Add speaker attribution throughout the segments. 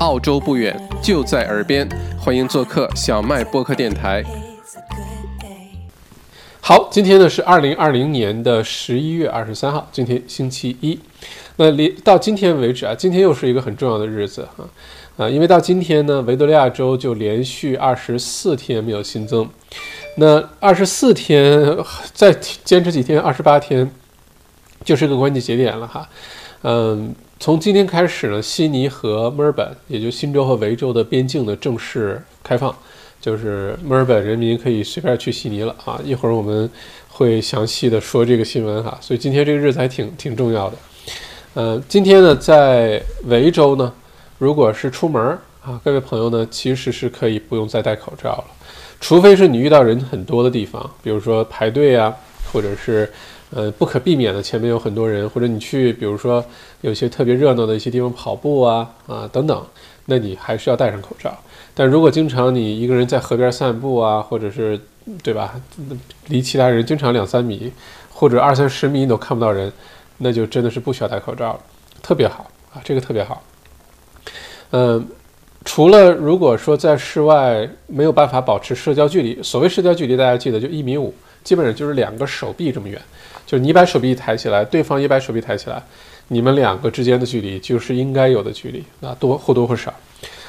Speaker 1: 澳洲不远，就在耳边，欢迎做客小麦播客电台。好，今天呢是二零二零年的十一月二十三号，今天星期一。那离到今天为止啊，今天又是一个很重要的日子啊啊，因为到今天呢，维多利亚州就连续二十四天没有新增。那二十四天再坚持几天，二十八天就是个关键节点了哈。嗯，从今天开始呢，悉尼和墨尔本，也就新州和维州的边境的正式开放，就是墨尔本人民可以随便去悉尼了啊。一会儿我们会详细的说这个新闻哈。所以今天这个日子还挺挺重要的。嗯，今天呢，在维州呢，如果是出门啊，各位朋友呢，其实是可以不用再戴口罩了。除非是你遇到人很多的地方，比如说排队啊，或者是呃不可避免的前面有很多人，或者你去比如说有些特别热闹的一些地方跑步啊啊等等，那你还是要戴上口罩。但如果经常你一个人在河边散步啊，或者是对吧，离其他人经常两三米或者二三十米你都看不到人，那就真的是不需要戴口罩了，特别好啊，这个特别好。嗯。除了如果说在室外没有办法保持社交距离，所谓社交距离，大家记得就一米五，基本上就是两个手臂这么远，就是你把手臂抬起来，对方也把手臂抬起来，你们两个之间的距离就是应该有的距离，那多或多或少。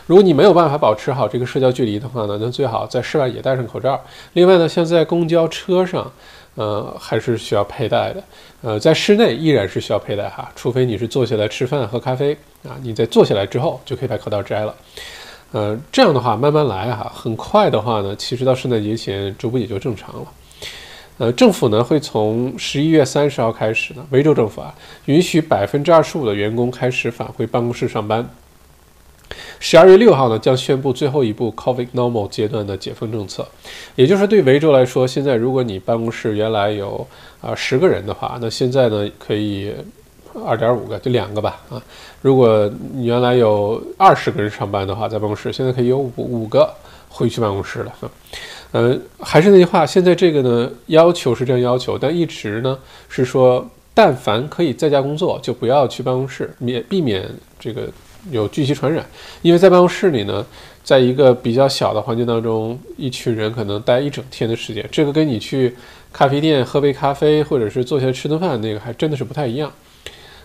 Speaker 1: 如果你没有办法保持好这个社交距离的话呢，那最好在室外也戴上口罩。另外呢，像在公交车上。呃，还是需要佩戴的。呃，在室内依然是需要佩戴哈，除非你是坐下来吃饭喝咖啡啊，你在坐下来之后就可以把口罩摘了。呃，这样的话慢慢来哈，很快的话呢，其实到圣诞节前逐步也就正常了。呃，政府呢会从十一月三十号开始呢，维州政府啊允许百分之二十五的员工开始返回办公室上班。十二月六号呢，将宣布最后一步 COVID normal 阶段的解封政策，也就是对维州来说，现在如果你办公室原来有啊十个人的话，那现在呢可以二点五个，就两个吧啊。如果你原来有二十个人上班的话，在办公室现在可以有五五个回去办公室了。呃，还是那句话，现在这个呢要求是这样要求，但一直呢是说，但凡可以在家工作，就不要去办公室，免避免这个。有聚集传染，因为在办公室里呢，在一个比较小的环境当中，一群人可能待一整天的时间，这个跟你去咖啡店喝杯咖啡，或者是坐下来吃顿饭，那个还真的是不太一样。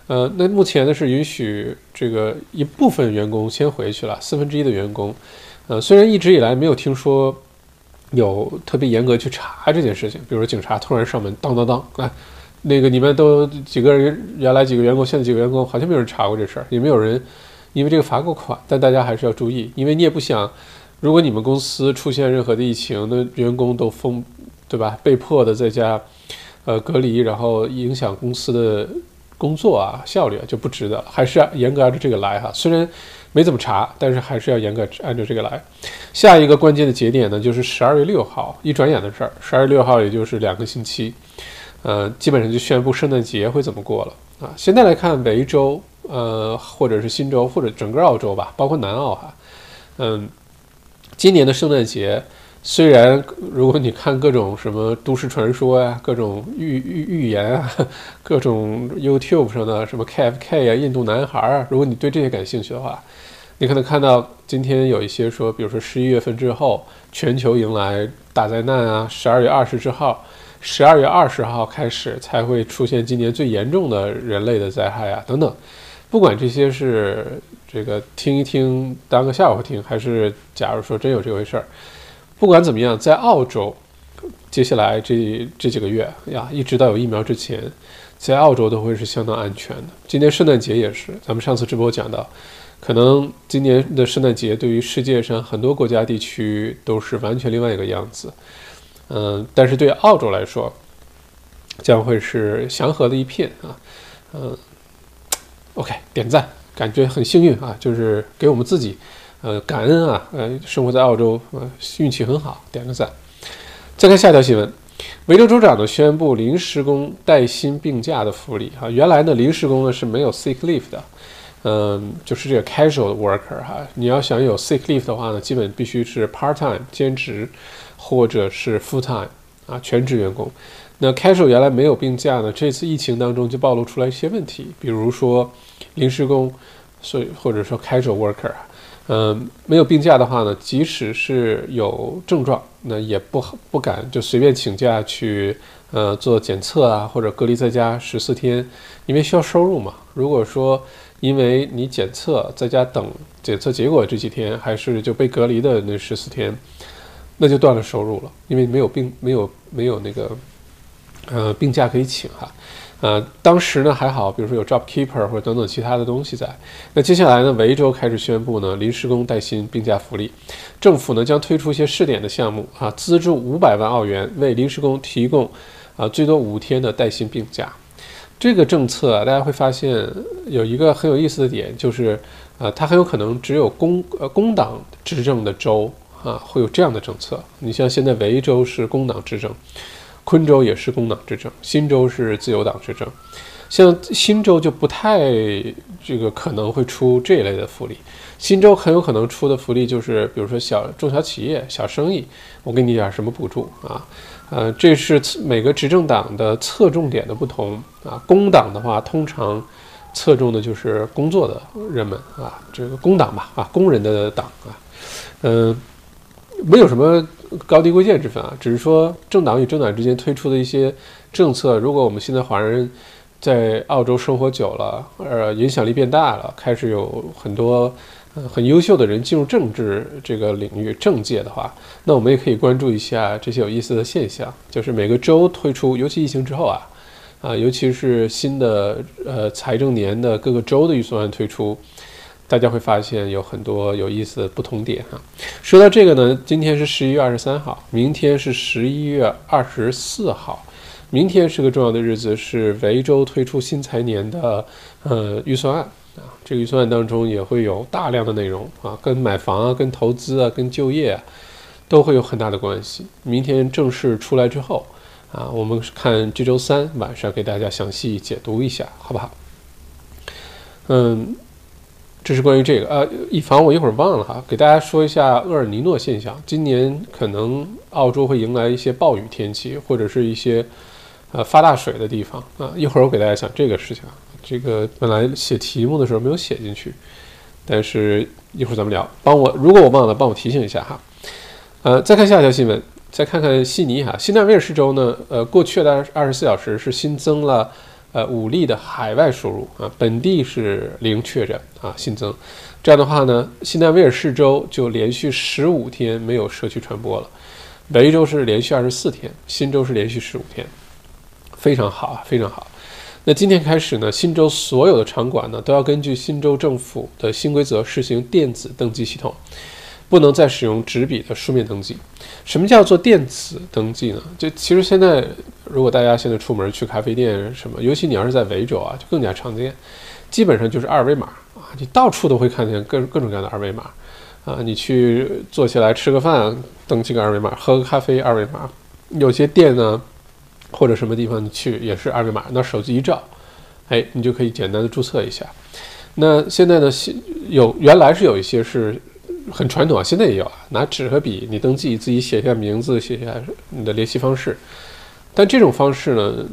Speaker 1: 呃，那目前呢是允许这个一部分员工先回去了，四分之一的员工，呃，虽然一直以来没有听说有特别严格去查这件事情，比如说警察突然上门，当当当，啊，那个你们都几个人，原来几个员工，现在几个员工，好像没有人查过这事儿，也没有人。因为这个罚过款，但大家还是要注意，因为你也不想，如果你们公司出现任何的疫情，那员工都封，对吧？被迫的在家，呃，隔离，然后影响公司的工作啊，效率啊，就不值得。还是要严格按照这个来哈。虽然没怎么查，但是还是要严格按照这个来。下一个关键的节点呢，就是十二月六号，一转眼的事儿。十二月六号也就是两个星期，呃，基本上就宣布圣诞节会怎么过了啊。现在来看，维州。呃，或者是新州，或者整个澳洲吧，包括南澳哈，嗯，今年的圣诞节虽然如果你看各种什么都市传说呀，各种预预预言啊，各种 YouTube 上的什么 KFK 啊，印度男孩啊，如果你对这些感兴趣的话，你可能看到今天有一些说，比如说十一月份之后，全球迎来大灾难啊，十二月二十之后，十二月二十号开始才会出现今年最严重的人类的灾害啊，等等。不管这些是这个听一听当个笑话听，还是假如说真有这回事儿，不管怎么样，在澳洲，接下来这这几个月呀，一直到有疫苗之前，在澳洲都会是相当安全的。今年圣诞节也是，咱们上次直播讲到，可能今年的圣诞节对于世界上很多国家地区都是完全另外一个样子，嗯，但是对澳洲来说，将会是祥和的一片啊，嗯。OK，点赞，感觉很幸运啊，就是给我们自己，呃，感恩啊，呃，生活在澳洲，呃，运气很好，点个赞。再看下一条新闻，维州州长呢宣布临时工带薪病假的福利哈，原来呢临时工呢是没有 sick leave 的，嗯，就是这个 casual worker 哈，你要想有 sick leave 的话呢，基本必须是 part time 兼职或者是 full time 啊全职员工。那 casual 原来没有病假呢，这次疫情当中就暴露出来一些问题，比如说临时工所以或者说 casual worker，嗯，没有病假的话呢，即使是有症状，那也不不敢就随便请假去呃做检测啊，或者隔离在家十四天，因为需要收入嘛。如果说因为你检测在家等检测结果这几天，还是就被隔离的那十四天，那就断了收入了，因为没有病，没有没有那个呃病假可以请哈。呃，当时呢还好，比如说有 job keeper 或者等等其他的东西在。那接下来呢，维州开始宣布呢临时工带薪病假福利，政府呢将推出一些试点的项目啊，资助五百万澳元为临时工提供啊最多五天的带薪病假。这个政策，大家会发现有一个很有意思的点，就是呃，它很有可能只有工呃工党执政的州啊会有这样的政策。你像现在维州是工党执政。昆州也是工党执政，新州是自由党执政，像新州就不太这个可能会出这一类的福利。新州很有可能出的福利就是，比如说小中小企业、小生意，我给你点什么补助啊？呃，这是每个执政党的侧重点的不同啊。工党的话，通常侧重的就是工作的人们啊，这个工党吧啊，工人的党啊，嗯。没有什么高低贵贱之分啊，只是说政党与政党之间推出的一些政策，如果我们现在华人在澳洲生活久了，呃，影响力变大了，开始有很多很优秀的人进入政治这个领域政界的话，那我们也可以关注一下这些有意思的现象，就是每个州推出，尤其疫情之后啊，啊，尤其是新的呃财政年的各个州的预算案推出。大家会发现有很多有意思的不同点哈。说到这个呢，今天是十一月二十三号，明天是十一月二十四号，明天是个重要的日子，是维州推出新财年的呃预算案啊。这个预算案当中也会有大量的内容啊，跟买房啊、跟投资啊、跟就业啊，都会有很大的关系。明天正式出来之后啊，我们看这周三晚上给大家详细解读一下，好不好？嗯。这是关于这个，呃，以防我一会儿忘了哈，给大家说一下厄尔尼诺现象。今年可能澳洲会迎来一些暴雨天气，或者是一些呃发大水的地方啊。一会儿我给大家讲这个事情啊。这个本来写题目的时候没有写进去，但是一会儿咱们聊。帮我，如果我忘了，帮我提醒一下哈。呃，再看下一条新闻，再看看悉尼哈，新南威尔士州呢，呃，过去的二十四小时是新增了。呃，五例的海外输入啊，本地是零确诊啊，新增，这样的话呢，新南威尔士州就连续十五天没有社区传播了，维州是连续二十四天，新州是连续十五天，非常好啊，非常好。那今天开始呢，新州所有的场馆呢都要根据新州政府的新规则实行电子登记系统。不能再使用纸笔的书面登记。什么叫做电子登记呢？就其实现在，如果大家现在出门去咖啡店什么，尤其你要是在维州啊，就更加常见。基本上就是二维码啊，你到处都会看见各各种各样的二维码啊。你去坐下来吃个饭，登记个二维码；喝个咖啡，二维码。有些店呢，或者什么地方你去也是二维码。那手机一照，哎，你就可以简单的注册一下。那现在呢，有原来是有一些是。很传统啊，现在也有啊，拿纸和笔，你登记自己写下名字，写下你的联系方式。但这种方式呢，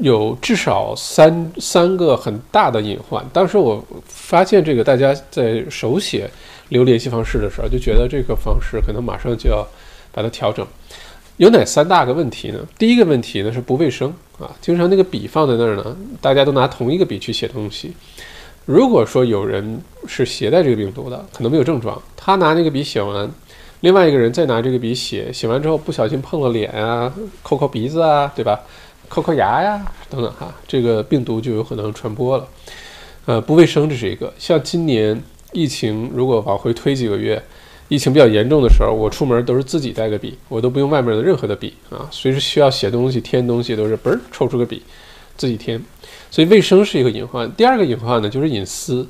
Speaker 1: 有至少三三个很大的隐患。当时我发现这个，大家在手写留联系方式的时候，就觉得这个方式可能马上就要把它调整。有哪三大个问题呢？第一个问题呢是不卫生啊，经常那个笔放在那儿呢，大家都拿同一个笔去写东西。如果说有人是携带这个病毒的，可能没有症状，他拿那个笔写完，另外一个人再拿这个笔写，写完之后不小心碰了脸啊，抠抠鼻子啊，对吧？抠抠牙呀，等等哈，这个病毒就有可能传播了。呃，不卫生这是一个。像今年疫情如果往回推几个月，疫情比较严重的时候，我出门都是自己带个笔，我都不用外面的任何的笔啊，随时需要写东西、填东西都是嘣儿抽出个笔，自己填。所以卫生是一个隐患。第二个隐患呢，就是隐私，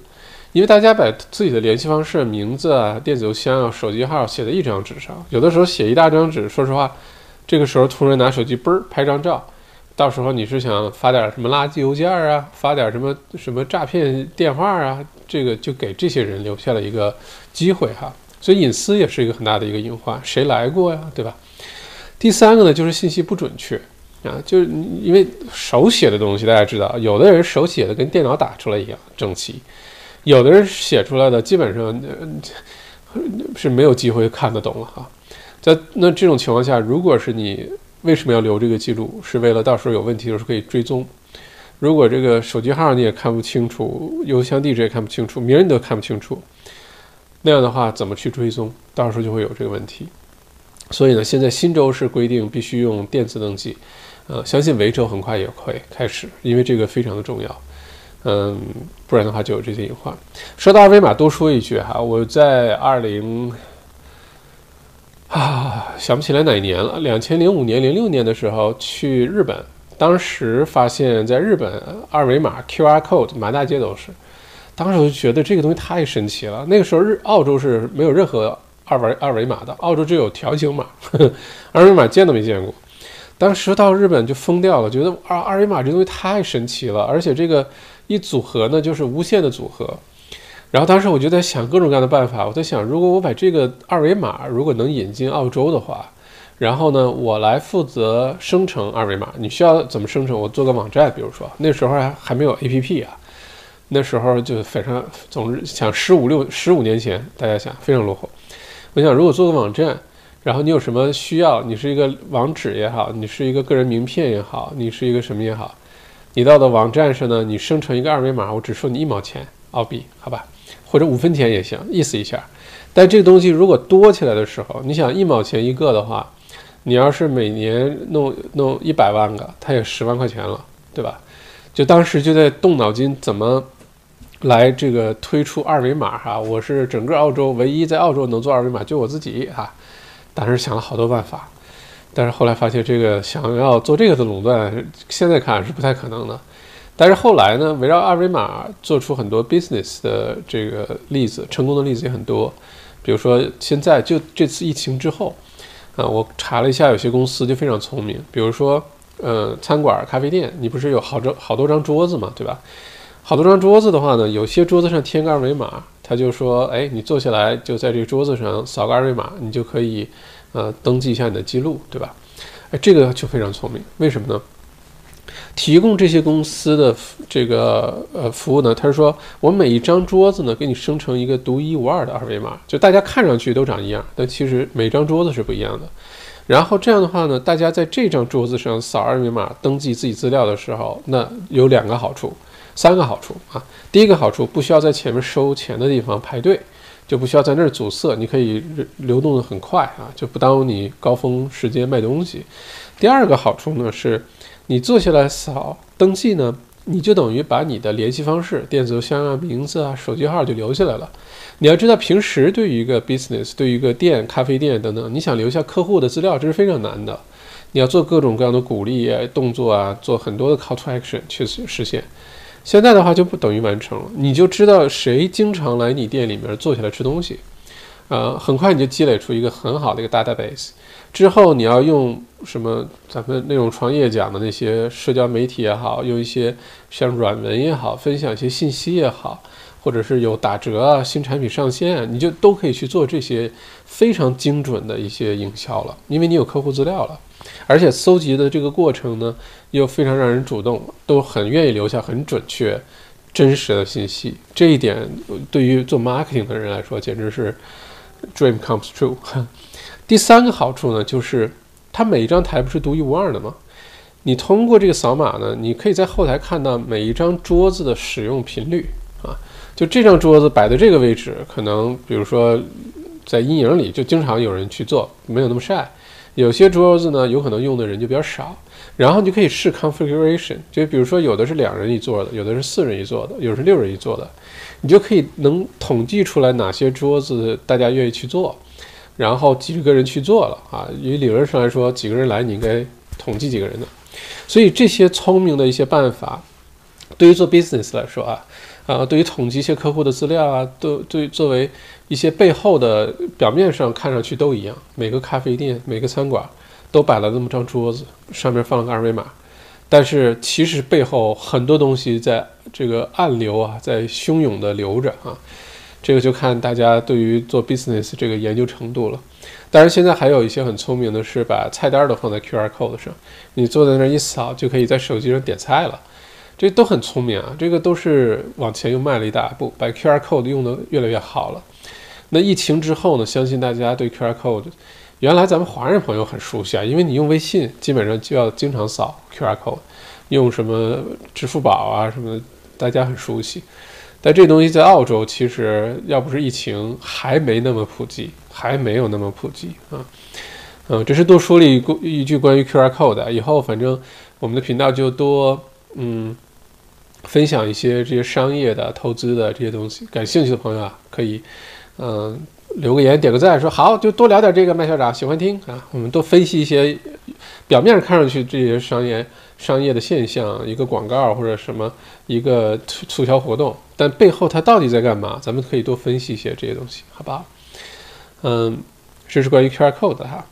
Speaker 1: 因为大家把自己的联系方式、名字啊、电子邮箱啊、手机号写在一张纸上，有的时候写一大张纸，说实话，这个时候突然拿手机嘣儿拍张照，到时候你是想发点什么垃圾邮件啊，发点什么什么诈骗电话啊，这个就给这些人留下了一个机会哈。所以隐私也是一个很大的一个隐患，谁来过呀，对吧？第三个呢，就是信息不准确。啊，就是因为手写的东西，大家知道，有的人手写的跟电脑打出来一样整齐，有的人写出来的基本上是没有机会看得懂了哈。在那这种情况下，如果是你为什么要留这个记录，是为了到时候有问题的时候可以追踪。如果这个手机号你也看不清楚，邮箱地址也看不清楚，名人都看不清楚，那样的话怎么去追踪？到时候就会有这个问题。所以呢，现在新州是规定必须用电子登记，呃，相信维州很快也会开始，因为这个非常的重要。嗯，不然的话就有这些隐患。说到二维码，多说一句哈，我在二零啊想不起来哪年了，两千零五年、零六年的时候去日本。当时发现，在日本二维码 QR code 满大街都是，当时我就觉得这个东西太神奇了。那个时候日澳洲是没有任何二维二维码的，澳洲只有条形码，二维码见都没见过。当时到日本就疯掉了，觉得二二维码这东西太神奇了，而且这个一组合呢就是无限的组合。然后当时我就在想各种各样的办法，我在想如果我把这个二维码如果能引进澳洲的话。然后呢，我来负责生成二维码。你需要怎么生成？我做个网站，比如说那时候还还没有 APP 啊，那时候就反正总是想十五六十五年前，大家想非常落后。我想如果做个网站，然后你有什么需要？你是一个网址也好，你是一个个人名片也好，你是一个什么也好，你到的网站上呢，你生成一个二维码，我只收你一毛钱澳币，好吧？或者五分钱也行，意思一下。但这个东西如果多起来的时候，你想一毛钱一个的话。你要是每年弄弄一百万个，它也十万块钱了，对吧？就当时就在动脑筋怎么来这个推出二维码哈。我是整个澳洲唯一在澳洲能做二维码，就我自己哈。当时想了好多办法，但是后来发现这个想要做这个的垄断，现在看是不太可能的。但是后来呢，围绕二维码做出很多 business 的这个例子，成功的例子也很多。比如说现在就这次疫情之后。啊，我查了一下，有些公司就非常聪明，比如说，呃，餐馆、咖啡店，你不是有好多好多张桌子嘛，对吧？好多张桌子的话呢，有些桌子上贴个二维码，他就说，哎，你坐下来就在这个桌子上扫个二维码，你就可以，呃，登记一下你的记录，对吧？哎，这个就非常聪明，为什么呢？提供这些公司的这个呃服务呢？他是说我每一张桌子呢，给你生成一个独一无二的二维码，就大家看上去都长一样，但其实每张桌子是不一样的。然后这样的话呢，大家在这张桌子上扫二维码登记自己资料的时候，那有两个好处，三个好处啊。第一个好处，不需要在前面收钱的地方排队，就不需要在那儿阻塞，你可以流动的很快啊，就不耽误你高峰时间卖东西。第二个好处呢是。你坐下来扫登记呢，你就等于把你的联系方式、电子邮箱啊、名字啊、手机号就留下来了。你要知道，平时对于一个 business、对于一个店、咖啡店等等，你想留下客户的资料，这是非常难的。你要做各种各样的鼓励动作啊，做很多的 call to action 去实现。现在的话就不等于完成了，你就知道谁经常来你店里面坐下来吃东西，呃，很快你就积累出一个很好的一个 database。之后你要用什么？咱们那种创业讲的那些社交媒体也好，用一些像软文也好，分享一些信息也好，或者是有打折啊、新产品上线啊，你就都可以去做这些非常精准的一些营销了，因为你有客户资料了，而且搜集的这个过程呢，又非常让人主动，都很愿意留下很准确、真实的信息。这一点对于做 marketing 的人来说，简直是 dream comes true。第三个好处呢，就是它每一张台不是独一无二的吗？你通过这个扫码呢，你可以在后台看到每一张桌子的使用频率啊。就这张桌子摆在这个位置，可能比如说在阴影里就经常有人去坐，没有那么晒。有些桌子呢，有可能用的人就比较少。然后你就可以试 configuration，就比如说有的是两人一坐的，有的是四人一坐的，有的是六人一坐的，你就可以能统计出来哪些桌子大家愿意去坐。然后几个人去做了啊，以理论上来说，几个人来你应该统计几个人的，所以这些聪明的一些办法，对于做 business 来说啊，啊，对于统计一些客户的资料啊，都对作为一些背后的表面上看上去都一样，每个咖啡店、每个餐馆都摆了那么张桌子，上面放了个二维码，但是其实背后很多东西在这个暗流啊，在汹涌的流着啊。这个就看大家对于做 business 这个研究程度了。当然，现在还有一些很聪明的，是把菜单都放在 QR code 上，你坐在那儿一扫，就可以在手机上点菜了。这都很聪明啊，这个都是往前又迈了一大步，把 QR code 用的越来越好了。那疫情之后呢，相信大家对 QR code，原来咱们华人朋友很熟悉啊，因为你用微信基本上就要经常扫 QR code，用什么支付宝啊什么的，大家很熟悉。但这东西在澳洲其实要不是疫情，还没那么普及，还没有那么普及啊。嗯，这是多说了一一句关于 QR code，以后反正我们的频道就多嗯分享一些这些商业的、投资的这些东西。感兴趣的朋友啊，可以嗯留个言、点个赞，说好就多聊点这个。麦校长喜欢听啊，我们多分析一些表面上看上去这些商业。商业的现象，一个广告或者什么一个促促销活动，但背后它到底在干嘛？咱们可以多分析一些这些东西，好吧？嗯，这是关于 QR code 的哈。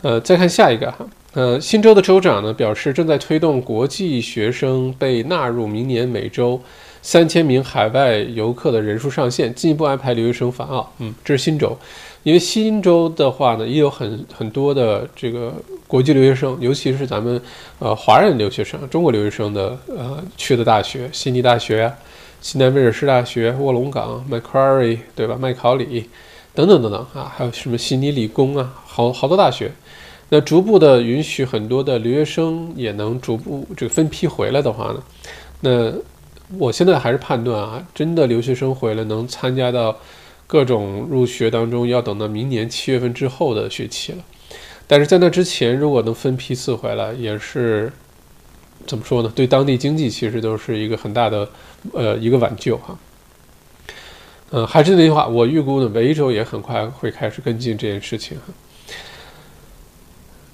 Speaker 1: 呃，再看下一个哈。呃，新州的州长呢表示，正在推动国际学生被纳入明年每周三千名海外游客的人数上限，进一步安排留学生返澳。嗯，这是新州。因为新州的话呢，也有很很多的这个国际留学生，尤其是咱们呃华人留学生、中国留学生的呃去的大学，悉尼大学、西南威尔士大学、卧龙岗、Macquarie 对吧？麦考里等等等等啊，还有什么悉尼理工啊，好好多大学。那逐步的允许很多的留学生也能逐步这个分批回来的话呢，那我现在还是判断啊，真的留学生回来能参加到。各种入学当中要等到明年七月份之后的学期了，但是在那之前，如果能分批次回来，也是怎么说呢？对当地经济其实都是一个很大的呃一个挽救哈。嗯，还是那句话，我预估呢，维州也很快会开始跟进这件事情。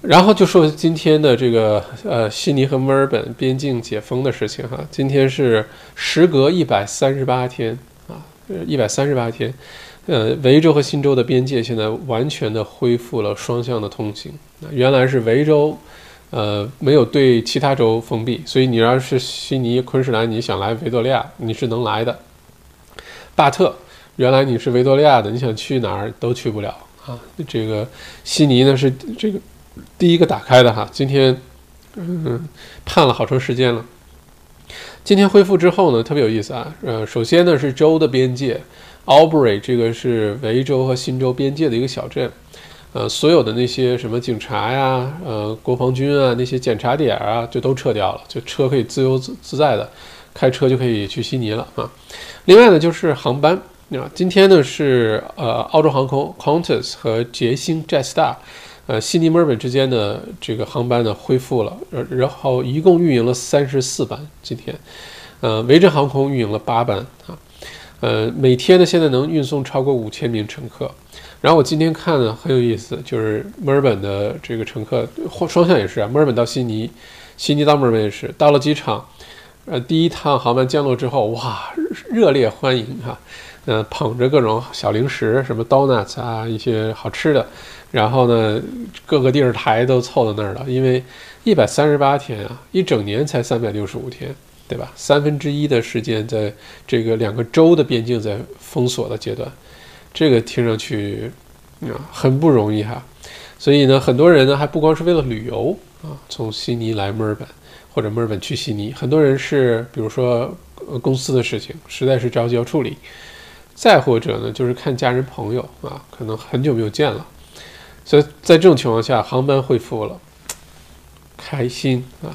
Speaker 1: 然后就说今天的这个呃悉尼和墨尔本边境解封的事情哈，今天是时隔一百三十八天啊。一百三十八天，呃，维州和新州的边界现在完全的恢复了双向的通行。原来是维州，呃，没有对其他州封闭，所以你要是悉尼、昆士兰，你想来维多利亚，你是能来的。巴特，原来你是维多利亚的，你想去哪儿都去不了啊。这个悉尼呢是这个第一个打开的哈，今天嗯盼了好长时间了。今天恢复之后呢，特别有意思啊。呃，首先呢是州的边界，Albury 这个是维州和新州边界的一个小镇。呃，所有的那些什么警察呀、呃国防军啊那些检查点啊，就都撤掉了，就车可以自由自自在的开车就可以去悉尼了啊。另外呢就是航班啊，今天呢是呃澳洲航空 Qantas 和捷星 Jetstar。呃，悉尼、墨尔本之间的这个航班呢恢复了，然，然后一共运营了三十四班。今天，呃，维珍航空运营了八班啊，呃，每天呢现在能运送超过五千名乘客。然后我今天看呢很有意思，就是墨尔本的这个乘客，双向也是啊，墨尔本到悉尼，悉尼到墨尔本也是。到了机场，呃，第一趟航班降落之后，哇，热烈欢迎哈，嗯，捧着各种小零食，什么 donuts 啊，一些好吃的。然后呢，各个电视台都凑到那儿了，因为一百三十八天啊，一整年才三百六十五天，对吧？三分之一的时间在这个两个州的边境在封锁的阶段，这个听上去啊很不容易哈。所以呢，很多人呢还不光是为了旅游啊，从悉尼来墨尔本，或者墨尔本去悉尼，很多人是比如说公司的事情，实在是着急要处理，再或者呢就是看家人朋友啊，可能很久没有见了。所以在这种情况下，航班恢复了，开心啊！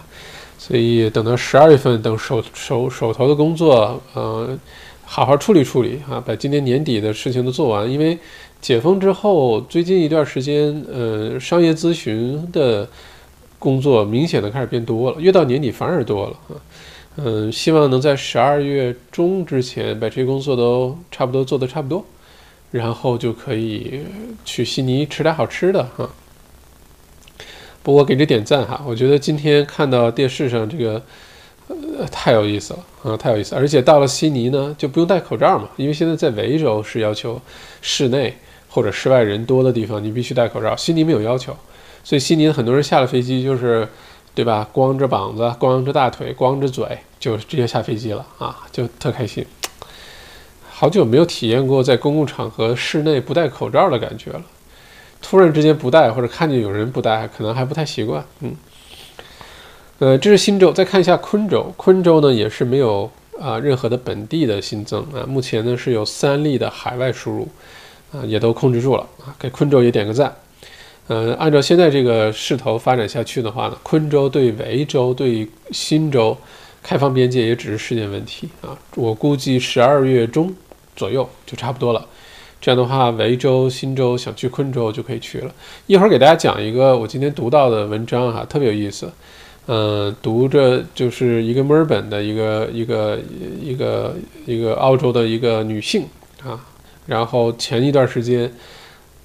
Speaker 1: 所以等到十二月份，等手手手头的工作，呃，好好处理处理啊，把今年年底的事情都做完。因为解封之后，最近一段时间，呃，商业咨询的工作明显的开始变多了，越到年底反而多了啊。嗯，希望能在十二月中之前把这些工作都差不多做得差不多。然后就可以去悉尼吃点好吃的哈。不过给这点赞哈，我觉得今天看到电视上这个，呃，太有意思了啊，太有意思。而且到了悉尼呢，就不用戴口罩嘛，因为现在在维州是要求室内或者室外人多的地方你必须戴口罩，悉尼没有要求，所以悉尼很多人下了飞机就是，对吧？光着膀子、光着大腿、光着嘴就直接下飞机了啊，就特开心。好久没有体验过在公共场合室内不戴口罩的感觉了，突然之间不戴或者看见有人不戴，可能还不太习惯。嗯，呃，这是新州，再看一下昆州，昆州呢也是没有啊任何的本地的新增啊，目前呢是有三例的海外输入，啊也都控制住了啊，给昆州也点个赞。呃，按照现在这个势头发展下去的话呢，昆州对维州对新州开放边界也只是时间问题啊，我估计十二月中左右就差不多了。这样的话，维州、新州想去昆州就可以去了。一会儿给大家讲一个我今天读到的文章哈，特别有意思。嗯，读着就是一个墨尔本的一个一个一个一个澳洲的一个女性啊，然后前一段时间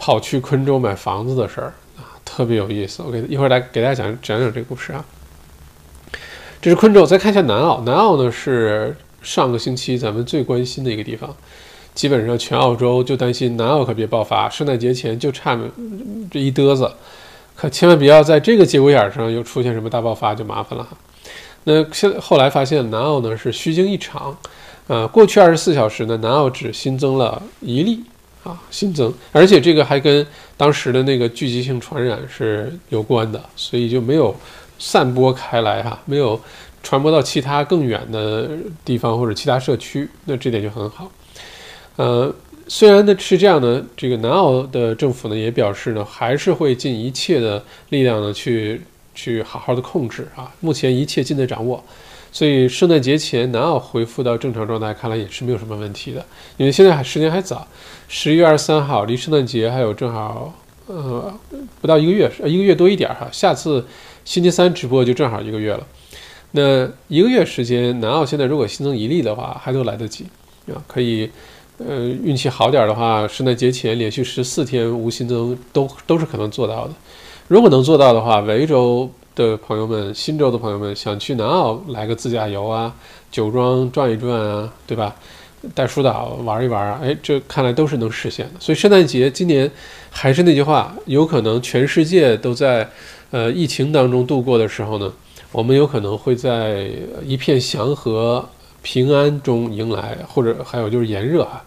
Speaker 1: 跑去昆州买房子的事儿啊，特别有意思。我给一会儿来给大家讲讲讲这个故事啊。这是昆州，再看一下南澳。南澳呢是上个星期咱们最关心的一个地方，基本上全澳洲就担心南澳可别爆发，圣诞节前就差这一嘚瑟。可千万不要在这个节骨眼上又出现什么大爆发，就麻烦了哈。那现后来发现南澳呢是虚惊一场，呃，过去二十四小时呢，南澳只新增了一例啊新增，而且这个还跟当时的那个聚集性传染是有关的，所以就没有散播开来哈，没有传播到其他更远的地方或者其他社区，那这点就很好，呃。虽然呢是这样的，这个南澳的政府呢也表示呢，还是会尽一切的力量呢去去好好的控制啊。目前一切尽在掌握，所以圣诞节前南澳恢复到正常状态，看来也是没有什么问题的。因为现在还时间还早，十一月二十三号离圣诞节还有正好呃不到一个月，一个月多一点哈。下次星期三直播就正好一个月了。那一个月时间，南澳现在如果新增一例的话，还都来得及啊，可以。呃，运气好点的话，圣诞节前连续十四天无新增，都都是可能做到的。如果能做到的话，维州的朋友们、新州的朋友们想去南澳来个自驾游啊，酒庄转一转啊，对吧？袋鼠岛玩一玩啊，哎，这看来都是能实现的。所以圣诞节今年还是那句话，有可能全世界都在呃疫情当中度过的时候呢，我们有可能会在一片祥和平安中迎来，或者还有就是炎热啊。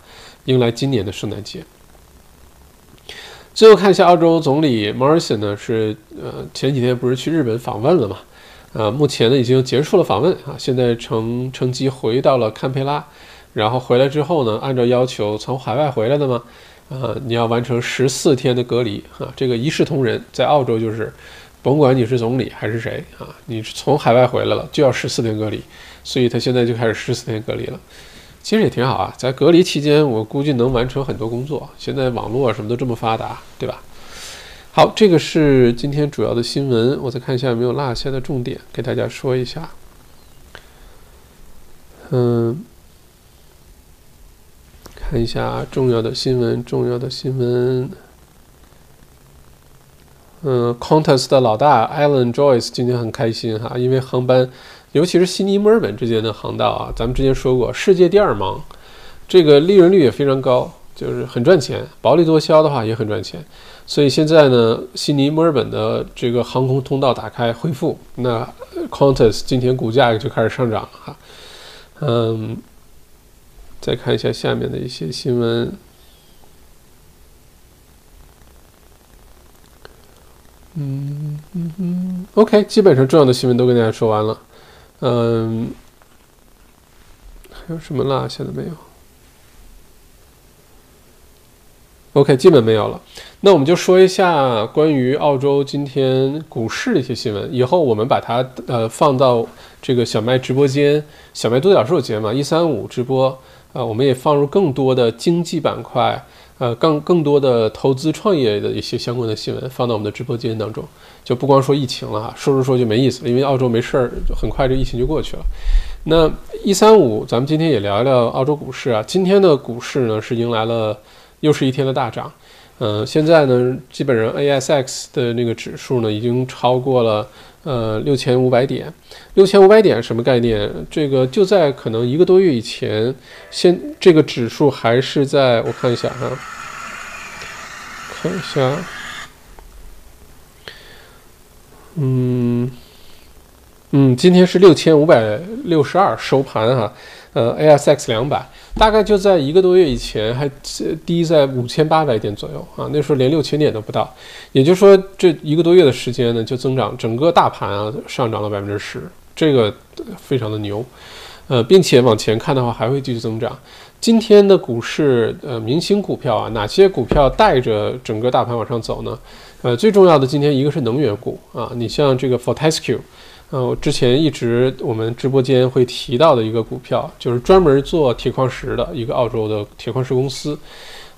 Speaker 1: 迎来今年的圣诞节。最后看一下澳洲总理 Marson 呢，是呃前几天不是去日本访问了嘛？啊，目前呢已经结束了访问啊，现在乘乘机回到了堪培拉，然后回来之后呢，按照要求从海外回来的嘛，啊，你要完成十四天的隔离啊，这个一视同仁，在澳洲就是，甭管你是总理还是谁啊，你从海外回来了就要十四天隔离，所以他现在就开始十四天隔离了。其实也挺好啊，在隔离期间，我估计能完成很多工作。现在网络什么都这么发达，对吧？好，这个是今天主要的新闻，我再看一下有没有落下的重点，给大家说一下。嗯，看一下重要的新闻，重要的新闻。嗯，Qantas 的老大 Alan Joyce 今天很开心哈，因为航班。尤其是悉尼、墨尔本之间的航道啊，咱们之前说过，世界第二忙，这个利润率也非常高，就是很赚钱，薄利多销的话也很赚钱。所以现在呢，悉尼、墨尔本的这个航空通道打开恢复，那 Qantas 今天股价就开始上涨了哈。嗯，再看一下下面的一些新闻。嗯嗯嗯，OK，基本上重要的新闻都跟大家说完了。嗯，还有什么落下的没有？OK，基本没有了。那我们就说一下关于澳洲今天股市的一些新闻。以后我们把它呃放到这个小麦直播间、小麦独角兽节目一三五直播啊，我们也放入更多的经济板块，呃，更更多的投资创业的一些相关的新闻放到我们的直播间当中。就不光说疫情了哈，说着说就没意思了，因为澳洲没事儿，就很快这疫情就过去了。那一三五，咱们今天也聊一聊澳洲股市啊。今天的股市呢是迎来了又是一天的大涨，嗯，现在呢基本上 ASX 的那个指数呢已经超过了呃六千五百点，六千五百点什么概念？这个就在可能一个多月以前，先这个指数还是在我看一下哈，看一下。嗯，嗯，今天是六千五百六十二收盘哈，呃，ASX 两百，大概就在一个多月以前还低在五千八百点左右啊，那时候连六千点都不到。也就是说，这一个多月的时间呢，就增长，整个大盘啊上涨了百分之十，这个非常的牛。呃，并且往前看的话，还会继续增长。今天的股市，呃，明星股票啊，哪些股票带着整个大盘往上走呢？呃，最重要的今天一个是能源股啊，你像这个 Fortescue，呃，之前一直我们直播间会提到的一个股票，就是专门做铁矿石的一个澳洲的铁矿石公司，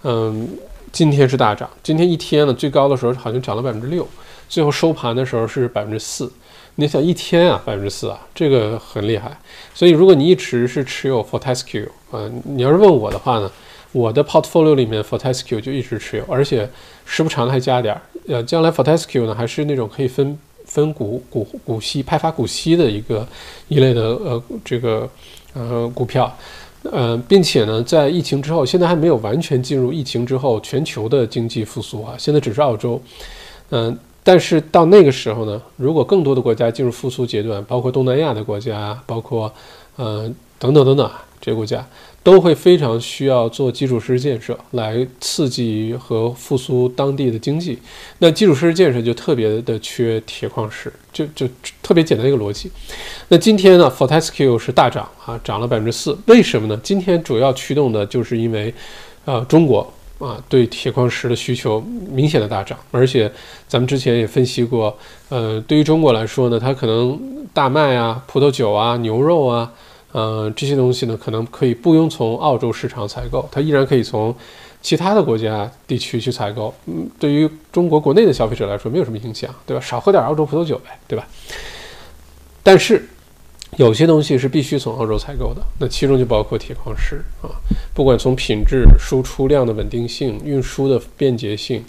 Speaker 1: 嗯，今天是大涨，今天一天呢最高的时候好像涨了百分之六，最后收盘的时候是百分之四。你想一天啊，百分之四啊，这个很厉害。所以如果你一直是持有 Fortescue，呃，你要是问我的话呢，我的 portfolio 里面 Fortescue 就一直持有，而且时不常的还加点儿。呃，将来 Fortescue 呢还是那种可以分分股股股息派发股息的一个一类的呃这个呃股票，呃，并且呢，在疫情之后，现在还没有完全进入疫情之后全球的经济复苏啊，现在只是澳洲，嗯。但是到那个时候呢，如果更多的国家进入复苏阶段，包括东南亚的国家，包括，呃，等等等等这些国家，都会非常需要做基础设施建设来刺激和复苏当地的经济。那基础设施建设就特别的缺铁矿石，就就特别简单一个逻辑。那今天呢，Fortescue 是大涨啊，涨了百分之四。为什么呢？今天主要驱动的就是因为，呃，中国。啊，对铁矿石的需求明显的大涨，而且咱们之前也分析过，呃，对于中国来说呢，它可能大麦啊、葡萄酒啊、牛肉啊，呃，这些东西呢，可能可以不用从澳洲市场采购，它依然可以从其他的国家地区去采购。嗯，对于中国国内的消费者来说，没有什么影响，对吧？少喝点澳洲葡萄酒呗，对吧？但是。有些东西是必须从澳洲采购的，那其中就包括铁矿石啊，不管从品质、输出量的稳定性、运输的便捷性，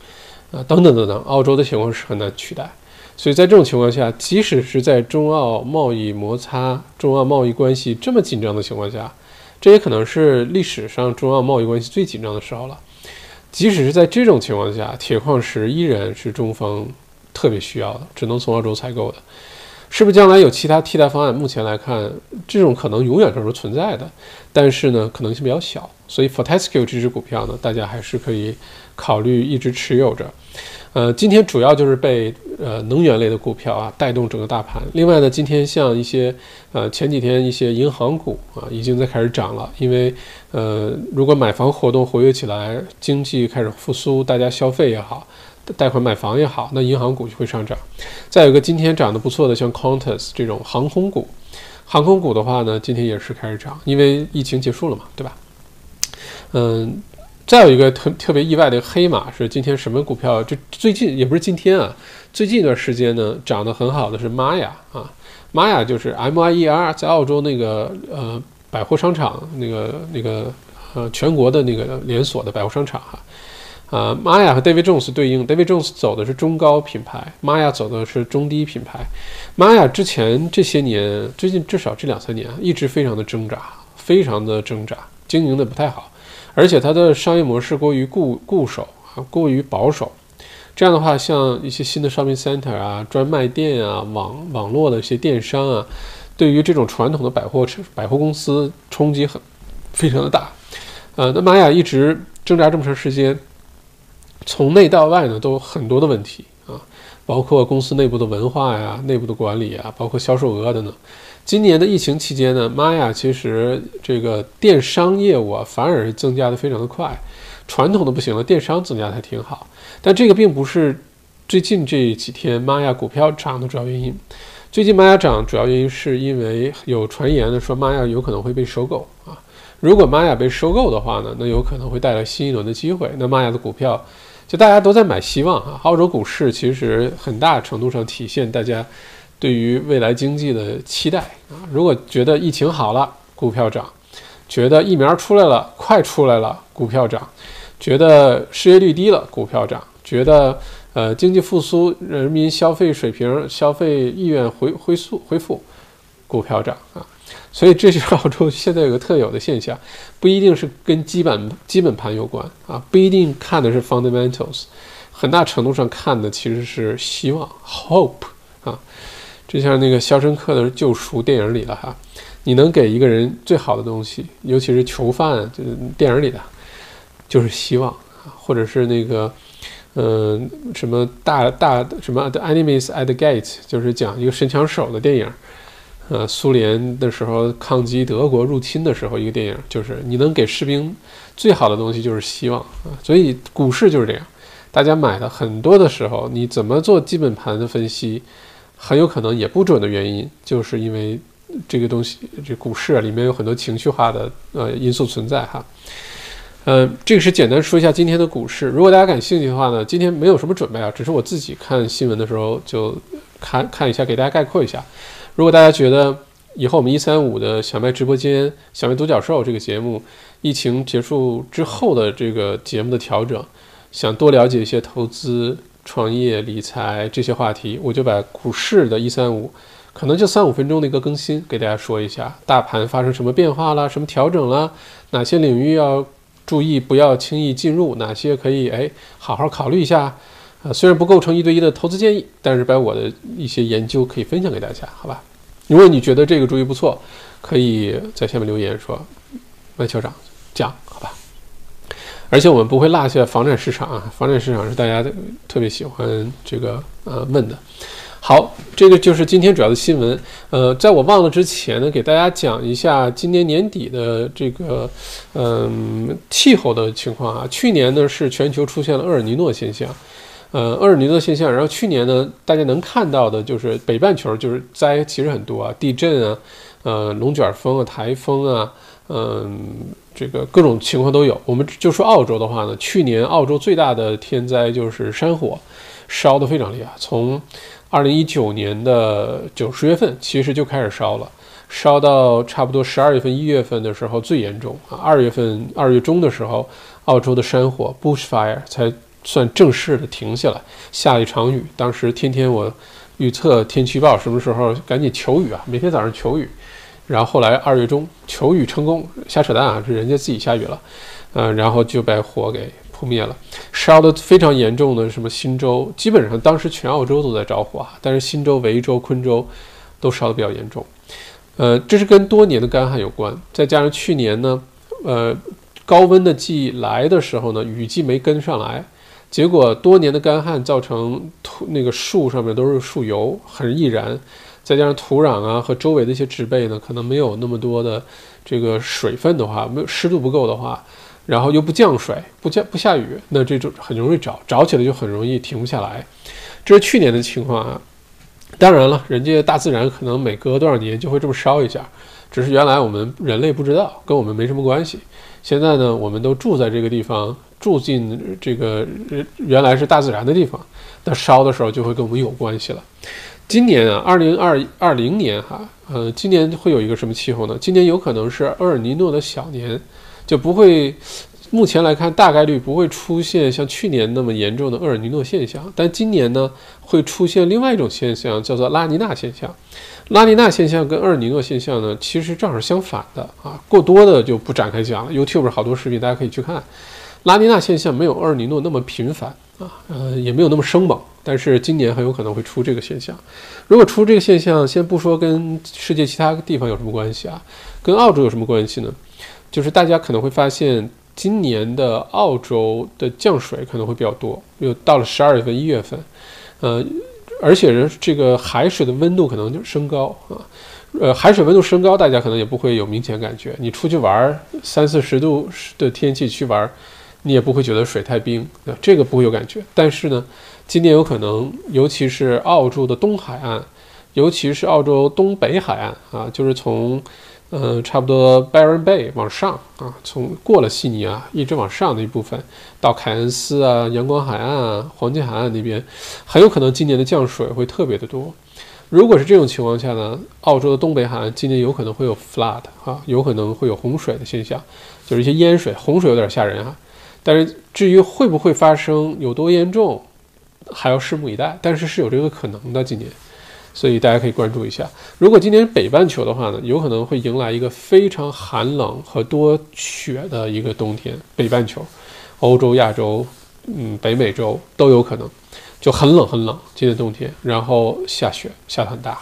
Speaker 1: 啊等等等等，澳洲的铁矿石很难取代。所以在这种情况下，即使是在中澳贸易摩擦、中澳贸易关系这么紧张的情况下，这也可能是历史上中澳贸易关系最紧张的时候了。即使是在这种情况下，铁矿石依然是中方特别需要的，只能从澳洲采购的。是不是将来有其他替代方案？目前来看，这种可能永远都是存在的，但是呢，可能性比较小。所以，Fortescue 这只股票呢，大家还是可以考虑一直持有着。呃，今天主要就是被呃能源类的股票啊带动整个大盘。另外呢，今天像一些呃前几天一些银行股啊，已经在开始涨了，因为呃如果买房活动活跃起来，经济开始复苏，大家消费也好。贷款买房也好，那银行股就会上涨。再有一个今天涨得不错的，像 Qantas 这种航空股，航空股的话呢，今天也是开始涨，因为疫情结束了嘛，对吧？嗯，再有一个特特别意外的黑马是今天什么股票？就最近也不是今天啊，最近一段时间呢，涨得很好的是玛雅啊，玛雅就是 M I E R，在澳洲那个呃百货商场那个那个呃全国的那个连锁的百货商场哈。啊，玛雅和 David Jones 对应，David Jones 走的是中高品牌，玛雅走的是中低品牌。玛雅之前这些年，最近至少这两三年，一直非常的挣扎，非常的挣扎，经营的不太好，而且它的商业模式过于固固守啊，过于保守。这样的话，像一些新的 shopping center 啊、专卖店啊、网网络的一些电商啊，对于这种传统的百货百货公司冲击很非常的大。呃，那玛雅一直挣扎这么长时间。从内到外呢，都有很多的问题，包括公司内部的文化呀、内部的管理啊，包括销售额等等。今年的疫情期间呢，玛雅其实这个电商业务啊，反而是增加的非常的快，传统的不行了，电商增加的还挺好。但这个并不是最近这几天玛雅股票涨的主要原因。最近玛雅涨主要原因是因为有传言的说玛雅有可能会被收购啊。如果玛雅被收购的话呢，那有可能会带来新一轮的机会。那玛雅的股票。就大家都在买希望啊！澳洲股市其实很大程度上体现大家对于未来经济的期待啊。如果觉得疫情好了，股票涨；觉得疫苗出来了，快出来了，股票涨；觉得失业率低了，股票涨；觉得呃经济复苏，人民消费水平、消费意愿回回速恢复，股票涨啊。所以这是澳洲现在有个特有的现象，不一定是跟基本基本盘有关啊，不一定看的是 fundamentals，很大程度上看的其实是希望 hope 啊，就像那个《肖申克的救赎》电影里了哈，你能给一个人最好的东西，尤其是囚犯，就是电影里的，就是希望啊，或者是那个，嗯，什么大大什么 The Enemies at the Gate，就是讲一个神枪手的电影。呃，苏联的时候抗击德国入侵的时候，一个电影就是你能给士兵最好的东西就是希望啊，所以股市就是这样，大家买的很多的时候，你怎么做基本盘的分析，很有可能也不准的原因，就是因为这个东西，这股市里面有很多情绪化的呃因素存在哈。呃，这个是简单说一下今天的股市，如果大家感兴趣的话呢，今天没有什么准备啊，只是我自己看新闻的时候就看看一下，给大家概括一下。如果大家觉得以后我们一三五的小麦直播间、小麦独角兽这个节目，疫情结束之后的这个节目的调整，想多了解一些投资、创业、理财这些话题，我就把股市的一三五，可能就三五分钟的一个更新，给大家说一下大盘发生什么变化了，什么调整了，哪些领域要注意，不要轻易进入，哪些可以哎好好考虑一下。啊，虽然不构成一对一的投资建议，但是把我的一些研究可以分享给大家，好吧？如果你觉得这个主意不错，可以在下面留言说，万校长讲，好吧？而且我们不会落下房产市场啊，房产市场是大家特别喜欢这个呃问的。好，这个就是今天主要的新闻。呃，在我忘了之前呢，给大家讲一下今年年底的这个嗯气候的情况啊。去年呢是全球出现了厄尔尼诺现象。呃，厄尔尼诺现象，然后去年呢，大家能看到的就是北半球就是灾其实很多啊，地震啊，呃，龙卷风啊，台风啊，嗯，这个各种情况都有。我们就说澳洲的话呢，去年澳洲最大的天灾就是山火，烧得非常厉害，从二零一九年的九十月份其实就开始烧了，烧到差不多十二月份、一月份的时候最严重啊，二月份二月中的时候，澳洲的山火 bushfire 才。算正式的停下来，下一场雨。当时天天我预测天气预报什么时候赶紧求雨啊，每天早上求雨。然后后来二月中求雨成功，瞎扯淡啊，是人家自己下雨了，嗯，然后就被火给扑灭了。烧的非常严重的什么新州，基本上当时全澳洲都在着火啊，但是新州、维州、昆州都烧的比较严重。呃，这是跟多年的干旱有关，再加上去年呢，呃，高温的季来的时候呢，雨季没跟上来。结果多年的干旱造成土那个树上面都是树油，很易燃，再加上土壤啊和周围的一些植被呢，可能没有那么多的这个水分的话，没有湿度不够的话，然后又不降水，不降不下雨，那这种很容易着，着起来就很容易停不下来。这是去年的情况啊。当然了，人家大自然可能每隔多少年就会这么烧一下，只是原来我们人类不知道，跟我们没什么关系。现在呢，我们都住在这个地方。住进这个原来是大自然的地方，那烧的时候就会跟我们有关系了。今年啊，二零二二零年哈，呃，今年会有一个什么气候呢？今年有可能是厄尔尼诺的小年，就不会，目前来看大概率不会出现像去年那么严重的厄尔尼诺现象。但今年呢，会出现另外一种现象，叫做拉尼娜现象。拉尼娜现象跟厄尔尼诺现象呢，其实正好相反的啊。过多的就不展开讲了，YouTube 好多视频大家可以去看。拉尼娜现象没有厄尔尼诺那么频繁啊，呃，也没有那么生猛，但是今年很有可能会出这个现象。如果出这个现象，先不说跟世界其他地方有什么关系啊，跟澳洲有什么关系呢？就是大家可能会发现，今年的澳洲的降水可能会比较多，又到了十二月份、一月份，呃，而且人这个海水的温度可能就升高啊，呃，海水温度升高，大家可能也不会有明显感觉。你出去玩儿三四十度的天气去玩。你也不会觉得水太冰，啊，这个不会有感觉。但是呢，今年有可能，尤其是澳洲的东海岸，尤其是澳洲东北海岸啊，就是从，呃，差不多 Byron Bay 往上啊，从过了悉尼啊，一直往上的一部分，到凯恩斯啊、阳光海岸啊、黄金海岸那边，很有可能今年的降水会特别的多。如果是这种情况下呢，澳洲的东北海岸今年有可能会有 flood 啊，有可能会有洪水的现象，就是一些淹水，洪水有点吓人啊。但是至于会不会发生，有多严重，还要拭目以待。但是是有这个可能的，今年，所以大家可以关注一下。如果今年北半球的话呢，有可能会迎来一个非常寒冷和多雪的一个冬天。北半球，欧洲、亚洲，嗯，北美洲都有可能，就很冷很冷，今年冬天，然后下雪下得很大，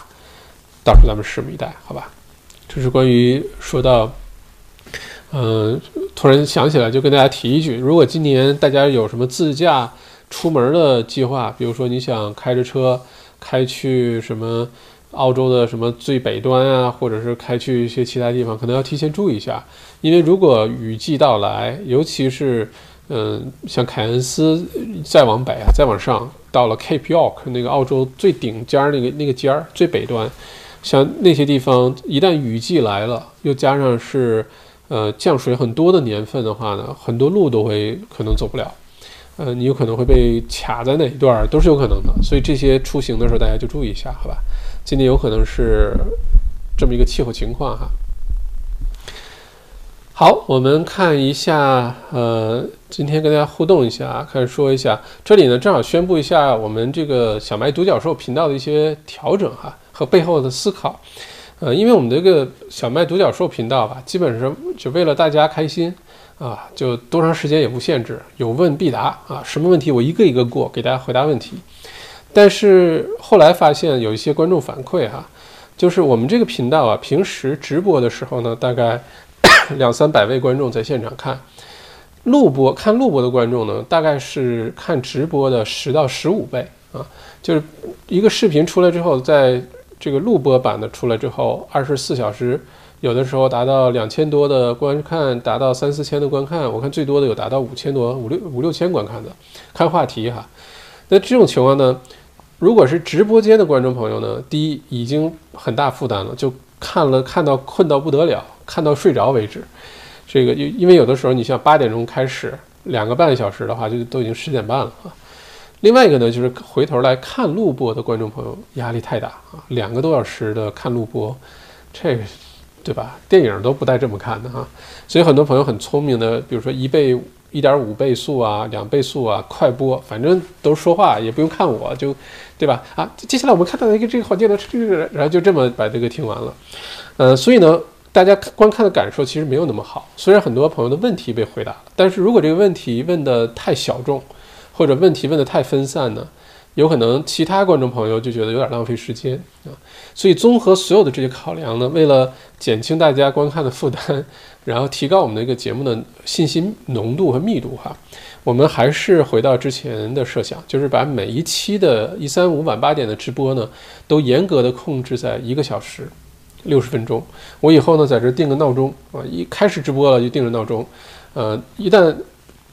Speaker 1: 到时候咱们拭目以待，好吧？这是关于说到，嗯，突然想起来就跟大家提一句，如果今年大家有什么自驾出门的计划，比如说你想开着车开去什么澳洲的什么最北端啊，或者是开去一些其他地方，可能要提前注意一下，因为如果雨季到来，尤其是嗯，像凯恩斯再往北啊，再往上到了 Cape York 那个澳洲最顶尖儿那个那个尖儿最北端，像那些地方，一旦雨季来了，又加上是呃降水很多的年份的话呢，很多路都会可能走不了，呃，你有可能会被卡在哪一段都是有可能的，所以这些出行的时候大家就注意一下，好吧？今年有可能是这么一个气候情况哈。好，我们看一下，呃，今天跟大家互动一下，开始说一下，这里呢正好宣布一下我们这个小麦独角兽频道的一些调整哈和背后的思考，呃，因为我们这个小麦独角兽频道吧，基本上就为了大家开心啊，就多长时间也不限制，有问必答啊，什么问题我一个一个过，给大家回答问题。但是后来发现有一些观众反馈哈，就是我们这个频道啊，平时直播的时候呢，大概。两三百位观众在现场看录播，看录播的观众呢，大概是看直播的十到十五倍啊。就是一个视频出来之后，在这个录播版的出来之后，二十四小时，有的时候达到两千多的观看，达到三四千的观看，我看最多的有达到五千多、五六五六千观看的。看话题哈，那这种情况呢，如果是直播间的观众朋友呢，第一已经很大负担了，就看了看到困到不得了。看到睡着为止，这个因因为有的时候你像八点钟开始两个半小时的话，就都已经十点半了啊。另外一个呢，就是回头来看录播的观众朋友压力太大啊，两个多小时的看录播，这个对吧？电影都不带这么看的哈。所以很多朋友很聪明的，比如说一倍、一点五倍速啊、两倍速啊，快播，反正都说话也不用看我就，对吧？啊，接下来我们看到一个这个环节的这个，然后就这么把这个听完了，呃，所以呢。大家观看的感受其实没有那么好，虽然很多朋友的问题被回答了，但是如果这个问题问的太小众，或者问题问的太分散呢，有可能其他观众朋友就觉得有点浪费时间啊。所以综合所有的这些考量呢，为了减轻大家观看的负担，然后提高我们的一个节目的信息浓度和密度哈，我们还是回到之前的设想，就是把每一期的一三五晚八点的直播呢，都严格的控制在一个小时。六十分钟，我以后呢在这定个闹钟啊，一开始直播了就定着闹钟，呃，一旦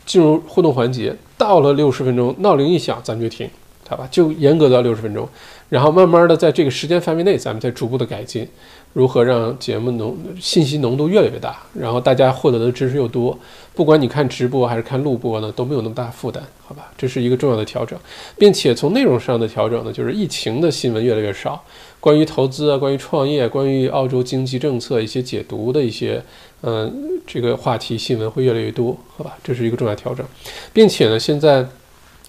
Speaker 1: 进入互动环节，到了六十分钟，闹铃一响，咱们就停，好吧？就严格到六十分钟，然后慢慢的在这个时间范围内，咱们再逐步的改进。如何让节目浓信息浓度越来越大，然后大家获得的知识又多，不管你看直播还是看录播呢，都没有那么大负担，好吧？这是一个重要的调整，并且从内容上的调整呢，就是疫情的新闻越来越少，关于投资啊，关于创业，关于澳洲经济政策一些解读的一些，嗯，这个话题新闻会越来越多，好吧？这是一个重要调整，并且呢，现在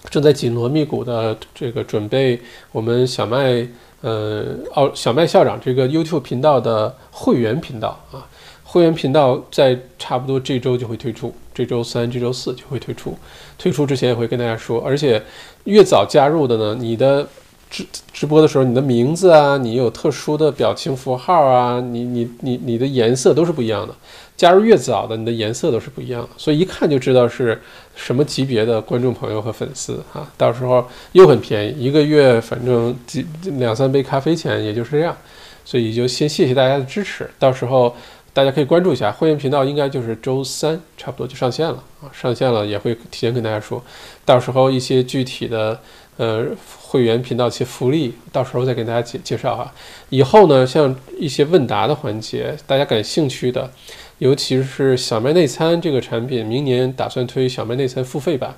Speaker 1: 正在紧锣密鼓的这个准备我们小麦。呃，奥小麦校长这个 YouTube 频道的会员频道啊，会员频道在差不多这周就会推出，这周三、这周四就会推出。推出之前也会跟大家说，而且越早加入的呢，你的。直直播的时候，你的名字啊，你有特殊的表情符号啊，你你你你的颜色都是不一样的。加入越早的，你的颜色都是不一样的，所以一看就知道是什么级别的观众朋友和粉丝啊。到时候又很便宜，一个月反正几两三杯咖啡钱，也就是这样。所以就先谢谢大家的支持，到时候大家可以关注一下会员频道，应该就是周三差不多就上线了啊，上线了也会提前跟大家说，到时候一些具体的。呃，会员频道一些福利，到时候再给大家介介绍哈。以后呢，像一些问答的环节，大家感兴趣的，尤其是小麦内参这个产品，明年打算推小麦内参付费版。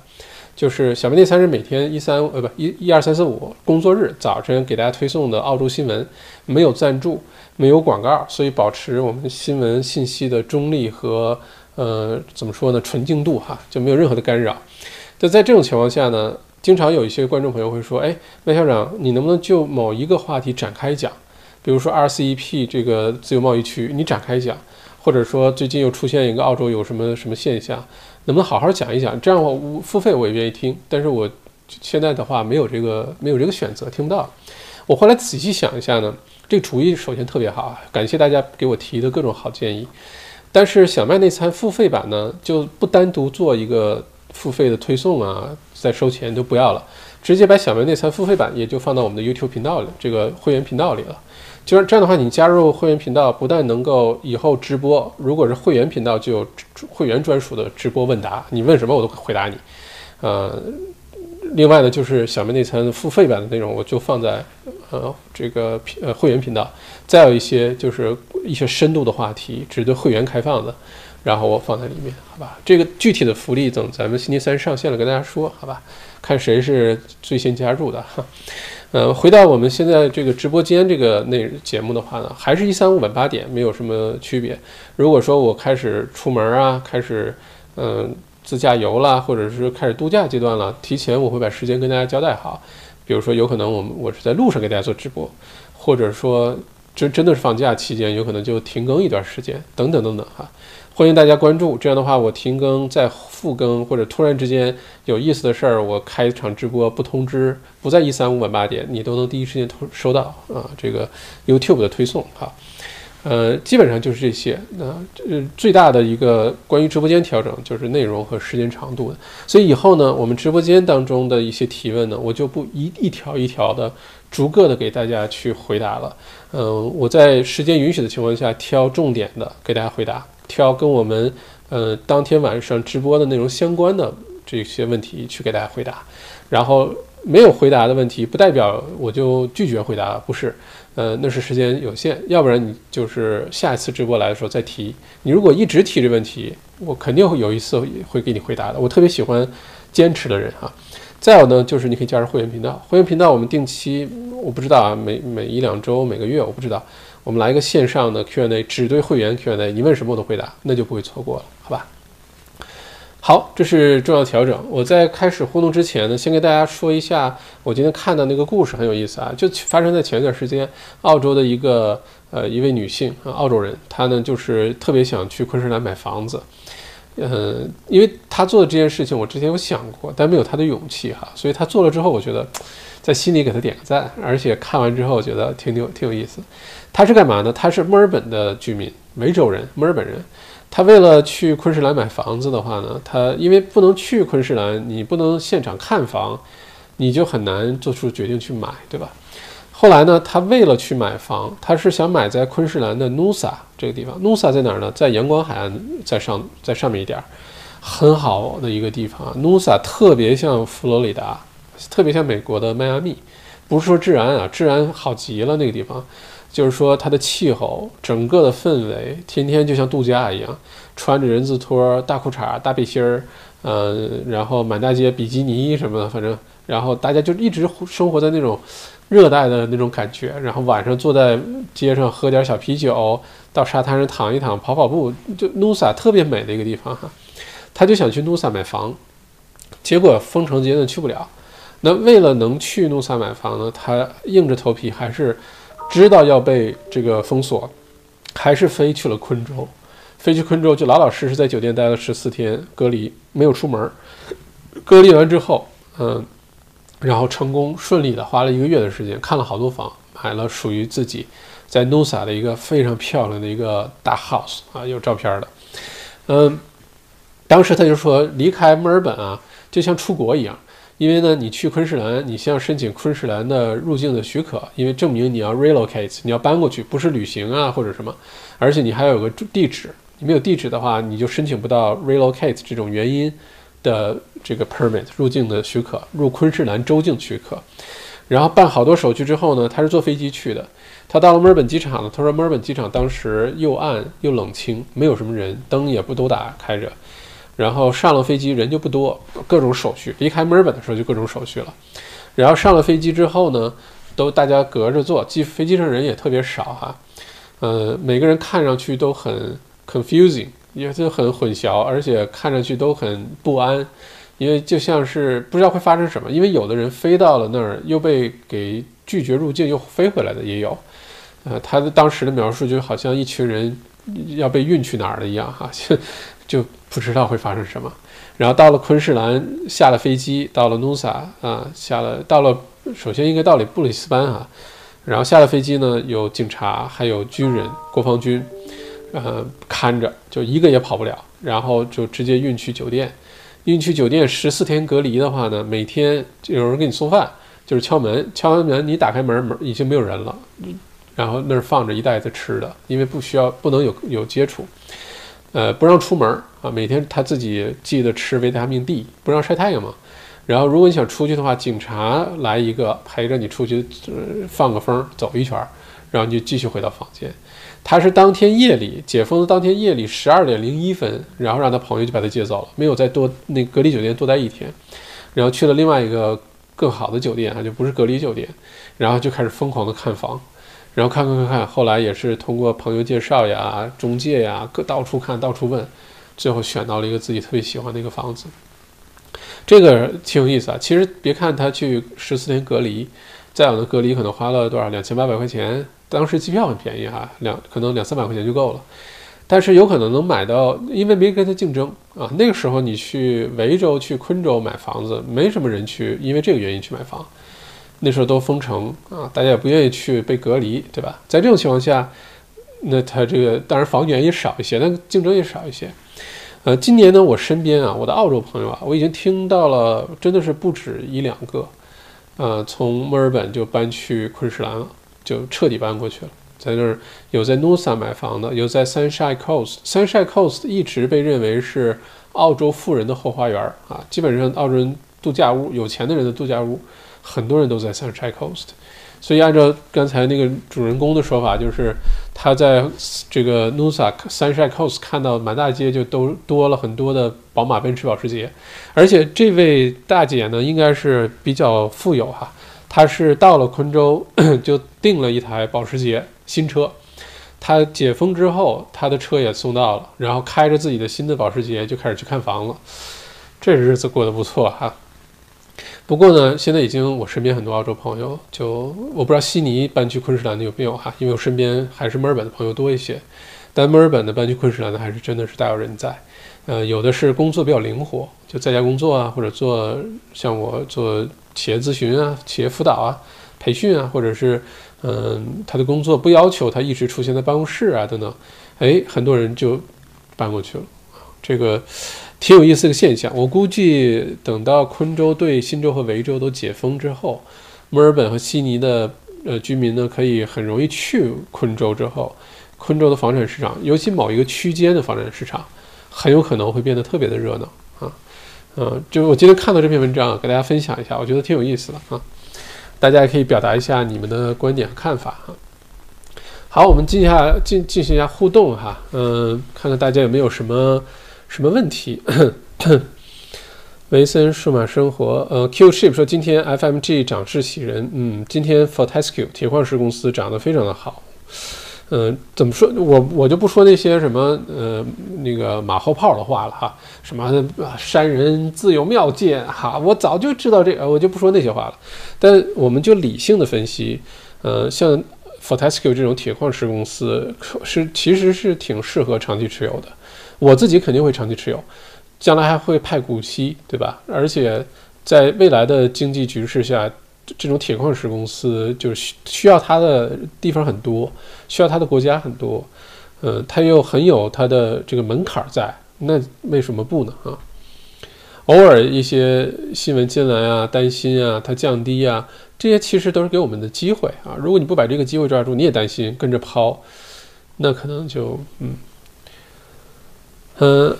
Speaker 1: 就是小麦内参是每天一三呃不一一二三四五工作日早晨给大家推送的澳洲新闻，没有赞助，没有广告，所以保持我们新闻信息的中立和呃怎么说呢纯净度哈，就没有任何的干扰。就在这种情况下呢。经常有一些观众朋友会说：“哎，麦校长，你能不能就某一个话题展开讲？比如说 RCEP 这个自由贸易区，你展开讲，或者说最近又出现一个澳洲有什么什么现象，能不能好好讲一讲？这样我付费我也愿意听。但是我现在的话没有这个没有这个选择，听不到。我后来仔细想一下呢，这个主意首先特别好，感谢大家给我提的各种好建议。但是小麦内参付费版呢，就不单独做一个付费的推送啊，再收钱都不要了，直接把小明内参付费版也就放到我们的 YouTube 频道里，这个会员频道里了。就是这样的话，你加入会员频道，不但能够以后直播，如果是会员频道，就有会员专属的直播问答，你问什么我都会回答你。呃，另外呢，就是小明内参付费版的内容，我就放在呃这个呃会员频道。再有一些就是一些深度的话题，只对会员开放的，然后我放在里面，好吧？这个具体的福利等咱们星期三上线了跟大家说，好吧？看谁是最先加入的哈。呃，回到我们现在这个直播间这个内节目的话呢，还是一三五晚八点，没有什么区别。如果说我开始出门啊，开始嗯自驾游啦，或者是开始度假阶段了，提前我会把时间跟大家交代好。比如说，有可能我们我是在路上给大家做直播，或者说真真的是放假期间，有可能就停更一段时间，等等等等哈。欢迎大家关注，这样的话我停更再复更，或者突然之间有意思的事儿，我开一场直播不通知，不在一三五晚八点，你都能第一时间收收到啊，这个 YouTube 的推送哈，呃，基本上就是这些。那呃最大的一个关于直播间调整就是内容和时间长度的，所以以后呢，我们直播间当中的一些提问呢，我就不一一条一条的逐个的给大家去回答了。嗯，我在时间允许的情况下挑重点的给大家回答。挑跟我们呃当天晚上直播的内容相关的这些问题去给大家回答，然后没有回答的问题不代表我就拒绝回答，不是，呃那是时间有限，要不然你就是下一次直播来的时候再提。你如果一直提这问题，我肯定会有一次会给你回答的。我特别喜欢坚持的人哈。再有呢，就是你可以加入会员频道，会员频道我们定期我不知道啊，每每一两周每个月我不知道。我们来一个线上的 Q&A，只对会员 Q&A，你问什么我都回答，那就不会错过了，好吧？好，这是重要调整。我在开始互动之前呢，先跟大家说一下，我今天看到那个故事很有意思啊，就发生在前一段时间，澳洲的一个呃一位女性啊，澳洲人，她呢就是特别想去昆士兰买房子，嗯，因为她做的这件事情，我之前有想过，但没有她的勇气哈，所以她做了之后，我觉得在心里给她点个赞，而且看完之后觉得挺有挺有意思。他是干嘛呢？他是墨尔本的居民，维州人，墨尔本人。他为了去昆士兰买房子的话呢，他因为不能去昆士兰，你不能现场看房，你就很难做出决定去买，对吧？后来呢，他为了去买房，他是想买在昆士兰的 Nusa 这个地方。Nusa 在哪儿呢？在阳光海岸，在上，在上面一点儿，很好的一个地方。Nusa 特别像佛罗里达，特别像美国的迈阿密，不是说治安啊，治安好极了那个地方。就是说，它的气候、整个的氛围，天天就像度假一样，穿着人字拖、大裤衩、大背心儿，嗯，然后满大街比基尼什么的，反正，然后大家就一直生活在那种热带的那种感觉，然后晚上坐在街上喝点小啤酒，到沙滩上躺一躺、跑跑步，就 Nusa 特别美的一个地方哈。他就想去 Nusa 买房，结果封城阶段去不了。那为了能去 Nusa 买房呢，他硬着头皮还是。知道要被这个封锁，还是飞去了昆州。飞去昆州就老老实实在酒店待了十四天，隔离没有出门。隔离完之后，嗯，然后成功顺利的花了一个月的时间，看了好多房，买了属于自己在 Nusa 的一个非常漂亮的一个大 house 啊，有照片的。嗯，当时他就说离开墨尔本啊，就像出国一样。因为呢，你去昆士兰，你先要申请昆士兰的入境的许可，因为证明你要 relocate，你要搬过去，不是旅行啊或者什么，而且你还有个地址，你没有地址的话，你就申请不到 relocate 这种原因的这个 permit 入境的许可，入昆士兰州境许可。然后办好多手续之后呢，他是坐飞机去的。他到了墨尔本机场呢，他说墨尔本机场当时又暗又冷清，没有什么人，灯也不都打开着。然后上了飞机，人就不多，各种手续。离开墨尔本的时候就各种手续了。然后上了飞机之后呢，都大家隔着坐，机飞机上人也特别少哈。呃，每个人看上去都很 confusing，也就很混淆，而且看上去都很不安，因为就像是不知道会发生什么。因为有的人飞到了那儿又被给拒绝入境，又飞回来的也有。呃，他的当时的描述就好像一群人要被运去哪儿了一样哈，就就。不知道会发生什么，然后到了昆士兰，下了飞机，到了 Nusa 啊，下了到了，首先应该到了布里斯班啊，然后下了飞机呢，有警察，还有军人、国防军，呃，看着，就一个也跑不了。然后就直接运去酒店，运去酒店十四天隔离的话呢，每天有人给你送饭，就是敲门，敲完门你打开门，门已经没有人了，然后那儿放着一袋子吃的，因为不需要不能有有接触，呃，不让出门啊，每天他自己记得吃维他命 D，不让晒太阳嘛。然后如果你想出去的话，警察来一个陪着你出去，呃放个风，走一圈，然后你就继续回到房间。他是当天夜里解封的当天夜里十二点零一分，然后让他朋友就把他接走了，没有再多那隔离酒店多待一天，然后去了另外一个更好的酒店啊，就不是隔离酒店，然后就开始疯狂的看房，然后看看看看，后来也是通过朋友介绍呀、中介呀，各到处看到处问，最后选到了一个自己特别喜欢的一个房子。这个挺有意思啊！其实别看他去十四天隔离，再有的隔离可能花了多少两千八百块钱，当时机票很便宜哈，两可能两三百块钱就够了。但是有可能能买到，因为没跟他竞争啊。那个时候你去维州、去昆州买房子，没什么人去，因为这个原因去买房。那时候都封城啊，大家也不愿意去被隔离，对吧？在这种情况下，那他这个当然房源也少一些，但竞争也少一些。呃，今年呢，我身边啊，我的澳洲朋友啊，我已经听到了，真的是不止一两个，呃，从墨尔本就搬去昆士兰了，就彻底搬过去了，在那儿有在 Noosa 买房的，有在 Sunshine Coast。Sunshine Coast 一直被认为是澳洲富人的后花园啊，基本上澳洲人度假屋，有钱的人的度假屋，很多人都在 Sunshine Coast。所以按照刚才那个主人公的说法，就是他在这个 Noosa Sunshine Coast 看到满大街就都多了很多的宝马、奔驰、保时捷，而且这位大姐呢应该是比较富有哈，她是到了昆州 就订了一台保时捷新车，她解封之后她的车也送到了，然后开着自己的新的保时捷就开始去看房了，这日子过得不错哈。不过呢，现在已经我身边很多澳洲朋友，就我不知道悉尼搬去昆士兰的有没有哈，因为我身边还是墨尔本的朋友多一些，但墨尔本的搬去昆士兰的还是真的是大有人在。呃，有的是工作比较灵活，就在家工作啊，或者做像我做企业咨询啊、企业辅导啊、培训啊，或者是嗯，他的工作不要求他一直出现在办公室啊等等，哎，很多人就搬过去了，这个。挺有意思的现象，我估计等到昆州对新州和维州都解封之后，墨尔本和悉尼的呃居民呢，可以很容易去昆州之后，昆州的房产市场，尤其某一个区间的房产市场，很有可能会变得特别的热闹啊，嗯，就我今天看到这篇文章，给大家分享一下，我觉得挺有意思的啊，大家也可以表达一下你们的观点和看法哈。好，我们进下进进行一下互动哈，嗯，看看大家有没有什么。什么问题？维森数码生活，呃，Q Ship 说今天 FMG 涨势喜人，嗯，今天 Fortescue 铁矿石公司涨得非常的好，嗯，怎么说？我我就不说那些什么呃那个马后炮的话了哈，什么山人自有妙见哈，我早就知道这个，我就不说那些话了。但我们就理性的分析，呃，像 Fortescue 这种铁矿石公司是其实是挺适合长期持有的。我自己肯定会长期持有，将来还会派股息，对吧？而且在未来的经济局势下，这种铁矿石公司就是需要它的地方很多，需要它的国家很多，嗯，它又很有它的这个门槛在，那为什么不呢？啊，偶尔一些新闻进来啊，担心啊，它降低啊，这些其实都是给我们的机会啊。如果你不把这个机会抓住，你也担心跟着抛，那可能就嗯。嗯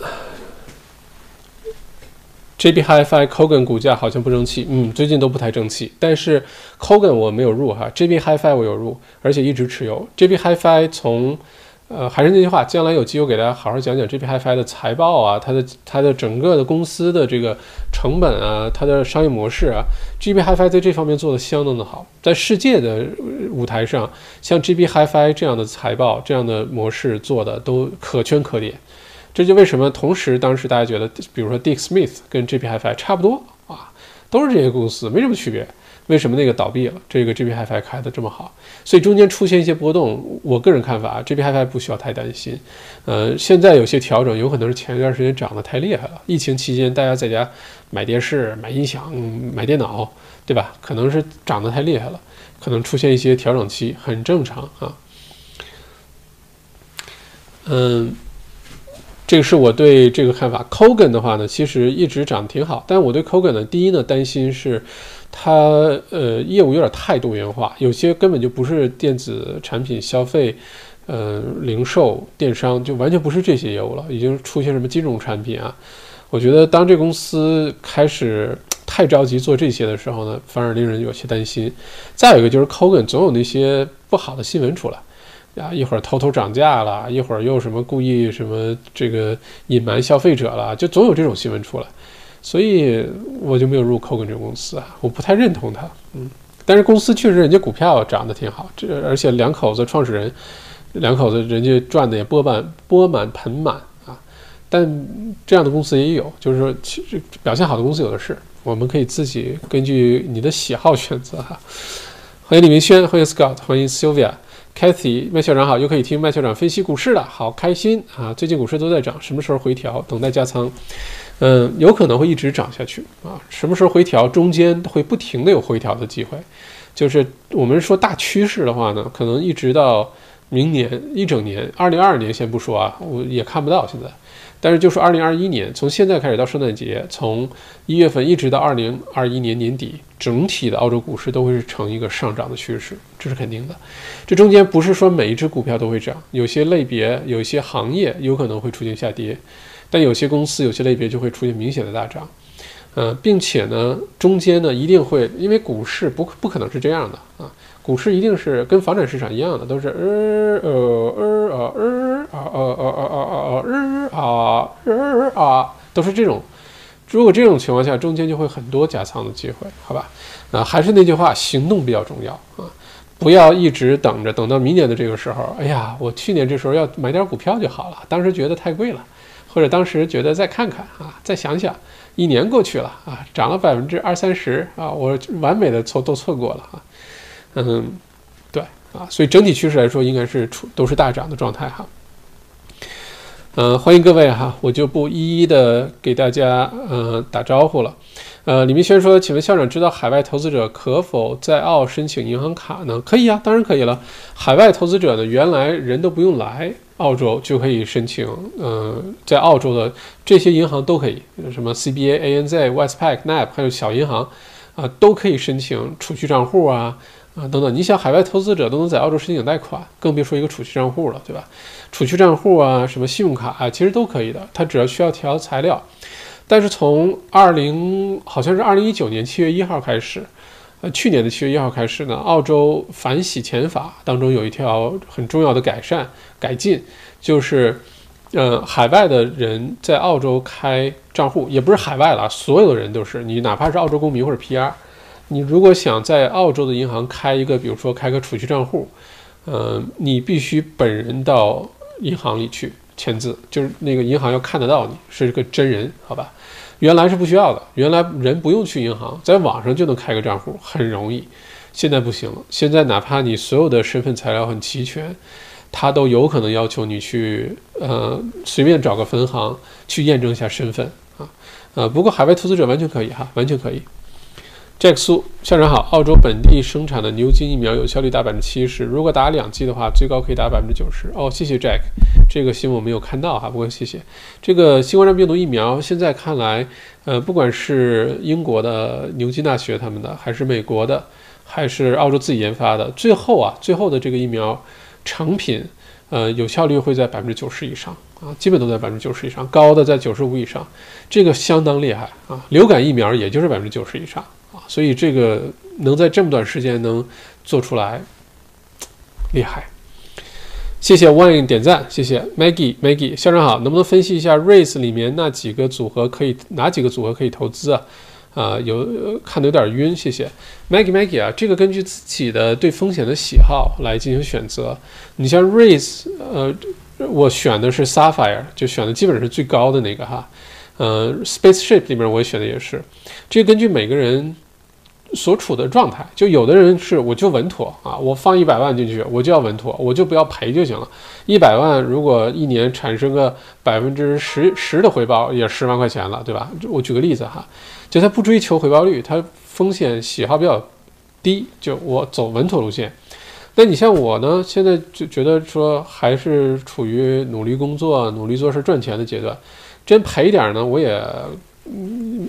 Speaker 1: ，JB Hi-Fi Kogan 股价好像不争气，嗯，最近都不太争气。但是 Kogan 我没有入哈，JB Hi-Fi 我有入，而且一直持有。JB Hi-Fi 从，呃，还是那句话，将来有机会给大家好好讲讲 JB Hi-Fi 的财报啊，它的它的整个的公司的这个成本啊，它的商业模式啊，JB Hi-Fi 在这方面做的相当的好，在世界的舞台上，像 JB Hi-Fi 这样的财报、这样的模式做的都可圈可点。这就为什么同时当时大家觉得，比如说 Dick Smith 跟 JP Hi-Fi 差不多啊，都是这些公司，没什么区别。为什么那个倒闭了？这个 GB HiFi 开的这么好，所以中间出现一些波动，我个人看法，GB HiFi 不需要太担心。呃，现在有些调整，有可能是前一段时间涨得太厉害了。疫情期间大家在家买电视、买音响、买电脑，对吧？可能是涨得太厉害了，可能出现一些调整期，很正常啊。嗯。这个是我对这个看法。Kogan 的话呢，其实一直涨得挺好，但我对 Kogan 呢，第一呢担心是它呃业务有点太多元化，有些根本就不是电子产品消费，呃零售电商就完全不是这些业务了，已经出现什么金融产品啊。我觉得当这公司开始太着急做这些的时候呢，反而令人有些担心。再有一个就是 Kogan 总有那些不好的新闻出来。呀，一会儿偷偷涨价了，一会儿又什么故意什么这个隐瞒消费者了，就总有这种新闻出来，所以我就没有入 c o g a n 这个公司啊，我不太认同它，嗯，但是公司确实人家股票涨得挺好，这而且两口子创始人，两口子人家赚的也钵满钵满盆满啊，但这样的公司也有，就是说其实表现好的公司有的是，我们可以自己根据你的喜好选择哈。欢迎李明轩，欢迎 Scott，欢迎 Sylvia。Kathy，麦校长好，又可以听麦校长分析股市了，好开心啊！最近股市都在涨，什么时候回调？等待加仓，嗯，有可能会一直涨下去啊。什么时候回调？中间会不停的有回调的机会，就是我们说大趋势的话呢，可能一直到明年一整年，二零二二年先不说啊，我也看不到现在。但是就说二零二一年，从现在开始到圣诞节，从一月份一直到二零二一年年底，整体的澳洲股市都会是呈一个上涨的趋势，这是肯定的。这中间不是说每一只股票都会涨，有些类别、有些行业有可能会出现下跌，但有些公司、有些类别就会出现明显的大涨。嗯，并且呢，中间呢一定会，因为股市不不可能是这样的啊。股市一定是跟房产市场一样的，都是呃呃呃啊呃啊啊啊啊啊啊呃啊啊，都是这种。如果这种情况下，中间就会很多加仓的机会，好吧？啊，还是那句话，行动比较重要啊，不要一直等着，等到明年的这个时候，哎呀，我去年这时候要买点股票就好了，当时觉得太贵了，或者当时觉得再看看啊，再想想，一年过去了啊，涨了百分之二三十啊，我完美的错都错过了啊。嗯，对啊，所以整体趋势来说，应该是出都是大涨的状态哈。嗯，欢迎各位哈，我就不一一的给大家呃打招呼了。呃，李明轩说，请问校长知道海外投资者可否在澳申请银行卡呢？可以啊，当然可以了。海外投资者呢，原来人都不用来澳洲就可以申请，嗯，在澳洲的这些银行都可以，什么 CBA、ANZ、Westpac、NAB，还有小银行啊，都可以申请储蓄账户啊。啊，等等，你想海外投资者都能在澳洲申请贷款，更别说一个储蓄账户了，对吧？储蓄账户啊，什么信用卡啊，其实都可以的，它只要需要调材料。但是从二零好像是二零一九年七月一号开始，呃，去年的七月一号开始呢，澳洲反洗钱法当中有一条很重要的改善改进，就是，呃，海外的人在澳洲开账户，也不是海外了，所有的人都是，你哪怕是澳洲公民或者 PR。你如果想在澳洲的银行开一个，比如说开个储蓄账户，呃，你必须本人到银行里去签字，就是那个银行要看得到你是个真人，好吧？原来是不需要的，原来人不用去银行，在网上就能开个账户，很容易。现在不行了，现在哪怕你所有的身份材料很齐全，他都有可能要求你去，呃，随便找个分行去验证一下身份啊，呃，不过海外投资者完全可以哈，完全可以。Jack 苏校长好，澳洲本地生产的牛津疫苗有效率达百分之七十，如果打两剂的话，最高可以打百分之九十。哦，谢谢 Jack，这个新闻我没有看到哈，不过谢谢。这个新冠状病毒疫苗现在看来，呃，不管是英国的牛津大学他们的，还是美国的，还是澳洲自己研发的，最后啊，最后的这个疫苗成品，呃，有效率会在百分之九十以上啊，基本都在百分之九十以上，高的在九十五以上，这个相当厉害啊。流感疫苗也就是百分之九十以上。所以这个能在这么短时间能做出来，厉害！谢谢 Wayne 点赞，谢谢 Maggie Maggie 校长好，能不能分析一下 Race 里面那几个组合可以哪几个组合可以投资啊？啊，有看的有点晕，谢谢 Maggie Maggie 啊，这个根据自己的对风险的喜好来进行选择。你像 Race，呃，我选的是 Sapphire，就选的基本是最高的那个哈。呃，spaceship 里面我选的也是，这根据每个人所处的状态，就有的人是我就稳妥啊，我放一百万进去，我就要稳妥，我就不要赔就行了。一百万如果一年产生个百分之十十的回报，也十万块钱了，对吧？我举个例子哈，就他不追求回报率，他风险喜好比较低，就我走稳妥路线。那你像我呢，现在就觉得说还是处于努力工作、努力做事赚钱的阶段。真赔一点呢，我也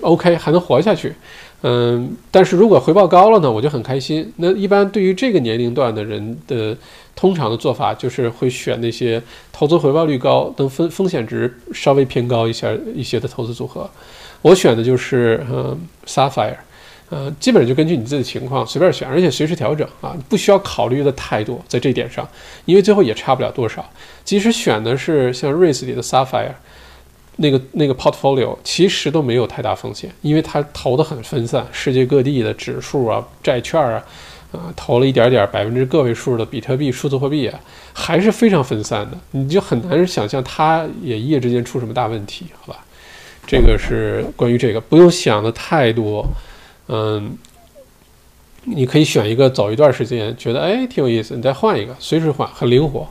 Speaker 1: OK，还能活下去。嗯，但是如果回报高了呢，我就很开心。那一般对于这个年龄段的人的通常的做法，就是会选那些投资回报率高、等风风险值稍微偏高一些一些的投资组合。我选的就是嗯，Sapphire，呃，基本上就根据你自己的情况随便选，而且随时调整啊，不需要考虑的太多在这点上，因为最后也差不了多少。即使选的是像 Race 里的 Sapphire。那个那个 portfolio 其实都没有太大风险，因为它投的很分散，世界各地的指数啊、债券啊，啊，投了一点点百分之个位数的比特币、数字货币啊，还是非常分散的，你就很难想象它也一夜之间出什么大问题，好吧？这个是关于这个，不用想的太多，嗯，你可以选一个走一段时间，觉得哎挺有意思，你再换一个，随时换，很灵活。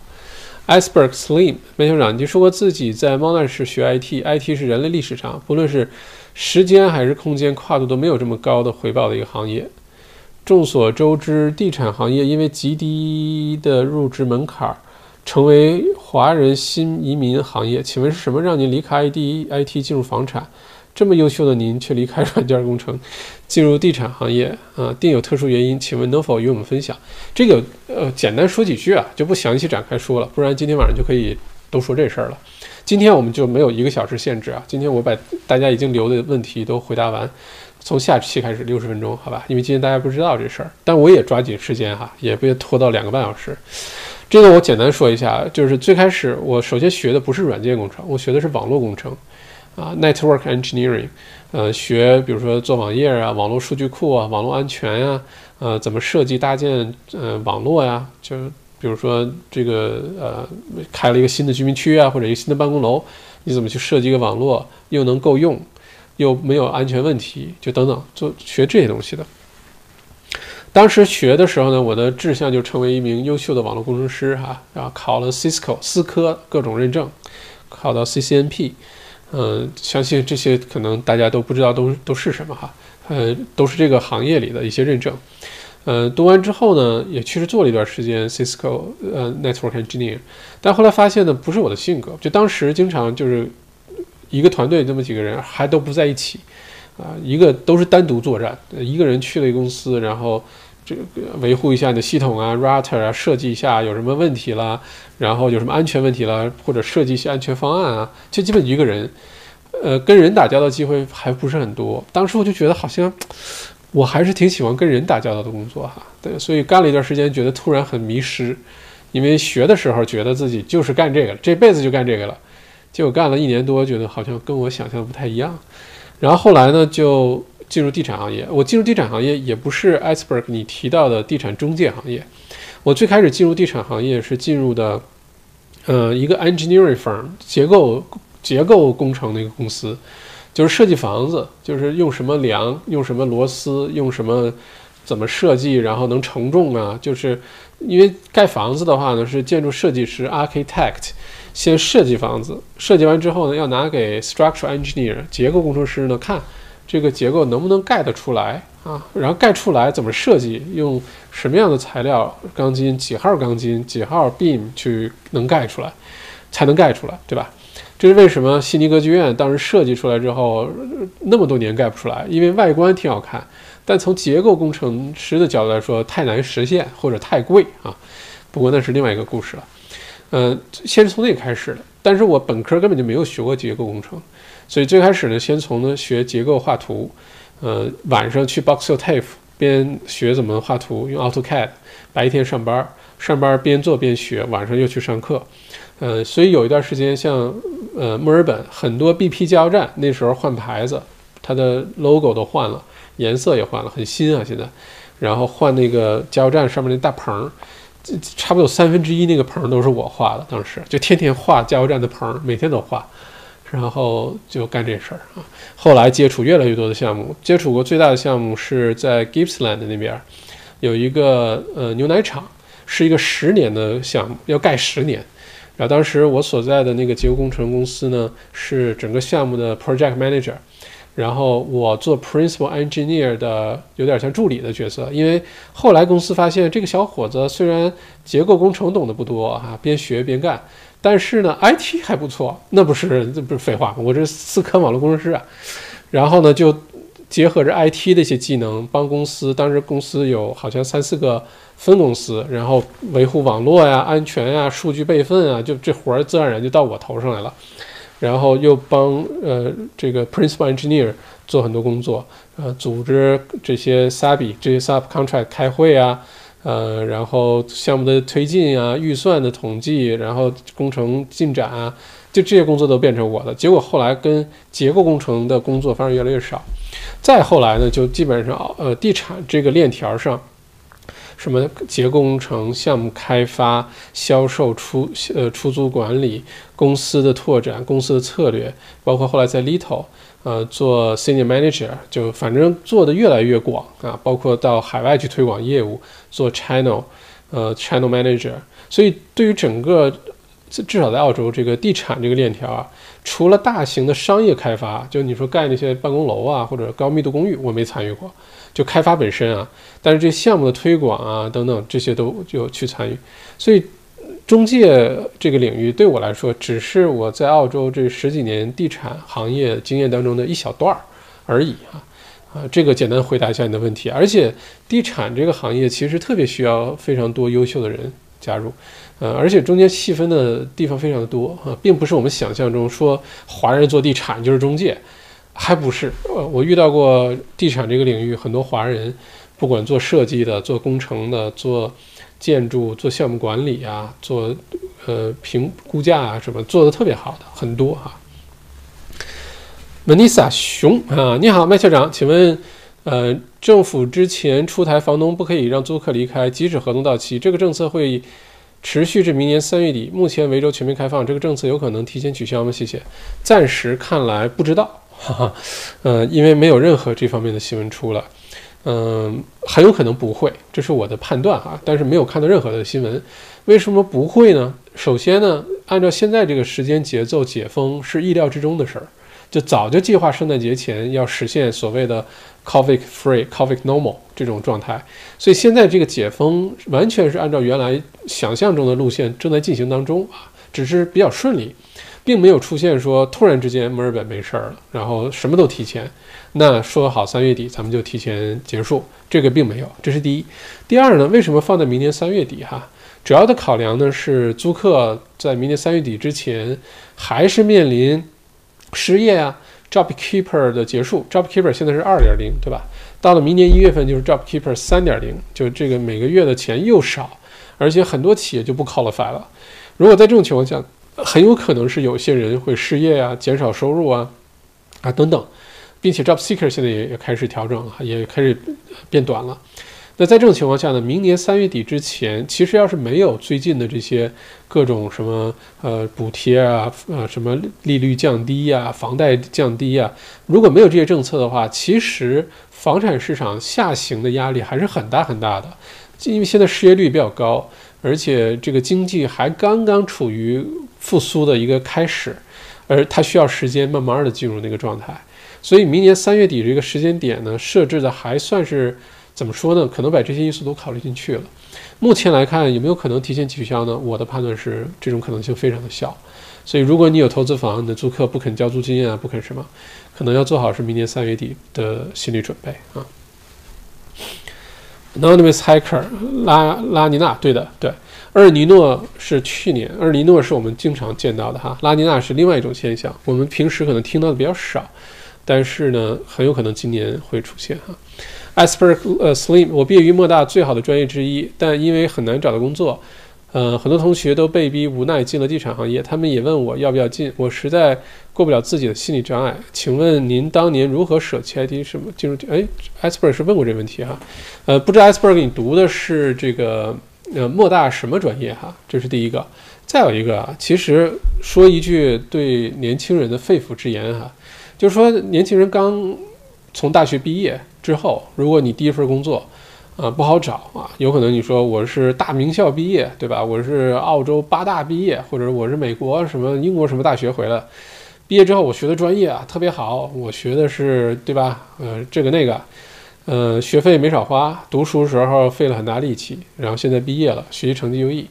Speaker 1: Iceberg Slim，梅校长，你说过自己在猫难时学 IT，IT 是人类历史上不论是时间还是空间跨度都没有这么高的回报的一个行业。众所周知，地产行业因为极低的入职门槛，成为华人新移民行业。请问是什么让您离开 IT，IT 进入房产？这么优秀的您却离开软件工程，进入地产行业啊，定有特殊原因？请问能否与我们分享？这个呃，简单说几句啊，就不详细展开说了，不然今天晚上就可以都说这事儿了。今天我们就没有一个小时限制啊，今天我把大家已经留的问题都回答完，从下期开始六十分钟，好吧？因为今天大家不知道这事儿，但我也抓紧时间哈，也别拖到两个半小时。这个我简单说一下，就是最开始我首先学的不是软件工程，我学的是网络工程。啊，network engineering，呃，学比如说做网页啊，网络数据库啊，网络安全呀，呃，怎么设计搭建呃网络呀？就比如说这个呃，开了一个新的居民区啊，或者一个新的办公楼，你怎么去设计一个网络，又能够用，又没有安全问题，就等等，做学这些东西的。当时学的时候呢，我的志向就成为一名优秀的网络工程师哈，然后考了 Cisco 思科各种认证，考到 CCNP。嗯，相信这些可能大家都不知道都都是什么哈，呃，都是这个行业里的一些认证。呃，读完之后呢，也确实做了一段时间 Cisco 呃 Network Engineer，但后来发现呢，不是我的性格。就当时经常就是一个团队那么几个人还都不在一起，啊，一个都是单独作战，一个人去了一个公司，然后。这个维护一下你的系统啊，router 啊，设计一下有什么问题了，然后有什么安全问题了，或者设计一些安全方案啊，就基本一个人，呃，跟人打交道机会还不是很多。当时我就觉得好像我还是挺喜欢跟人打交道的工作哈，对，所以干了一段时间，觉得突然很迷失，因为学的时候觉得自己就是干这个，这辈子就干这个了，结果干了一年多，觉得好像跟我想象的不太一样，然后后来呢就。进入地产行业，我进入地产行业也不是 iceberg 你提到的地产中介行业。我最开始进入地产行业是进入的，呃，一个 engineering firm 结构结构工程的一个公司，就是设计房子，就是用什么梁，用什么螺丝，用什么怎么设计，然后能承重啊。就是因为盖房子的话呢，是建筑设计师 architect 先设计房子，设计完之后呢，要拿给 structural engineer 结构工程师呢看。这个结构能不能盖得出来啊？然后盖出来怎么设计？用什么样的材料？钢筋几号钢筋？几号 beam 去能盖出来，才能盖出来，对吧？这是为什么悉尼歌剧院当时设计出来之后那么多年盖不出来？因为外观挺好看，但从结构工程师的角度来说太难实现或者太贵啊。不过那是另外一个故事了。嗯，先是从那开始的，但是我本科根本就没有学过结构工程。所以最开始呢，先从呢学结构画图，呃，晚上去 Boxil TAFE 边学怎么画图，用 AutoCAD，白天上班，上班边做边学，晚上又去上课，呃，所以有一段时间，像呃墨尔本很多 BP 加油站那时候换牌子，它的 logo 都换了，颜色也换了，很新啊现在，然后换那个加油站上面那大棚，差不多三分之一那个棚都是我画的，当时就天天画加油站的棚，每天都画。然后就干这事儿啊。后来接触越来越多的项目，接触过最大的项目是在 Gippsland 那边，有一个呃牛奶厂，是一个十年的项目，要盖十年。然后当时我所在的那个结构工程公司呢，是整个项目的 project manager，然后我做 principal engineer 的，有点像助理的角色。因为后来公司发现这个小伙子虽然结构工程懂得不多哈，边学边干，但是呢 IT 还不错，那不是这不是废话吗？我这思科网络工程师啊。然后呢就结合着 IT 的一些技能，帮公司，当时公司有好像三四个。分公司，然后维护网络呀、安全呀、数据备份啊，就这活儿自然而然就到我头上来了。然后又帮呃这个 principal engineer 做很多工作，呃，组织这些 sabi 这些 sub contract 开会啊，呃，然后项目的推进啊、预算的统计，然后工程进展啊，就这些工作都变成我的。结果后来跟结构工程的工作反而越来越少。再后来呢，就基本上呃地产这个链条上。什么结构工程、项目开发、销售、出呃出租管理、公司的拓展、公司的策略，包括后来在 Little，呃做 Senior Manager，就反正做的越来越广啊，包括到海外去推广业务，做 Channel，呃 Channel Manager。所以对于整个至少在澳洲这个地产这个链条啊，除了大型的商业开发，就你说盖那些办公楼啊或者高密度公寓，我没参与过。就开发本身啊，但是这项目的推广啊等等这些都就去参与，所以中介这个领域对我来说，只是我在澳洲这十几年地产行业经验当中的一小段儿而已啊啊，这个简单回答一下你的问题。而且地产这个行业其实特别需要非常多优秀的人加入，呃，而且中间细分的地方非常的多啊，并不是我们想象中说华人做地产就是中介。还不是，呃，我遇到过地产这个领域很多华人，不管做设计的、做工程的、做建筑、做项目管理啊、做呃评估价啊什么，做的特别好的很多哈。Manisa 熊啊，你好，麦校长，请问，呃，政府之前出台房东不可以让租客离开，即使合同到期，这个政策会持续至明年三月底。目前维州全面开放，这个政策有可能提前取消吗？谢谢。暂时看来不知道。哈哈，呃，因为没有任何这方面的新闻出来，嗯，很有可能不会，这是我的判断哈。但是没有看到任何的新闻，为什么不会呢？首先呢，按照现在这个时间节奏解封是意料之中的事儿，就早就计划圣诞节前要实现所谓的 COVID free、COVID normal 这种状态，所以现在这个解封完全是按照原来想象中的路线正在进行当中啊，只是比较顺利。并没有出现说突然之间墨尔本没事儿了，然后什么都提前。那说好三月底咱们就提前结束，这个并没有，这是第一。第二呢，为什么放在明年三月底哈？主要的考量呢是租客在明年三月底之前还是面临失业啊，JobKeeper 的结束，JobKeeper 现在是二点零，对吧？到了明年一月份就是 JobKeeper 三点零，就这个每个月的钱又少，而且很多企业就不 qualify 了。如果在这种情况下，很有可能是有些人会失业啊，减少收入啊，啊等等，并且 job seeker 现在也也开始调整了，也开始变短了。那在这种情况下呢，明年三月底之前，其实要是没有最近的这些各种什么呃补贴啊，呃什么利率降低呀，房贷降低呀，如果没有这些政策的话，其实房产市场下行的压力还是很大很大的，因为现在失业率比较高，而且这个经济还刚刚处于。复苏的一个开始，而它需要时间慢慢的进入那个状态，所以明年三月底这个时间点呢，设置的还算是怎么说呢？可能把这些因素都考虑进去了。目前来看，有没有可能提前取消呢？我的判断是这种可能性非常的小。所以，如果你有投资房，你的租客不肯交租金啊，不肯什么，可能要做好是明年三月底的心理准备啊。Anonymous Hacker 拉拉尼娜，对的，对。厄尔尼诺是去年，厄尔尼诺是我们经常见到的哈，拉尼娜是另外一种现象，我们平时可能听到的比较少，但是呢，很有可能今年会出现哈。Asper 呃 Slim，我毕业于莫大最好的专业之一，但因为很难找到工作，呃，很多同学都被逼无奈进了地产行业，他们也问我要不要进，我实在过不了自己的心理障碍。请问您当年如何舍弃 IT 什么进入？哎，Asperg 是问过这个问题哈，呃，不知道 Asper 给你读的是这个。呃，莫大什么专业哈？这是第一个。再有一个啊，其实说一句对年轻人的肺腑之言哈，就是说年轻人刚从大学毕业之后，如果你第一份工作啊不好找啊，有可能你说我是大名校毕业，对吧？我是澳洲八大毕业，或者我是美国什么英国什么大学回来，毕业之后我学的专业啊特别好，我学的是对吧？呃，这个那个。呃，学费没少花，读书时候费了很大力气，然后现在毕业了，学习成绩优异，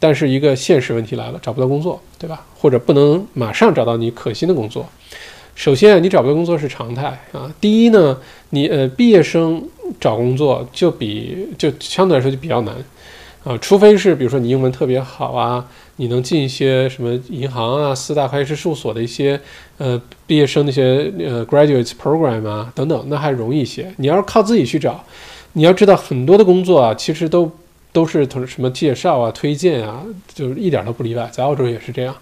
Speaker 1: 但是一个现实问题来了，找不到工作，对吧？或者不能马上找到你可心的工作。首先啊，你找不到工作是常态啊。第一呢，你呃，毕业生找工作就比就相对来说就比较难啊，除非是比如说你英文特别好啊。你能进一些什么银行啊、四大会计师事务所的一些呃毕业生那些呃 graduates program 啊等等，那还容易一些。你要是靠自己去找，你要知道很多的工作啊，其实都都是同什么介绍啊、推荐啊，就是一点都不例外。在澳洲也是这样。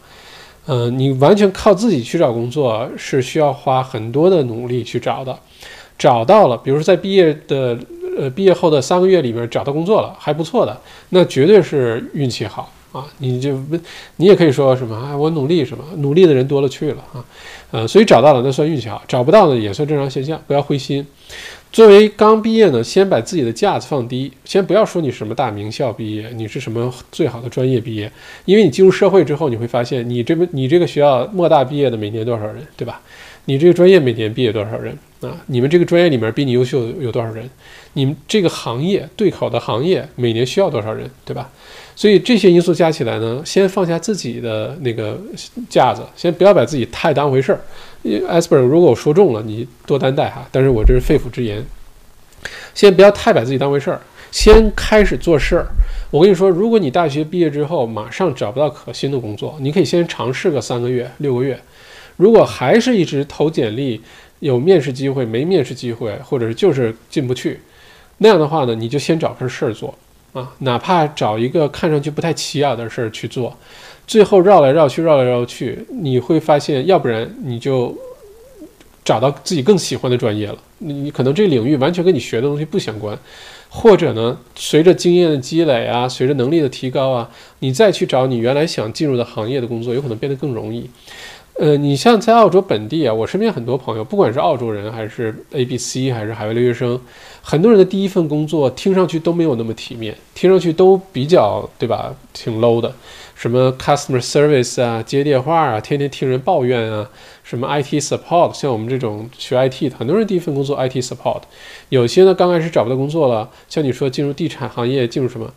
Speaker 1: 嗯，你完全靠自己去找工作是需要花很多的努力去找的。找到了，比如说在毕业的呃毕业后的三个月里面找到工作了，还不错的，那绝对是运气好。啊，你就不，你也可以说什么啊？我努力什么？努力的人多了去了啊，呃，所以找到了那算运气好，找不到呢也算正常现象，不要灰心。作为刚毕业呢，先把自己的架子放低，先不要说你什么大名校毕业，你是什么最好的专业毕业，因为你进入社会之后，你会发现你这个你这个学校莫大毕业的每年多少人，对吧？你这个专业每年毕业多少人啊？你们这个专业里面比你优秀有多少人？你们这个行业对口的行业每年需要多少人，对吧？所以这些因素加起来呢，先放下自己的那个架子，先不要把自己太当回事儿。Asper，如果我说中了，你多担待哈。但是我这是肺腑之言，先不要太把自己当回事儿，先开始做事儿。我跟你说，如果你大学毕业之后马上找不到可心的工作，你可以先尝试个三个月、六个月。如果还是一直投简历，有面试机会没面试机会，或者是就是进不去，那样的话呢，你就先找份事儿做。啊，哪怕找一个看上去不太起眼的事儿去做，最后绕来绕去，绕来绕去，你会发现，要不然你就找到自己更喜欢的专业了。你你可能这领域完全跟你学的东西不相关，或者呢，随着经验的积累啊，随着能力的提高啊，你再去找你原来想进入的行业的工作，有可能变得更容易。呃，你像在澳洲本地啊，我身边很多朋友，不管是澳洲人还是 A、B、C 还是海外留学生，很多人的第一份工作听上去都没有那么体面，听上去都比较对吧，挺 low 的，什么 customer service 啊，接电话啊，天天听人抱怨啊，什么 IT support，像我们这种学 IT 的，很多人第一份工作 IT support，有些呢刚开始找不到工作了，像你说进入地产行业，进入什么，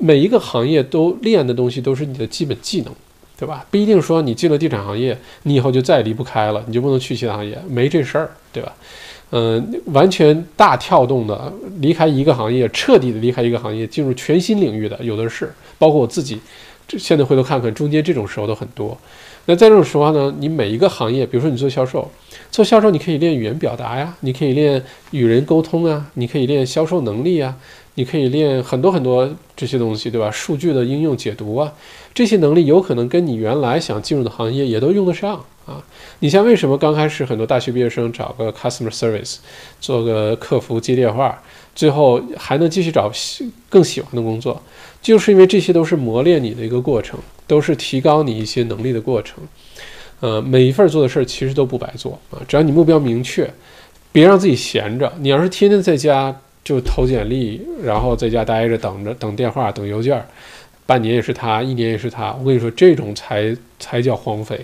Speaker 1: 每一个行业都练的东西都是你的基本技能。对吧？不一定说你进了地产行业，你以后就再也离不开了，你就不能去其他行业，没这事儿，对吧？嗯，完全大跳动的，离开一个行业，彻底的离开一个行业，进入全新领域的有的是，包括我自己。现在回头看看，中间这种时候都很多。那在这种时候呢，你每一个行业，比如说你做销售，做销售你可以练语言表达呀，你可以练与人沟通啊，你可以练销售能力啊。你可以练很多很多这些东西，对吧？数据的应用解读啊，这些能力有可能跟你原来想进入的行业也都用得上啊。你像为什么刚开始很多大学毕业生找个 customer service，做个客服接电话，最后还能继续找更喜欢的工作，就是因为这些都是磨练你的一个过程，都是提高你一些能力的过程。呃，每一份做的事儿其实都不白做啊，只要你目标明确，别让自己闲着。你要是天天在家。就投简历，然后在家待着，等着等电话，等邮件，半年也是他，一年也是他。我跟你说，这种才才叫荒废。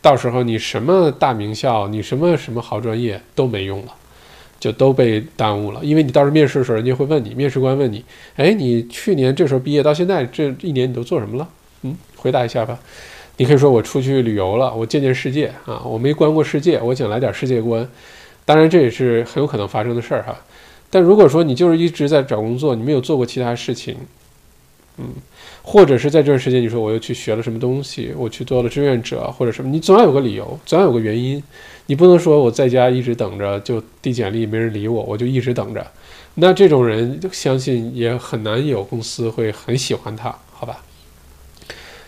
Speaker 1: 到时候你什么大名校，你什么什么好专业都没用了，就都被耽误了。因为你到时候面试的时候，人家会问你，面试官问你，哎，你去年这时候毕业到现在这一年你都做什么了？嗯，回答一下吧。你可以说我出去旅游了，我见见世界啊，我没观过世界，我想来点世界观。当然这也是很有可能发生的事儿哈。但如果说你就是一直在找工作，你没有做过其他事情，嗯，或者是在这段时间你说我又去学了什么东西，我去做了志愿者或者什么，你总要有个理由，总要有个原因，你不能说我在家一直等着就递简历没人理我，我就一直等着，那这种人相信也很难有公司会很喜欢他，好吧？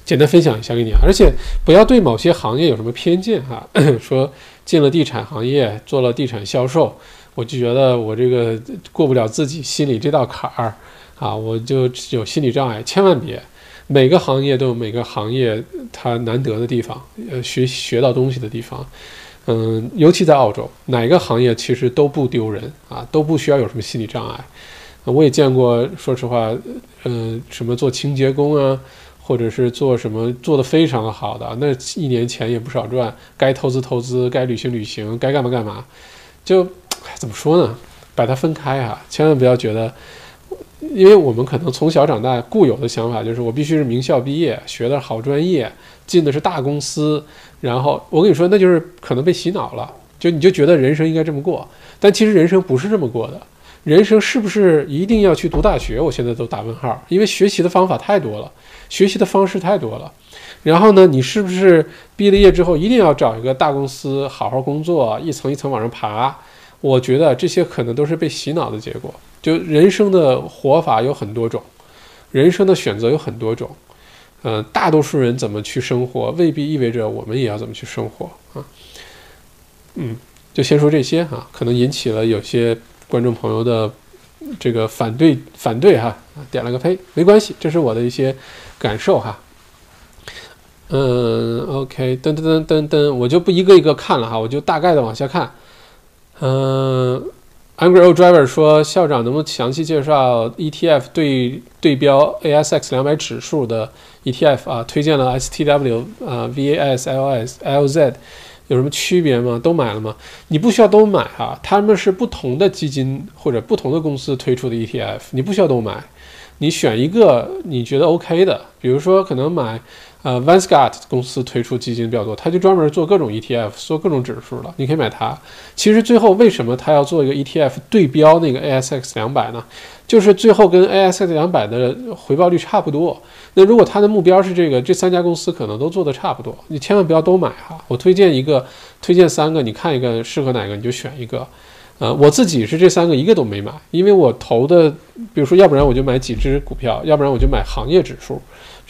Speaker 1: 简单分享一下给你，而且不要对某些行业有什么偏见哈，说进了地产行业做了地产销售。我就觉得我这个过不了自己心里这道坎儿，啊，我就有心理障碍，千万别。每个行业都有每个行业它难得的地方，呃，学学到东西的地方。嗯，尤其在澳洲，哪个行业其实都不丢人啊，都不需要有什么心理障碍。我也见过，说实话，呃，什么做清洁工啊，或者是做什么做的非常的好的，那一年钱也不少赚，该投资投资，该旅行旅行，该干嘛干嘛。就怎么说呢？把它分开啊，千万不要觉得。因为我们可能从小长大固有的想法就是我必须是名校毕业，学的好专业，进的是大公司，然后我跟你说，那就是可能被洗脑了，就你就觉得人生应该这么过，但其实人生不是这么过的，人生是不是一定要去读大学？我现在都打问号，因为学习的方法太多了，学习的方式太多了，然后呢，你是不是毕了业之后一定要找一个大公司好好工作，一层一层往上爬？我觉得这些可能都是被洗脑的结果。就人生的活法有很多种，人生的选择有很多种，嗯，大多数人怎么去生活，未必意味着我们也要怎么去生活啊。嗯，就先说这些哈，可能引起了有些观众朋友的这个反对，反对哈，点了个呸，没关系，这是我的一些感受哈。嗯，OK，噔噔噔噔噔，我就不一个一个看了哈，我就大概的往下看，嗯。Angry Old Driver 说：“校长能不能详细介绍 ETF 对对标 ASX 两百指数的 ETF 啊？推荐了 STW 啊、VAS、LS、LZ 有什么区别吗？都买了吗？你不需要都买哈，他们是不同的基金或者不同的公司推出的 ETF，你不需要都买，你选一个你觉得 OK 的，比如说可能买。”呃，Vanguard 公司推出基金比较多，他就专门做各种 ETF，做各种指数的，你可以买它。其实最后为什么他要做一个 ETF 对标那个 ASX 两百呢？就是最后跟 ASX 两百的回报率差不多。那如果他的目标是这个，这三家公司可能都做的差不多，你千万不要都买哈。我推荐一个，推荐三个，你看一个适合哪个你就选一个。呃，我自己是这三个一个都没买，因为我投的，比如说要不然我就买几只股票，要不然我就买行业指数。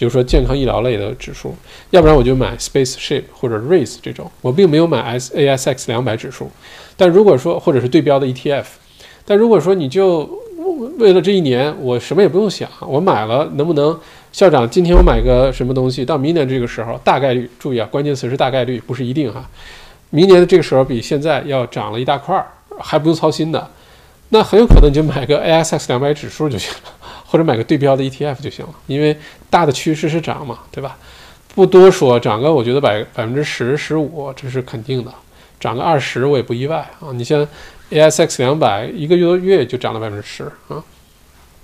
Speaker 1: 比如说健康医疗类的指数，要不然我就买 Spaceship 或者 Race 这种，我并没有买 S A S X 两百指数。但如果说或者是对标的 ETF，但如果说你就为了这一年，我什么也不用想，我买了能不能？校长，今天我买个什么东西，到明年这个时候，大概率注意啊，关键词是大概率，不是一定哈。明年的这个时候比现在要涨了一大块儿，还不用操心的，那很有可能你就买个 A S X 两百指数就行了。或者买个对标的 ETF 就行了，因为大的趋势是涨嘛，对吧？不多说，涨个我觉得百百分之十、十五这是肯定的，涨个二十我也不意外啊。你像 ASX 两百一个月月就涨了百分之十啊，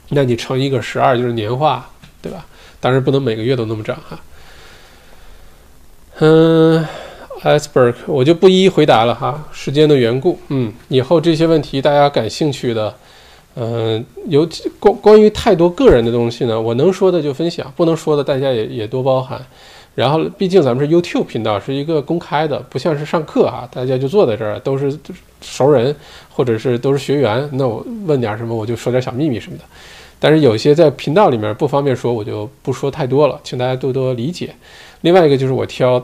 Speaker 1: 那你乘一个十二就是年化，对吧？当然不能每个月都那么涨哈。嗯，Iceberg 我就不一一回答了哈，时间的缘故。嗯，以后这些问题大家感兴趣的。嗯，有关关于太多个人的东西呢，我能说的就分享，不能说的大家也也多包涵。然后，毕竟咱们是 YouTube 频道，是一个公开的，不像是上课哈，大家就坐在这儿都是熟人，或者是都是学员，那我问点什么我就说点小秘密什么的。但是有些在频道里面不方便说，我就不说太多了，请大家多多理解。另外一个就是我挑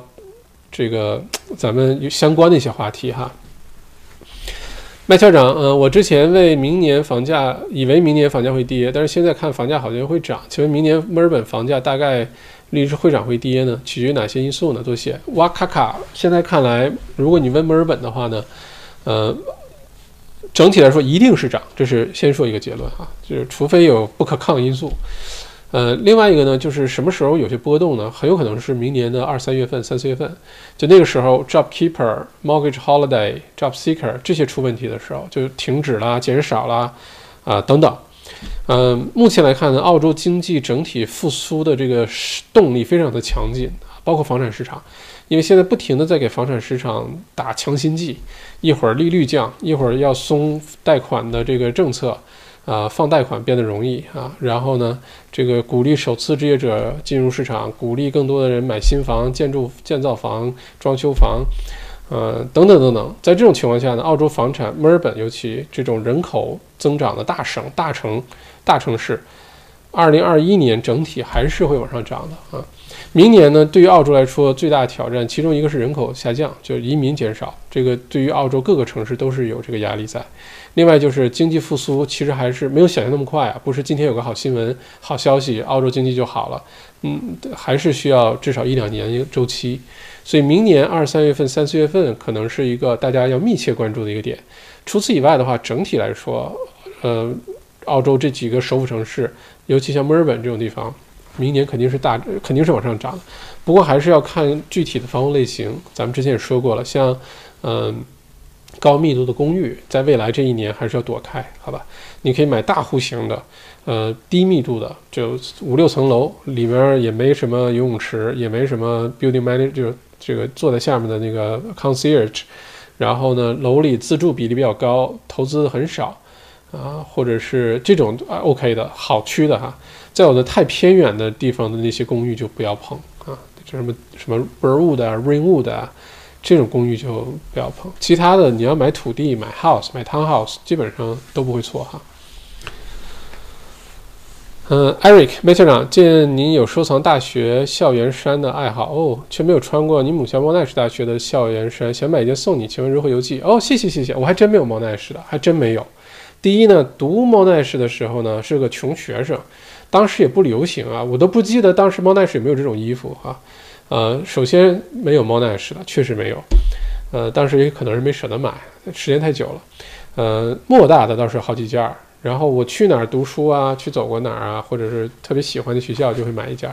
Speaker 1: 这个咱们相关的一些话题哈。麦校长，嗯，我之前为明年房价，以为明年房价会跌，但是现在看房价好像会涨。请问明年墨尔本房价大概率是会涨会跌呢？取决于哪些因素呢？多谢。哇咔咔，现在看来，如果你问墨尔本的话呢，呃，整体来说一定是涨，这是先说一个结论哈，就是除非有不可抗因素。呃，另外一个呢，就是什么时候有些波动呢？很有可能是明年的二三月份、三四月份，就那个时候，Job Keeper、Mortgage Holiday、Job Seeker 这些出问题的时候，就停止啦、减少啦，啊等等。嗯，目前来看呢，澳洲经济整体复苏的这个动力非常的强劲，包括房产市场，因为现在不停的在给房产市场打强心剂，一会儿利率降，一会儿要松贷款的这个政策。啊，放贷款变得容易啊，然后呢，这个鼓励首次置业者进入市场，鼓励更多的人买新房、建筑、建造房、装修房，呃，等等等等。在这种情况下呢，澳洲房产，墨尔本尤其这种人口增长的大省、大城、大城市，二零二一年整体还是会往上涨的啊。明年呢，对于澳洲来说，最大的挑战，其中一个是人口下降，就是移民减少，这个对于澳洲各个城市都是有这个压力在。另外就是经济复苏其实还是没有想象那么快啊，不是今天有个好新闻、好消息，澳洲经济就好了，嗯，还是需要至少一两年周期。所以明年二三月份、三四月份可能是一个大家要密切关注的一个点。除此以外的话，整体来说，呃，澳洲这几个首府城市，尤其像墨尔本这种地方，明年肯定是大，肯定是往上涨。不过还是要看具体的房屋类型。咱们之前也说过了，像，嗯，高密度的公寓，在未来这一年还是要躲开，好吧？你可以买大户型的，呃，低密度的，就五六层楼，里面也没什么游泳池，也没什么 building manager，就这个坐在下面的那个 concierge。然后呢，楼里自住比例比较高，投资很少，啊，或者是这种啊 OK 的好区的哈，在有的太偏远的地方的那些公寓就不要碰啊，就什么什么 Burwood 啊、Ringwood 啊，这种公寓就不要碰。其他的你要买土地、买 house、买 townhouse，基本上都不会错哈。嗯，Eric 麦校长，见您有收藏大学校园衫的爱好哦，却没有穿过你母校莫奈什大学的校园衫，想买一件送你，请问如何邮寄？哦，谢谢谢谢，我还真没有莫奈什的，还真没有。第一呢，读莫奈什的时候呢是个穷学生，当时也不流行啊，我都不记得当时莫奈什有没有这种衣服哈。呃，首先没有莫奈什的，确实没有。呃，当时也可能是没舍得买，时间太久了。呃，莫大的倒是好几件儿。然后我去哪儿读书啊？去走过哪儿啊？或者是特别喜欢的学校，就会买一件。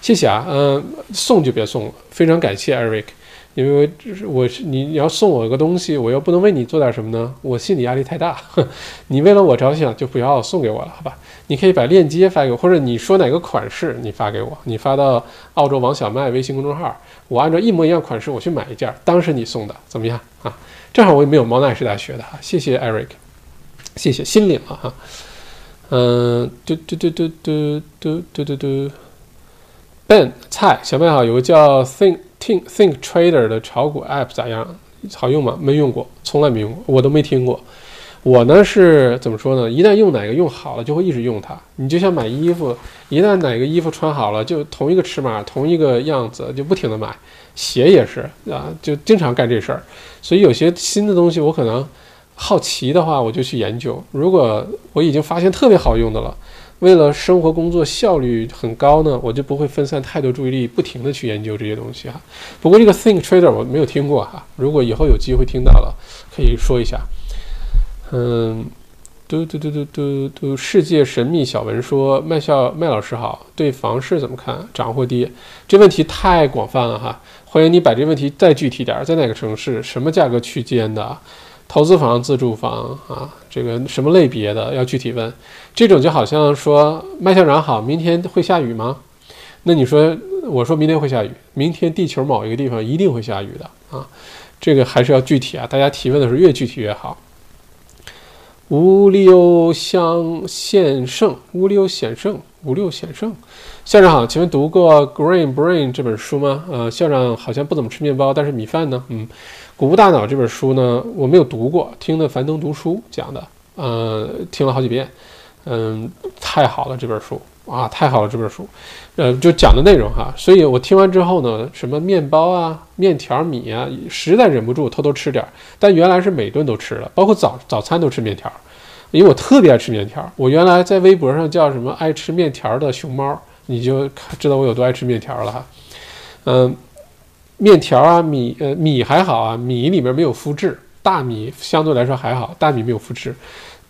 Speaker 1: 谢谢啊，嗯，送就别送了。非常感谢 Eric，因为我是你，你要送我个东西，我又不能为你做点什么呢？我心理压力太大。你为了我着想，就不要送给我了，好吧？你可以把链接发给我，或者你说哪个款式，你发给我，你发到澳洲王小麦微信公众号，我按照一模一样款式我去买一件，当时你送的，怎么样啊？正好我也没有毛奈士大学的哈，谢谢 Eric。谢谢，心领了哈。嗯，嘟嘟嘟嘟嘟嘟嘟嘟嘟。Ben 菜小麦好，有个叫 Think Think Think Trader 的炒股 App 咋样？好用吗？没用过，从来没用过，我都没听过。我呢是怎么说呢？一旦用哪个用好了，就会一直用它。你就像买衣服，一旦哪个衣服穿好了，就同一个尺码、同一个样子，就不停的买。鞋也是啊，就经常干这事儿。所以有些新的东西，我可能。好奇的话，我就去研究。如果我已经发现特别好用的了，为了生活工作效率很高呢，我就不会分散太多注意力，不停的去研究这些东西哈。不过这个 Think Trader 我没有听过哈，如果以后有机会听到了，可以说一下。嗯，嘟嘟嘟嘟嘟嘟，世界神秘小文说，麦校麦老师好，对房市怎么看？涨或跌？这问题太广泛了哈，欢迎你把这问题再具体点，在哪个城市，什么价格区间的？投资房、自住房啊，这个什么类别的要具体问。这种就好像说麦校长好，明天会下雨吗？那你说，我说明天会下雨，明天地球某一个地方一定会下雨的啊。这个还是要具体啊，大家提问的时候越具体越好。五六相险胜，五六险胜，五六险胜。校长好，请问读过《Green Brain》这本书吗？呃，校长好像不怎么吃面包，但是米饭呢？嗯。《谷物大脑》这本书呢，我没有读过，听的樊登读书讲的，呃，听了好几遍，嗯，太好了这本书啊，太好了这本书，呃，就讲的内容哈，所以我听完之后呢，什么面包啊、面条、米啊，实在忍不住偷偷吃点儿，但原来是每顿都吃了，包括早早餐都吃面条，因为我特别爱吃面条，我原来在微博上叫什么爱吃面条的熊猫，你就知道我有多爱吃面条了哈，嗯。面条啊，米呃米还好啊，米里面没有麸质，大米相对来说还好，大米没有麸质。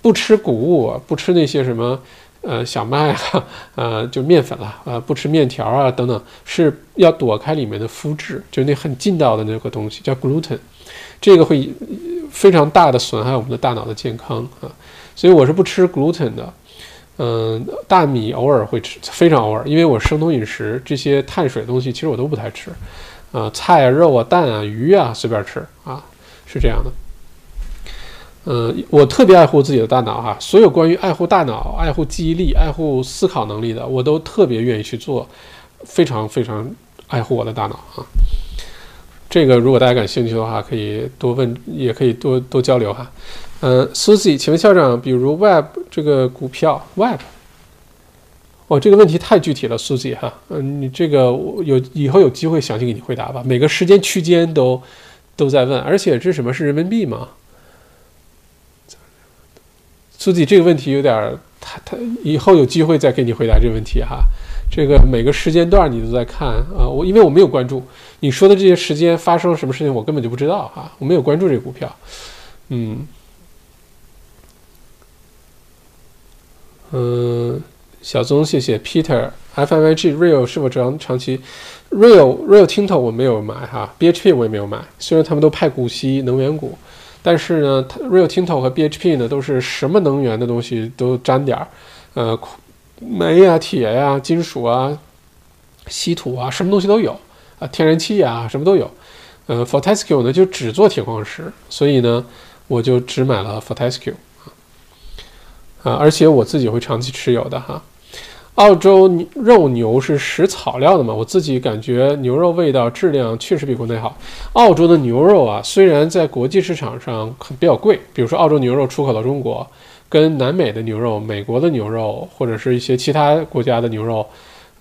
Speaker 1: 不吃谷物，不吃那些什么呃小麦啊，呃就面粉了，呃不吃面条啊等等，是要躲开里面的麸质，就那很劲道的那个东西叫 gluten，这个会非常大的损害我们的大脑的健康啊，所以我是不吃 gluten 的。嗯，大米偶尔会吃，非常偶尔，因为我生酮饮食，这些碳水东西其实我都不太吃。啊，菜啊，肉啊，蛋啊，鱼啊，随便吃啊，是这样的。嗯，我特别爱护自己的大脑哈，所有关于爱护大脑、爱护记忆力、爱护思考能力的，我都特别愿意去做，非常非常爱护我的大脑啊。这个如果大家感兴趣的话，可以多问，也可以多多交流哈。嗯，Susie，请问校长，比如 Web 这个股票，Web。哦，这个问题太具体了，，Susie 哈，嗯，你这个有以后有机会详细给你回答吧。每个时间区间都都在问，而且这什么是人民币吗？苏迪，这个问题有点儿，他他以后有机会再给你回答这个问题哈。这个每个时间段你都在看啊，我因为我没有关注你说的这些时间发生了什么事情，我根本就不知道哈，我没有关注这个股票，嗯。嗯，小宗谢谢。Peter，FMIG Real 是否长长期？Real Real Tinto 我没有买哈，BHP 我也没有买，虽然他们都派股息能源股，但是呢，Real Tinto 和 BHP 呢都是什么能源的东西都沾点儿，呃。煤呀、铁呀、金属啊、稀土啊，什么东西都有啊，天然气啊，什么都有。呃，Fortescue 呢就只做铁矿石，所以呢，我就只买了 Fortescue 啊，啊，而且我自己会长期持有的哈。澳洲肉牛是食草料的嘛，我自己感觉牛肉味道、质量确实比国内好。澳洲的牛肉啊，虽然在国际市场上很比较贵，比如说澳洲牛肉出口到中国。跟南美的牛肉、美国的牛肉或者是一些其他国家的牛肉，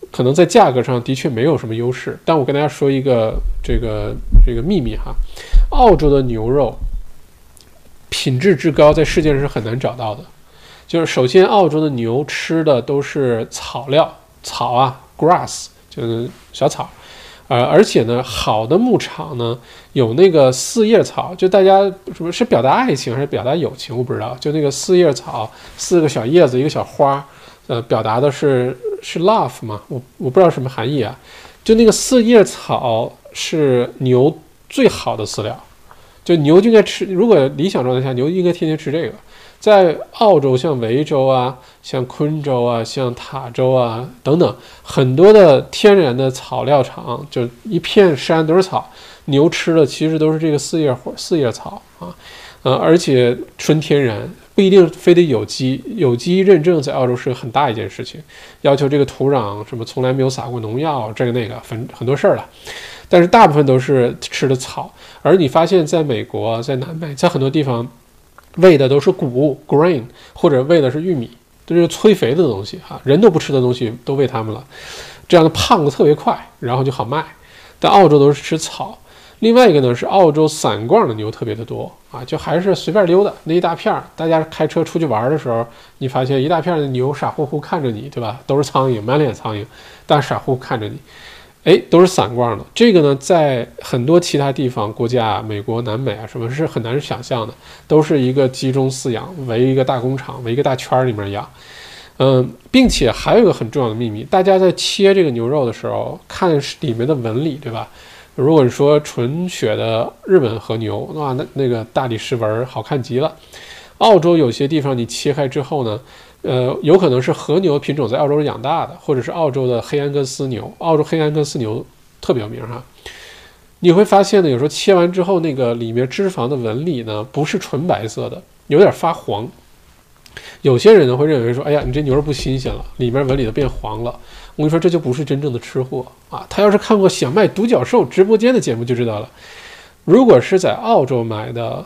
Speaker 1: 可能在价格上的确没有什么优势。但我跟大家说一个这个这个秘密哈，澳洲的牛肉品质之高，在世界上是很难找到的。就是首先，澳洲的牛吃的都是草料，草啊，grass 就是小草。呃，而且呢，好的牧场呢，有那个四叶草，就大家什么是表达爱情还是表达友情，我不知道。就那个四叶草，四个小叶子，一个小花，呃，表达的是是 love 嘛？我我不知道什么含义啊。就那个四叶草是牛最好的饲料，就牛就应该吃。如果理想状态下，牛应该天天吃这个。在澳洲，像维州啊，像昆州啊，像塔州啊等等，很多的天然的草料场，就一片山都是草，牛吃的其实都是这个四叶或四叶草啊，呃，而且纯天然，不一定非得有机，有机认证在澳洲是个很大一件事情，要求这个土壤什么从来没有撒过农药，这个那个很很多事儿了，但是大部分都是吃的草，而你发现在美国，在南美，在很多地方。喂的都是谷物 （grain） 或者喂的是玉米，都是催肥的东西哈，人都不吃的东西都喂它们了，这样的胖的特别快，然后就好卖。但澳洲都是吃草。另外一个呢是澳洲散逛的牛特别的多啊，就还是随便溜达那一大片儿。大家开车出去玩的时候，你发现一大片的牛傻乎乎看着你，对吧？都是苍蝇，满脸苍蝇，但傻乎乎看着你。哎，都是散逛的。这个呢，在很多其他地方、国家，美国、南美啊，什么是很难想象的，都是一个集中饲养，围一个大工厂，围一个大圈儿里面养。嗯，并且还有一个很重要的秘密，大家在切这个牛肉的时候，看里面的纹理，对吧？如果说纯血的日本和牛，哇，那那个大理石纹好看极了。澳洲有些地方你切开之后呢？呃，有可能是和牛品种在澳洲养大的，或者是澳洲的黑安格斯牛。澳洲黑安格斯牛特别有名哈。你会发现呢，有时候切完之后，那个里面脂肪的纹理呢，不是纯白色的，有点发黄。有些人呢会认为说，哎呀，你这牛肉不新鲜了，里面纹理都变黄了。我跟你说，这就不是真正的吃货啊。他要是看过小麦独角兽直播间的节目就知道了。如果是在澳洲买的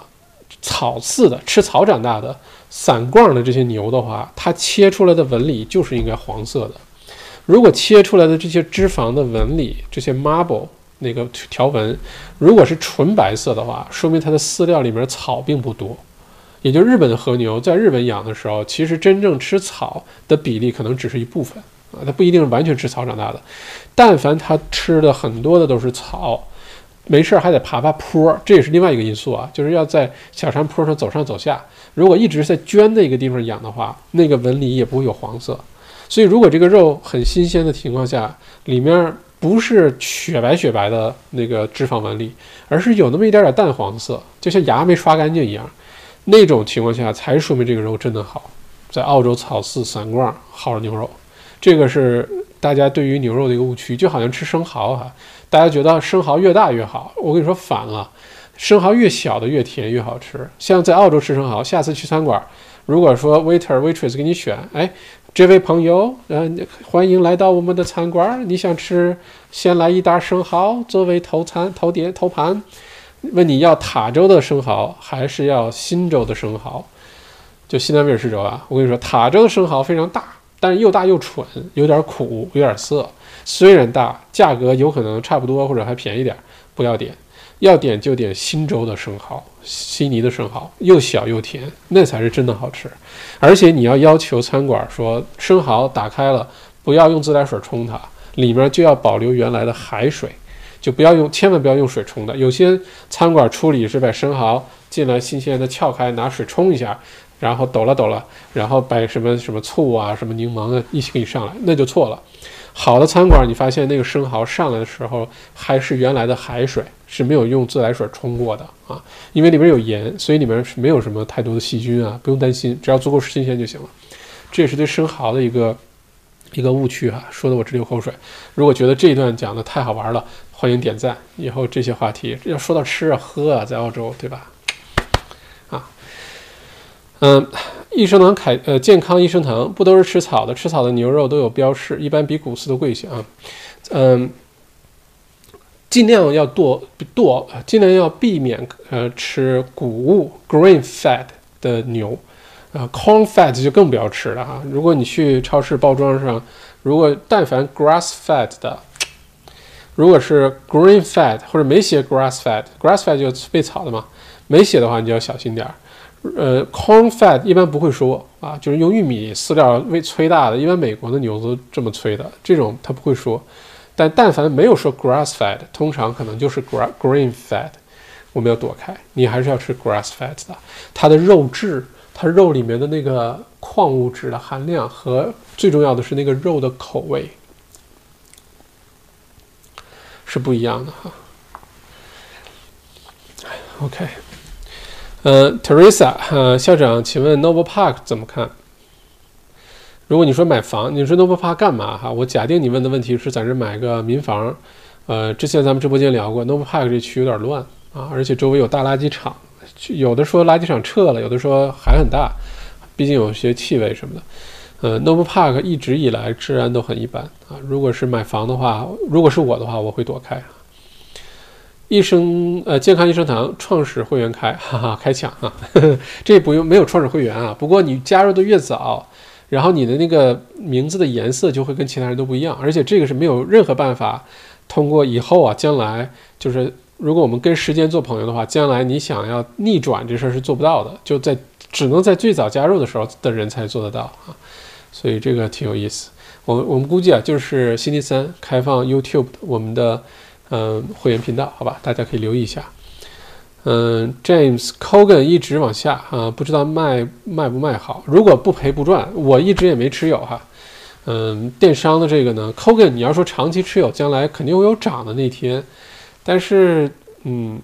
Speaker 1: 草饲的，吃草长大的。散逛的这些牛的话，它切出来的纹理就是应该黄色的。如果切出来的这些脂肪的纹理，这些 marble 那个条纹，如果是纯白色的话，说明它的饲料里面草并不多。也就日本的和牛在日本养的时候，其实真正吃草的比例可能只是一部分啊，它不一定是完全吃草长大的。但凡它吃的很多的都是草。没事儿还得爬爬坡，这也是另外一个因素啊，就是要在小山坡上走上走下。如果一直在圈的一个地方养的话，那个纹理也不会有黄色。所以，如果这个肉很新鲜的情况下，里面不是雪白雪白的那个脂肪纹理，而是有那么一点点淡黄色，就像牙没刷干净一样，那种情况下才说明这个肉真的好。在澳洲草饲散逛好牛肉，这个是大家对于牛肉的一个误区，就好像吃生蚝哈。大家觉得生蚝越大越好，我跟你说反了，生蚝越小的越甜越好吃。像在澳洲吃生蚝，下次去餐馆，如果说 waiter waitress 给你选，哎，这位朋友，嗯，欢迎来到我们的餐馆，你想吃，先来一打生蚝作为头餐、头碟、头盘，问你要塔州的生蚝还是要新州的生蚝？就新南威尔士州啊，我跟你说，塔州的生蚝非常大，但是又大又蠢，有点苦，有点涩。虽然大，价格有可能差不多或者还便宜点，不要点。要点就点新州的生蚝，悉尼的生蚝，又小又甜，那才是真的好吃。而且你要要求餐馆说，生蚝打开了不要用自来水冲它，里面就要保留原来的海水，就不要用，千万不要用水冲的。有些餐馆处理是把生蚝进来新鲜的撬开，拿水冲一下，然后抖了抖了，然后把什么什么醋啊、什么柠檬啊一起给你上来，那就错了。好的餐馆，你发现那个生蚝上来的时候还是原来的海水，是没有用自来水冲过的啊，因为里面有盐，所以里面是没有什么太多的细菌啊，不用担心，只要足够新鲜就行了。这也是对生蚝的一个一个误区哈，说的我直流口水。如果觉得这一段讲的太好玩了，欢迎点赞。以后这些话题要说到吃啊喝啊，在澳洲对吧？嗯。益生堂凯呃健康益生堂不都是吃草的？吃草的牛肉都有标示，一般比谷饲都贵一些啊。嗯，尽量要剁剁，尽量要避免呃吃谷物 （grain fed） 的牛，啊，corn fed 就更不要吃了哈。如果你去超市包装上，如果但凡 grass fed 的，如果是 grain fed 或者没写 grass fed，grass fed 就喂草的嘛，没写的话你就要小心点儿。呃，corn fed 一般不会说啊，就是用玉米饲料喂催大的，一般美国的牛都这么催的，这种他不会说。但但凡没有说 grass fed，通常可能就是 grain fed，我们要躲开。你还是要吃 grass fed 的，它的肉质，它肉里面的那个矿物质的含量和最重要的是那个肉的口味是不一样的哈。OK。呃，Teresa，呃，校长，请问 Noble Park 怎么看？如果你说买房，你说 Noble Park 干嘛？哈，我假定你问的问题是在这买个民房。呃，之前咱们直播间聊过，Noble Park 这区有点乱啊，而且周围有大垃圾场，有的说垃圾场撤了，有的说还很大，毕竟有些气味什么的。呃，Noble Park 一直以来治安都很一般啊。如果是买房的话，如果是我的话，我会躲开。医生，呃，健康医生堂创始会员开，哈哈，开抢哈，这不用没有创始会员啊。不过你加入的越早，然后你的那个名字的颜色就会跟其他人都不一样，而且这个是没有任何办法通过以后啊，将来就是如果我们跟时间做朋友的话，将来你想要逆转这事儿是做不到的，就在只能在最早加入的时候的人才做得到啊。所以这个挺有意思。我我们估计啊，就是星期三开放 YouTube 我们的。嗯，会员频道，好吧，大家可以留意一下。嗯，James Cogan 一直往下啊，不知道卖卖不卖好。如果不赔不赚，我一直也没持有哈。嗯，电商的这个呢，Cogan 你要说长期持有，将来肯定会有涨的那天。但是，嗯，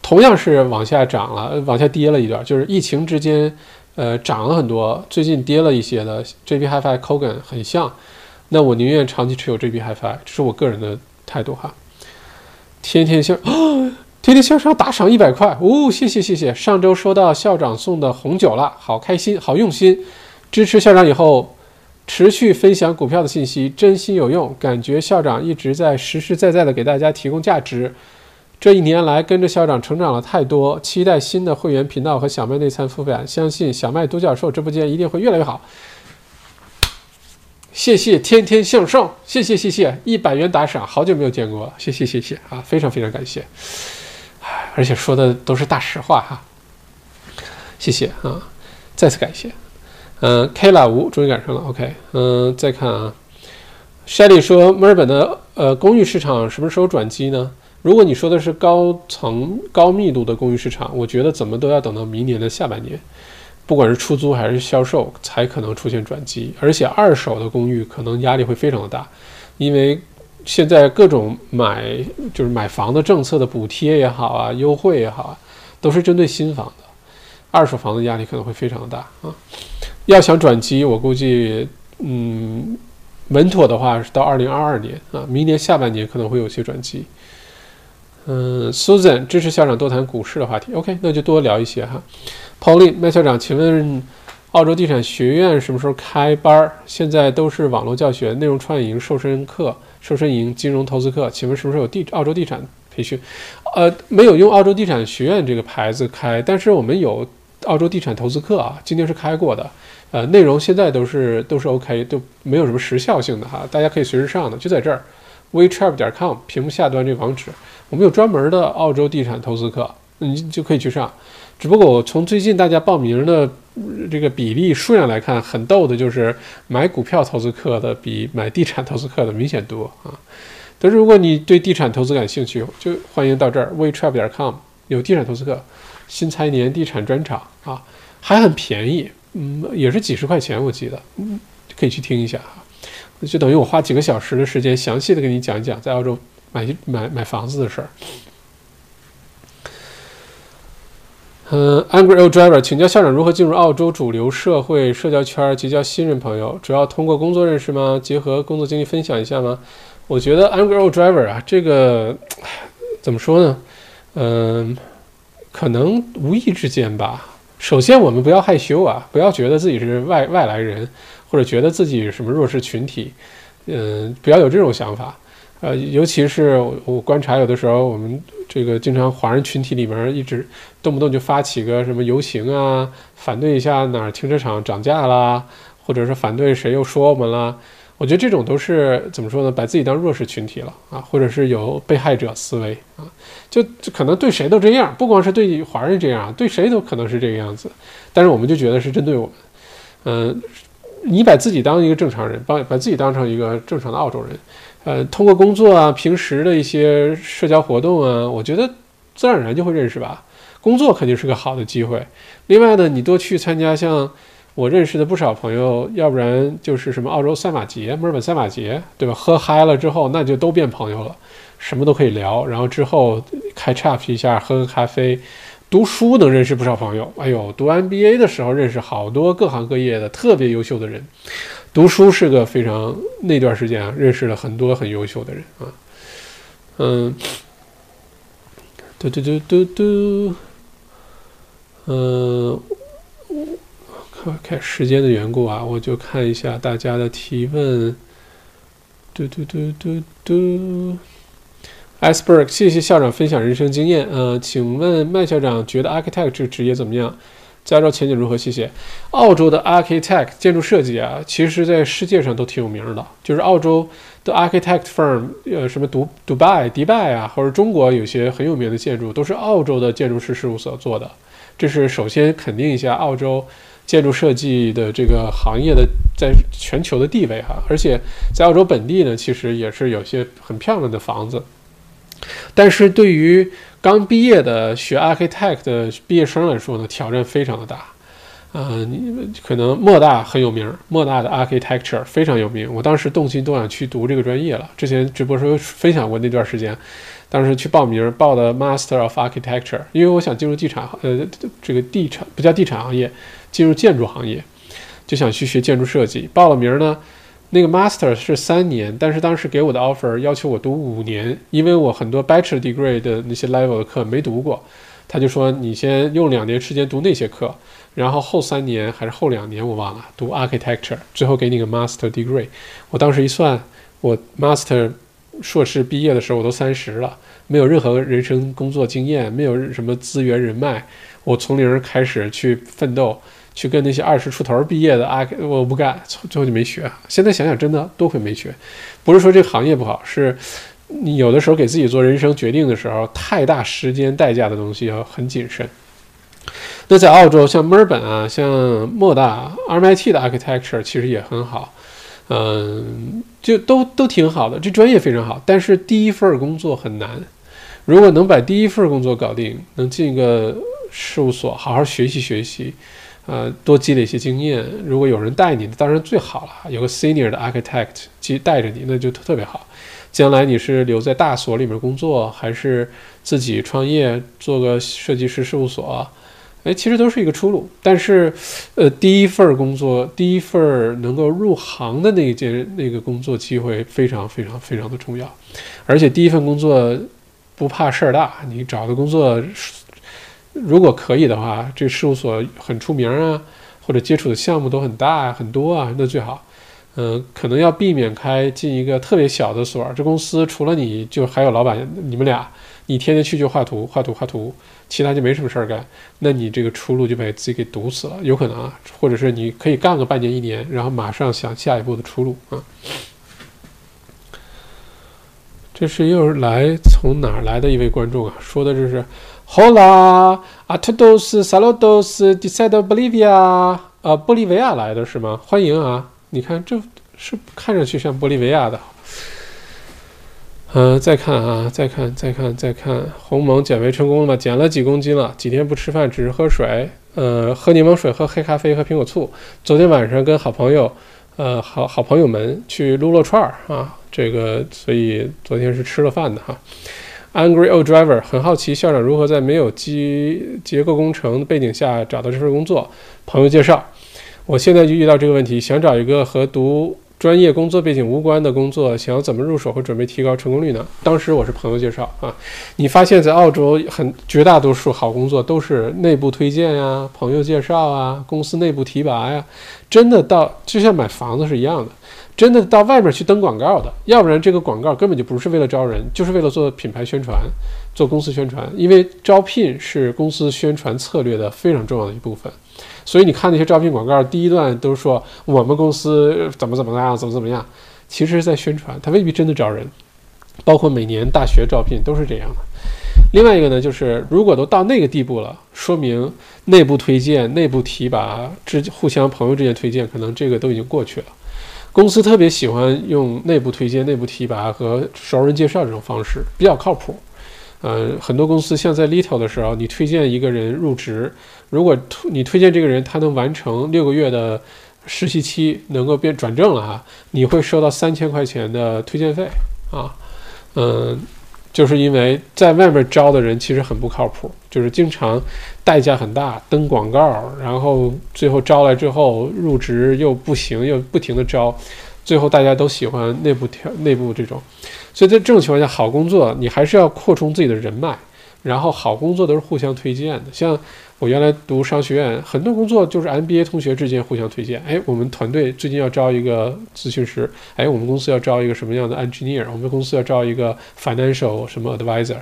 Speaker 1: 同样是往下涨了，往下跌了一段，就是疫情之间，呃，涨了很多，最近跌了一些的。JB Hi-Fi Cogan 很像，那我宁愿长期持有 JB Hi-Fi，这是我个人的态度哈。天天向啊，天天向上打赏一百块哦，谢谢谢谢。上周收到校长送的红酒了，好开心，好用心。支持校长以后，持续分享股票的信息，真心有用。感觉校长一直在实实在在的给大家提供价值。这一年来跟着校长成长了太多，期待新的会员频道和小麦内参复版，相信小麦独角兽直播间一定会越来越好。谢谢天天向上，谢谢谢谢一百元打赏，好久没有见过了，谢谢谢谢啊，非常非常感谢，而且说的都是大实话哈，谢谢啊，再次感谢，嗯，K 拉吴终于赶上了，OK，嗯，再看啊，Shelly 说墨尔本的呃公寓市场什么时候转机呢？如果你说的是高层高密度的公寓市场，我觉得怎么都要等到明年的下半年。不管是出租还是销售，才可能出现转机。而且二手的公寓可能压力会非常的大，因为现在各种买就是买房的政策的补贴也好啊，优惠也好啊，都是针对新房的。二手房的压力可能会非常的大啊。要想转机，我估计，嗯，稳妥的话是到二零二二年啊，明年下半年可能会有些转机。嗯，Susan 支持校长多谈股市的话题。OK，那就多聊一些哈。Pauline 麦校长，请问澳洲地产学院什么时候开班？现在都是网络教学、内容创业营、瘦身课、瘦身营、金融投资课。请问什么时候有地澳洲地产培训？呃，没有用澳洲地产学院这个牌子开，但是我们有澳洲地产投资课啊，今天是开过的。呃，内容现在都是都是 OK，都没有什么时效性的哈，大家可以随时上的，就在这儿。，wetrap 点 com 屏幕下端这个网址，我们有专门的澳洲地产投资课，你就可以去上。只不过我从最近大家报名的这个比例数量来看，很逗的就是买股票投资课的比买地产投资课的明显多啊。但是如果你对地产投资感兴趣，就欢迎到这儿 wetrap 点 com 有地产投资课，新财年地产专场啊，还很便宜，嗯，也是几十块钱，我记得，嗯，可以去听一下哈。就等于我花几个小时的时间，详细的给你讲一讲在澳洲买买买房子的事儿。嗯，Angry Old Driver，请教校长如何进入澳洲主流社会社交圈，结交新人朋友？主要通过工作认识吗？结合工作经历分享一下吗？我觉得 Angry Old Driver 啊，这个怎么说呢？嗯，可能无意之间吧。首先，我们不要害羞啊，不要觉得自己是外外来人，或者觉得自己什么弱势群体，嗯，不要有这种想法。呃，尤其是我观察，有的时候我们这个经常华人群体里面，一直动不动就发起个什么游行啊，反对一下哪儿停车场涨价啦，或者是反对谁又说我们啦。我觉得这种都是怎么说呢？把自己当弱势群体了啊，或者是有被害者思维啊，就可能对谁都这样，不光是对华人这样，对谁都可能是这个样子。但是我们就觉得是针对我们，嗯，你把自己当一个正常人，把把自己当成一个正常的澳洲人。呃，通过工作啊，平时的一些社交活动啊，我觉得自然而然就会认识吧。工作肯定是个好的机会。另外呢，你多去参加像我认识的不少朋友，要不然就是什么澳洲赛马节、墨尔本赛马节，对吧？喝嗨了之后，那就都变朋友了，什么都可以聊。然后之后开 chat 一下，喝个咖啡。读书能认识不少朋友。哎呦，读 MBA 的时候认识好多各行各业的特别优秀的人。读书是个非常那段时间啊，认识了很多很优秀的人啊，嗯，嘟嘟嘟嘟嘟，嗯，看看时间的缘故啊，我就看一下大家的提问，嘟嘟嘟嘟嘟，iceberg，谢谢校长分享人生经验，呃，请问麦校长觉得 architect 这个职业怎么样？加州前景如何？谢谢。澳洲的 architect 建筑设计啊，其实在世界上都挺有名的。就是澳洲的 architect firm，呃，什么独迪拜、迪拜啊，或者中国有些很有名的建筑，都是澳洲的建筑师事务所做的。这是首先肯定一下澳洲建筑设计的这个行业的在全球的地位哈。而且在澳洲本地呢，其实也是有些很漂亮的房子。但是对于刚毕业的学 architect 的毕业生来说呢，挑战非常的大。呃，你可能莫大很有名，莫大的 architecture 非常有名。我当时动心都想去读这个专业了。之前直播时候分享过那段时间，当时去报名报的 Master of Architecture，因为我想进入地产，呃，这个地产不叫地产行业，进入建筑行业，就想去学建筑设计。报了名呢。那个 master 是三年，但是当时给我的 offer 要求我读五年，因为我很多 bachelor degree 的那些 level 的课没读过，他就说你先用两年时间读那些课，然后后三年还是后两年我忘了读 architecture，最后给你个 master degree。我当时一算，我 master 硕士毕业的时候我都三十了，没有任何人生工作经验，没有什么资源人脉，我从零开始去奋斗。去跟那些二十出头毕业的啊，我不干，最后就没学。现在想想，真的多亏没学。不是说这个行业不好，是你有的时候给自己做人生决定的时候，太大时间代价的东西要很谨慎。那在澳洲，像墨尔本啊，像莫大、MIT 的 architecture 其实也很好，嗯，就都都挺好的，这专业非常好。但是第一份工作很难，如果能把第一份工作搞定，能进一个事务所，好好学习学习。呃，多积累一些经验。如果有人带你，当然最好了。有个 senior 的 architect 去带着你，那就特别好。将来你是留在大所里面工作，还是自己创业做个设计师事务所？哎，其实都是一个出路。但是，呃，第一份工作，第一份能够入行的那件那个工作机会非常非常非常的重要。而且第一份工作不怕事儿大，你找的工作。如果可以的话，这事务所很出名啊，或者接触的项目都很大啊，很多啊，那最好。嗯，可能要避免开进一个特别小的所儿，这公司除了你就还有老板，你们俩，你天天去就画图、画图、画图，其他就没什么事儿干，那你这个出路就把自己给堵死了，有可能啊。或者是你可以干个半年、一年，然后马上想下一步的出路啊。这是又是来从哪儿来的一位观众啊？说的这是 Hola a todos saludos desde Bolivia 啊，玻利维亚来的是吗？欢迎啊！你看这是看上去像玻利维亚的。嗯，再看啊，再看，再看，再看，鸿蒙减肥成功了吗？减了几公斤了？几天不吃饭，只是喝水，呃，喝柠檬水，喝黑咖啡，喝苹果醋。昨天晚上跟好朋友，呃，好好朋友们去撸了串儿啊，这个，所以昨天是吃了饭的哈。Angry old driver 很好奇校长如何在没有机结构工程背景下找到这份工作。朋友介绍，我现在就遇到这个问题，想找一个和读。专业工作背景无关的工作，想要怎么入手和准备提高成功率呢？当时我是朋友介绍啊，你发现在澳洲很绝大多数好工作都是内部推荐呀、朋友介绍啊、公司内部提拔呀，真的到就像买房子是一样的，真的到外面去登广告的，要不然这个广告根本就不是为了招人，就是为了做品牌宣传、做公司宣传，因为招聘是公司宣传策略的非常重要的一部分。所以你看那些招聘广告，第一段都说我们公司怎么怎么样，怎么怎么样，其实是在宣传，他未必真的招人。包括每年大学招聘都是这样的。另外一个呢，就是如果都到那个地步了，说明内部推荐、内部提拔、之互相朋友之间推荐，可能这个都已经过去了。公司特别喜欢用内部推荐、内部提拔和熟人介绍这种方式，比较靠谱。呃，很多公司像在 Little 的时候，你推荐一个人入职。如果推你推荐这个人，他能完成六个月的实习期，能够变转正了哈，你会收到三千块钱的推荐费啊，嗯，就是因为在外面招的人其实很不靠谱，就是经常代价很大，登广告，然后最后招来之后入职又不行，又不停的招，最后大家都喜欢内部调内部这种，所以在这种情况下，好工作你还是要扩充自己的人脉，然后好工作都是互相推荐的，像。我原来读商学院，很多工作就是 MBA 同学之间互相推荐。哎，我们团队最近要招一个咨询师。哎，我们公司要招一个什么样的 engineer？我们公司要招一个 financial 什么 advisor？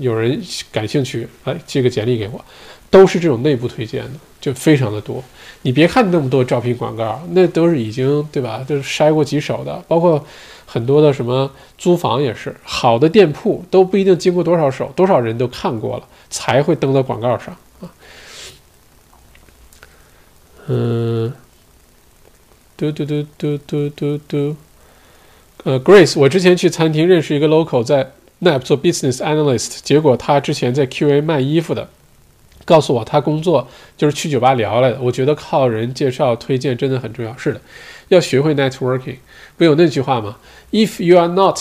Speaker 1: 有人感兴趣，哎寄个简历给我，都是这种内部推荐的，就非常的多。你别看那么多招聘广告，那都是已经对吧？都是筛过几手的，包括很多的什么租房也是，好的店铺都不一定经过多少手，多少人都看过了才会登到广告上。嗯，嘟嘟嘟嘟嘟嘟嘟，呃，Grace，我之前去餐厅认识一个 local 在 NAP 做 business analyst，结果他之前在 QA 卖衣服的，告诉我他工作就是去酒吧聊来的。我觉得靠人介绍推荐真的很重要，是的，要学会 networking。不有那句话吗？If you are not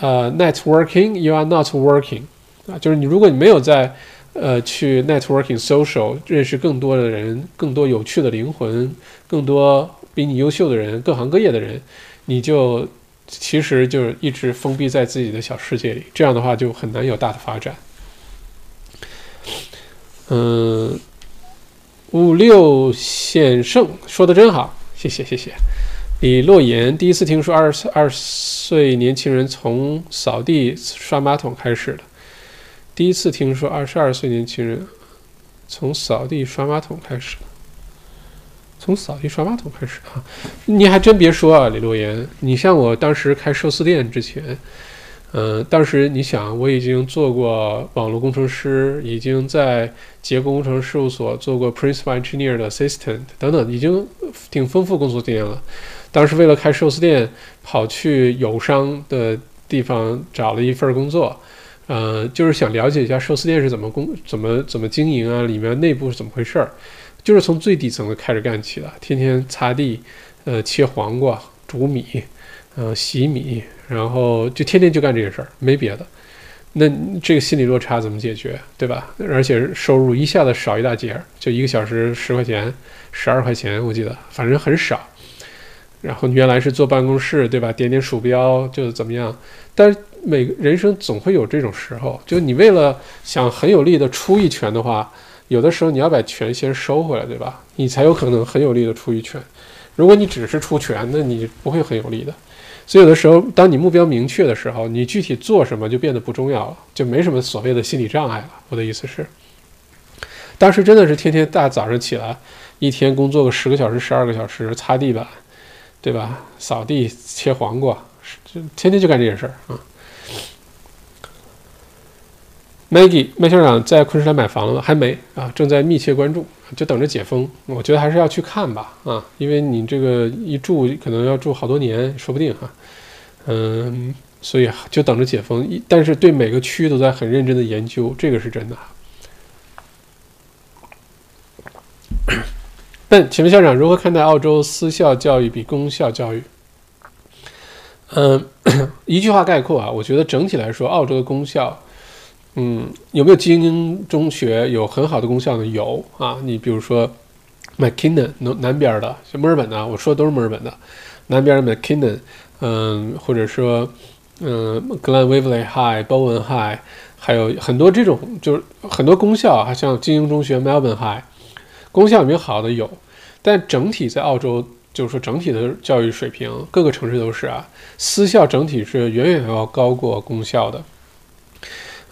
Speaker 1: 呃 networking，you are not working。啊，就是你如果你没有在呃，去 networking social 认识更多的人，更多有趣的灵魂，更多比你优秀的人，各行各业的人，你就其实就是一直封闭在自己的小世界里，这样的话就很难有大的发展。嗯，五六险胜说的真好，谢谢谢谢。李洛言第一次听说二十二岁年轻人从扫地刷马桶开始的。第一次听说二十二岁年轻人从扫地刷马桶开始，从扫地刷马桶开始啊！你还真别说啊，李洛言，你像我当时开寿司店之前，嗯，当时你想我已经做过网络工程师，已经在结构工程事务所做过 principal engineer 的 assistant 等等，已经挺丰富工作经验了。当时为了开寿司店，跑去友商的地方找了一份工作。呃，就是想了解一下寿司店是怎么工、怎么怎么经营啊，里面内部是怎么回事儿，就是从最底层的开始干起的，天天擦地，呃，切黄瓜、煮米，呃，洗米，然后就天天就干这些事儿，没别的。那这个心理落差怎么解决，对吧？而且收入一下子少一大截，就一个小时十块钱、十二块钱，我记得，反正很少。然后原来是坐办公室，对吧？点点鼠标就是怎么样，但。每个人生总会有这种时候，就你为了想很有力的出一拳的话，有的时候你要把拳先收回来，对吧？你才有可能很有力的出一拳。如果你只是出拳，那你不会很有力的。所以有的时候，当你目标明确的时候，你具体做什么就变得不重要了，就没什么所谓的心理障碍了。我的意思是，当时真的是天天大早上起来，一天工作个十个小时、十二个小时，擦地板，对吧？扫地、切黄瓜，就天天就干这件事儿啊。Maggie 麦校长在昆士兰买房了吗？还没啊，正在密切关注，就等着解封。我觉得还是要去看吧，啊，因为你这个一住可能要住好多年，说不定哈。嗯，所以就等着解封。但是对每个区都在很认真的研究，这个是真的。但请问校长如何看待澳洲私校教育比公校教育？嗯，一句话概括啊，我觉得整体来说，澳洲的公校。嗯，有没有精英中学有很好的功效呢？有啊，你比如说 McKinnon 南南边的，像墨尔本的，我说的都是墨尔本的，南边的 McKinnon，嗯，或者说嗯，Glen Waverley High、Bowen High，还有很多这种，就是很多功效啊，像精英中学 Melbourne High，功效有没有好的有，但整体在澳洲，就是说整体的教育水平，各个城市都是啊，私校整体是远远要高过公校的。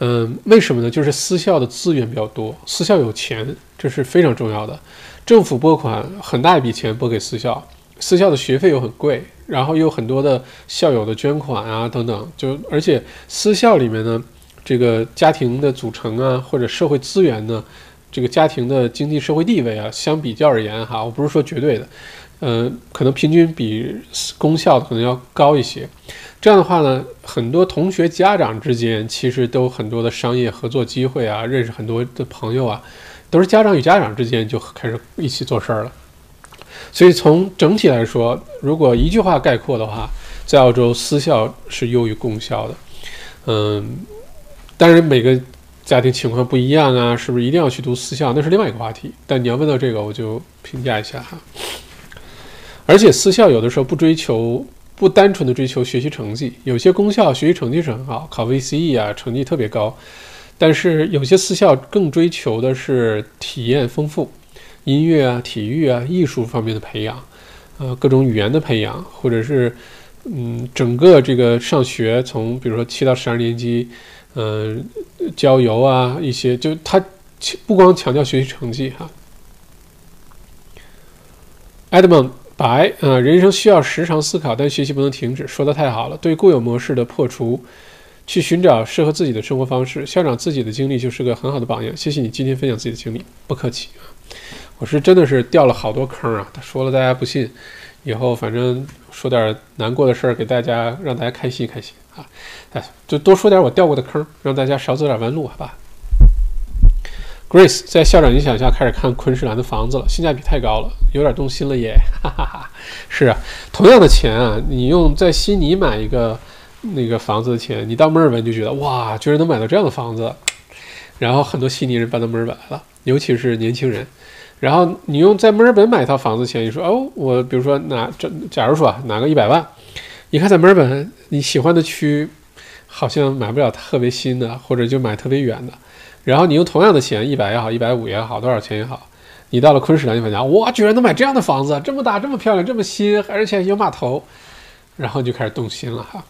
Speaker 1: 嗯，为什么呢？就是私校的资源比较多，私校有钱，这是非常重要的。政府拨款很大一笔钱拨给私校，私校的学费又很贵，然后又有很多的校友的捐款啊等等。就而且私校里面呢，这个家庭的组成啊，或者社会资源呢，这个家庭的经济社会地位啊，相比较而言哈，我不是说绝对的，嗯，可能平均比公校可能要高一些。这样的话呢，很多同学家长之间其实都很多的商业合作机会啊，认识很多的朋友啊，都是家长与家长之间就开始一起做事儿了。所以从整体来说，如果一句话概括的话，在澳洲私校是优于公校的。嗯，当然每个家庭情况不一样啊，是不是一定要去读私校，那是另外一个话题。但你要问到这个，我就评价一下哈。而且私校有的时候不追求。不单纯的追求学习成绩，有些公校学习成绩是很好，考 VCE 啊，成绩特别高。但是有些私校更追求的是体验丰富，音乐啊、体育啊、艺术方面的培养，呃，各种语言的培养，或者是嗯，整个这个上学从比如说七到十二年级，嗯，郊游啊一些，就他不光强调学习成绩哈。Edmond。白啊，人生需要时常思考，但学习不能停止。说的太好了，对固有模式的破除，去寻找适合自己的生活方式。校长自己的经历就是个很好的榜样。谢谢你今天分享自己的经历，不客气啊。我是真的是掉了好多坑啊。他说了，大家不信，以后反正说点难过的事儿给大家，让大家开心开心啊。哎，就多说点我掉过的坑，让大家少走点弯路，好吧？Grace 在校长影响下开始看昆士兰的房子了，性价比太高了，有点动心了耶！哈哈哈。是啊，同样的钱啊，你用在悉尼买一个那个房子的钱，你到墨尔本就觉得哇，居然能买到这样的房子。然后很多悉尼人搬到墨尔本来了，尤其是年轻人。然后你用在墨尔本买一套房子钱，你说哦，我比如说拿这，假如说啊拿个一百万，你看在墨尔本你喜欢的区好像买不了特别新的，或者就买特别远的。然后你用同样的钱，一百也好，一百五也好，多少钱也好，你到了昆士兰，你发现哇，居然能买这样的房子，这么大，这么漂亮，这么新，而且有码头，然后就开始动心了哈。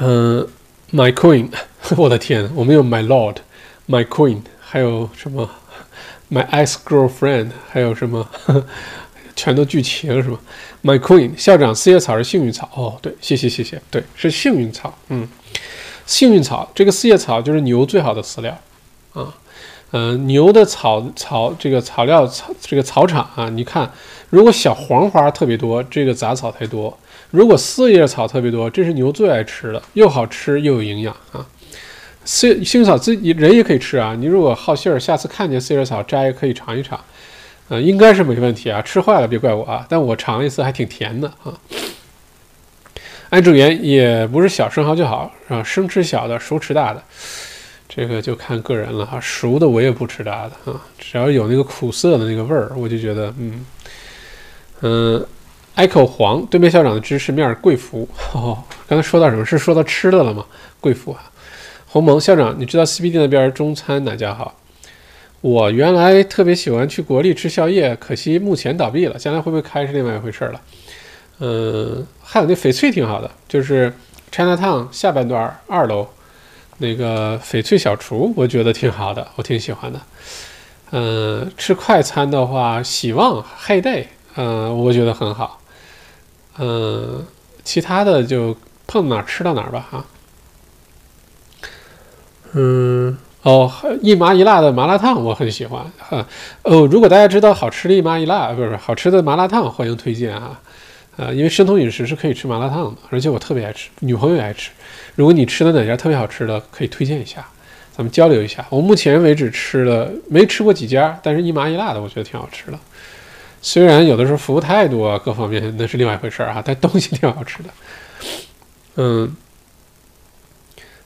Speaker 1: 嗯，My Queen，我的天，我们有 My Lord，My Queen，还有什么 My Ex Girlfriend，还有什么，全都聚齐了是吗？My Queen，校长，四叶草是幸运草哦，对，谢谢谢谢，对，是幸运草，嗯。幸运草，这个四叶草就是牛最好的饲料，啊，嗯，牛的草草这个草料草这个草场啊，你看，如果小黄花特别多，这个杂草太多；如果四叶草特别多，这是牛最爱吃的，又好吃又有营养啊。四幸运草自己人也可以吃啊，你如果好信儿，下次看见四叶草摘可以尝一尝，呃，应该是没问题啊，吃坏了别怪我啊，但我尝一次还挺甜的啊。安主言也不是小生蚝就好，是吧？生吃小的，熟吃大的，这个就看个人了哈。熟的我也不吃大的啊，只要有那个苦涩的那个味儿，我就觉得嗯嗯。echo 黄对面校长的芝士面贵福哦，刚才说到什么是说到吃的了吗？贵福啊。鸿蒙校长，你知道 CBD 那边中餐哪家好？我原来特别喜欢去国立吃宵夜，可惜目前倒闭了，将来会不会开是另外一回事了。嗯，还有那翡翠挺好的，就是 China Town 下半段二楼那个翡翠小厨，我觉得挺好的，我挺喜欢的。嗯，吃快餐的话，喜旺 Hey Day，嗯，我觉得很好。嗯，其他的就碰哪吃到哪吧哈。嗯，哦，一麻一辣的麻辣烫我很喜欢哈。哦，如果大家知道好吃的一麻一辣，不是好吃的麻辣烫，欢迎推荐啊。啊，因为生酮饮食是可以吃麻辣烫的，而且我特别爱吃，女朋友也爱吃。如果你吃的哪家特别好吃的，可以推荐一下，咱们交流一下。我目前为止吃了没吃过几家，但是一麻一辣的我觉得挺好吃的。虽然有的时候服务态度啊各方面那是另外一回事儿啊，但东西挺好吃的。嗯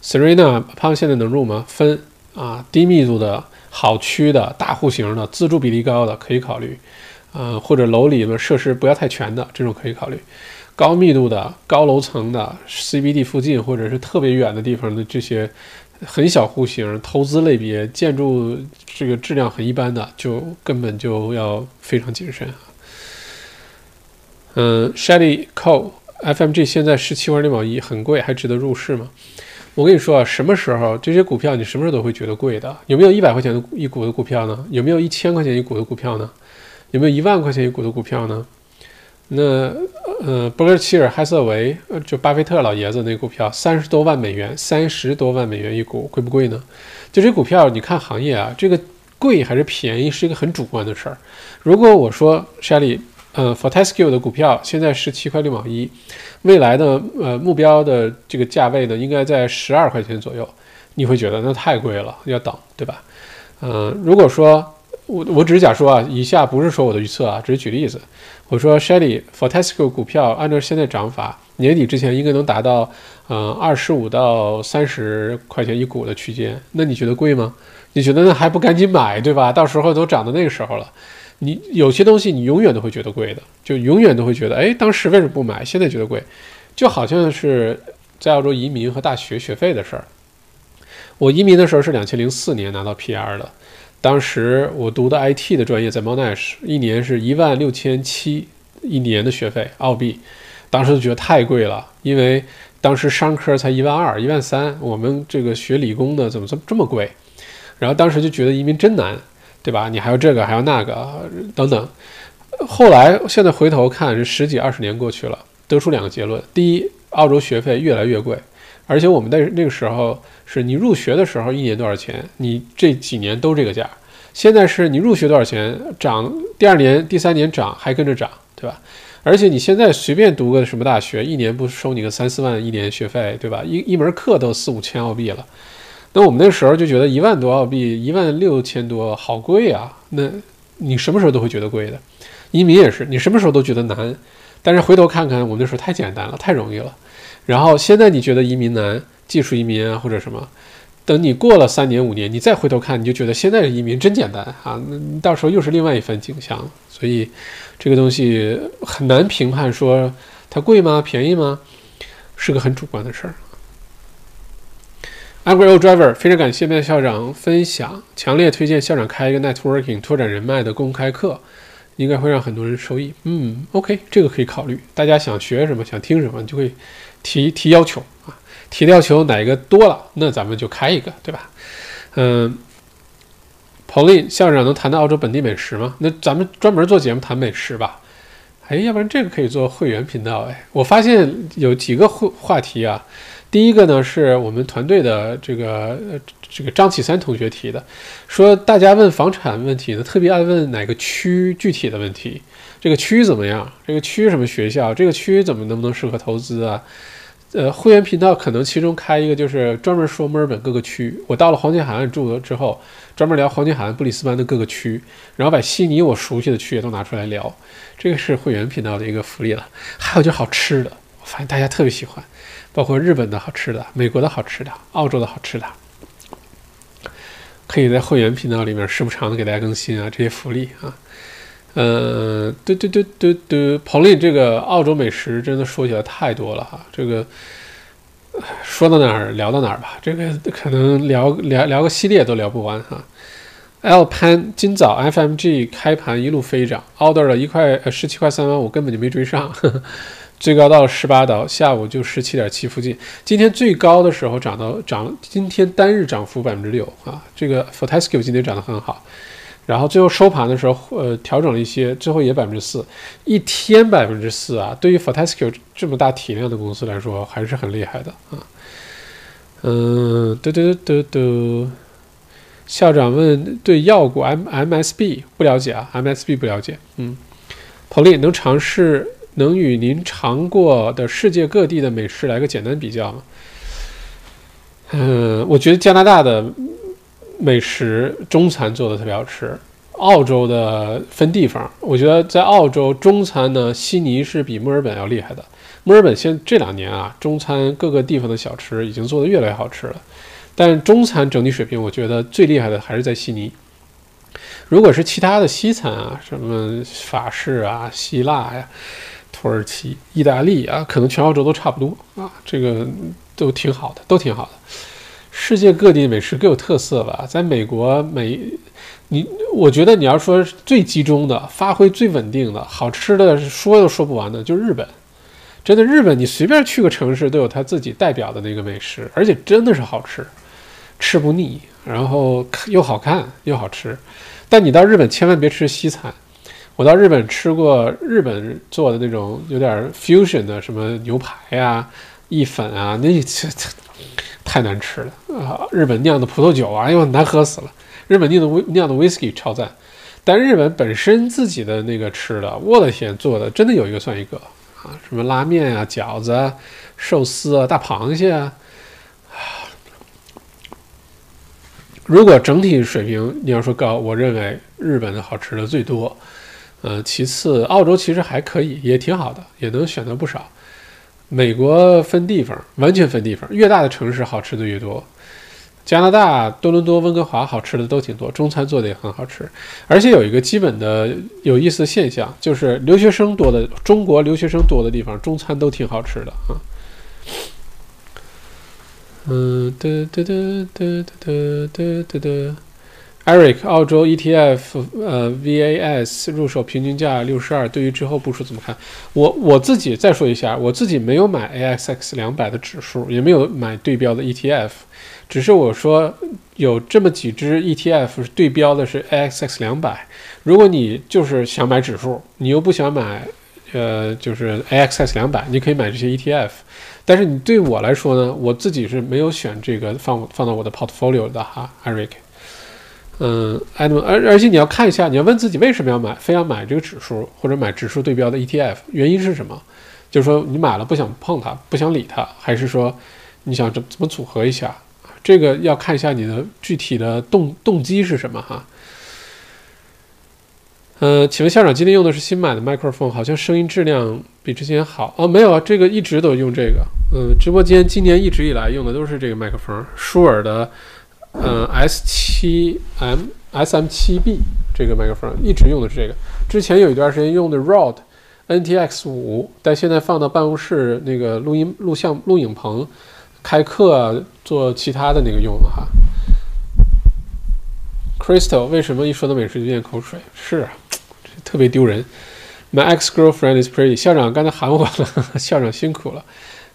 Speaker 1: ，Serena 胖现在能入吗？分啊，低密度的好区的大户型的自助比例高的可以考虑。呃，或者楼里面设施不要太全的这种可以考虑，高密度的高楼层的 CBD 附近或者是特别远的地方的这些很小户型投资类别建筑这个质量很一般的，就根本就要非常谨慎啊。嗯，Shelly Co FMG 现在十七块六毛一，很贵，还值得入市吗？我跟你说啊，什么时候这些股票你什么时候都会觉得贵的？有没有一百块钱的一股的股票呢？有没有一千块钱一股的股票呢？有没有一万块钱一股的股票呢？那呃，伯克希尔·哈瑟维，呃，就巴菲特老爷子那股票，三十多万美元，三十多万美元一股，贵不贵呢？就这股票，你看行业啊，这个贵还是便宜，是一个很主观的事儿。如果我说 Shelly，呃，Fortescue 的股票现在是七块六毛一，未来的呃目标的这个价位呢，应该在十二块钱左右，你会觉得那太贵了，要等，对吧？嗯，如果说。我我只是假说啊，以下不是说我的预测啊，只是举例子。我说 Shelly Fortescue 股票按照现在涨法，年底之前应该能达到嗯二十五到三十块钱一股的区间。那你觉得贵吗？你觉得那还不赶紧买，对吧？到时候都涨到那个时候了，你有些东西你永远都会觉得贵的，就永远都会觉得，哎，当时为什么不买？现在觉得贵，就好像是在澳洲移民和大学学费的事儿。我移民的时候是两千零四年拿到 PR 的。当时我读的 IT 的专业在 Monash，一年是一万六千七一年的学费澳币，当时就觉得太贵了，因为当时商科才一万二、一万三，我们这个学理工的怎么这么这么贵？然后当时就觉得移民真难，对吧？你还要这个，还要那个，等等。后来现在回头看，是十几二十年过去了，得出两个结论：第一，澳洲学费越来越贵。而且我们在那个时候是你入学的时候一年多少钱，你这几年都这个价。现在是你入学多少钱涨，第二年、第三年涨还跟着涨，对吧？而且你现在随便读个什么大学，一年不收你个三四万一年学费，对吧？一一门课都四五千澳币了。那我们那时候就觉得一万多澳币，一万六千多，好贵啊！那你什么时候都会觉得贵的。移民也是，你什么时候都觉得难，但是回头看看，我们那时候太简单了，太容易了。然后现在你觉得移民难，技术移民啊或者什么，等你过了三年五年，你再回头看，你就觉得现在的移民真简单啊，那到时候又是另外一番景象。所以这个东西很难评判说它贵吗便宜吗，是个很主观的事儿。Angry Old Driver，非常感谢麦校长分享，强烈推荐校长开一个 Networking 拓展人脉的公开课。应该会让很多人受益。嗯，OK，这个可以考虑。大家想学什么，想听什么，就会提提要求啊。提要求哪一个多了，那咱们就开一个，对吧？嗯，Pauline 校长能谈到澳洲本地美食吗？那咱们专门做节目谈美食吧。哎，要不然这个可以做会员频道。哎，我发现有几个会话题啊。第一个呢，是我们团队的这个。这个张启三同学提的，说大家问房产问题呢，特别爱问哪个区具体的问题，这个区怎么样？这个区什么学校？这个区怎么能不能适合投资啊？呃，会员频道可能其中开一个就是专门说墨尔本各个区。我到了黄金海岸住了之后，专门聊黄金海岸、布里斯班的各个区，然后把悉尼我熟悉的区也都拿出来聊。这个是会员频道的一个福利了。还有就好吃的，我发现大家特别喜欢，包括日本的好吃的、美国的好吃的、澳洲的好吃的。可以在会员频道里面时不常的给大家更新啊，这些福利啊，呃，对对对对对，彭丽这个澳洲美食真的说起来太多了哈，这个说到哪儿聊到哪儿吧，这个可能聊聊聊个系列都聊不完哈。L 潘今早 FMG 开盘一路飞涨，order 了一块呃十七块三毛五，根本就没追上。最高到了十八刀，下午就十七点七附近。今天最高的时候涨到涨，今天单日涨幅百分之六啊！这个 Fortescue 今天涨得很好，然后最后收盘的时候，呃，调整了一些，最后也百分之四，一天百分之四啊！对于 Fortescue 这么大体量的公司来说，还是很厉害的啊。嗯，嘟嘟嘟嘟。校长问：对药股 M MSB 不了解啊？MSB 不了解。嗯，彭丽能尝试能与您尝过的世界各地的美食来个简单比较吗？嗯，我觉得加拿大的美食中餐做的特别好吃。澳洲的分地方，我觉得在澳洲中餐呢，悉尼是比墨尔本要厉害的。墨尔本现这两年啊，中餐各个地方的小吃已经做得越来越好吃了。但中餐整体水平，我觉得最厉害的还是在悉尼。如果是其他的西餐啊，什么法式啊、希腊呀、土耳其、意大利啊，可能全欧洲都差不多啊，这个都挺好的，都挺好的。世界各地美食各有特色吧，在美国每你，我觉得你要说最集中的、发挥最稳定的、好吃的说都说不完的，就日本。真的，日本你随便去个城市都有它自己代表的那个美食，而且真的是好吃。吃不腻，然后又好看又好吃，但你到日本千万别吃西餐。我到日本吃过日本做的那种有点 fusion 的什么牛排啊、意粉啊，那这太难吃了啊！日本酿的葡萄酒啊，哎呦难喝死了。日本酿的威酿的 whisky 超赞，但日本本身自己的那个吃的，我的天，做的真的有一个算一个啊！什么拉面啊、饺子啊、寿司啊、大螃蟹啊。如果整体水平你要说高，我认为日本的好吃的最多，呃，其次澳洲其实还可以，也挺好的，也能选择不少。美国分地方，完全分地方，越大的城市好吃的越多。加拿大多伦多、温哥华好吃的都挺多，中餐做的也很好吃。而且有一个基本的有意思现象，就是留学生多的中国留学生多的地方，中餐都挺好吃的啊。嗯，哒哒哒哒哒哒哒哒。Eric，澳洲 ETF，呃，VAS 入手平均价六十二，对于之后部署怎么看？我我自己再说一下，我自己没有买 AXX 两百的指数，也没有买对标的 ETF，只是我说有这么几只 ETF 是对标的是 AXX 两百。如果你就是想买指数，你又不想买，呃，就是 AXX 两百，你可以买这些 ETF。但是你对我来说呢，我自己是没有选这个放放到我的 portfolio 的哈，Eric。嗯，艾德，而而且你要看一下，你要问自己为什么要买，非要买这个指数或者买指数对标的 ETF，原因是什么？就是说你买了不想碰它，不想理它，还是说你想怎怎么组合一下？这个要看一下你的具体的动动机是什么哈。呃，请问校长今天用的是新买的麦克风，好像声音质量比之前好哦。没有啊，这个一直都用这个。嗯，直播间今年一直以来用的都是这个麦克风，舒尔的，嗯，S 七 M S M 七 B 这个麦克风一直用的是这个。之前有一段时间用的 Rode N T X 五，但现在放到办公室那个录音录像录影棚开课做其他的那个用了哈。Crystal 为什么一说到美食就咽口水？是啊，特别丢人。My ex girlfriend is pretty。校长刚才喊我了，校长辛苦了。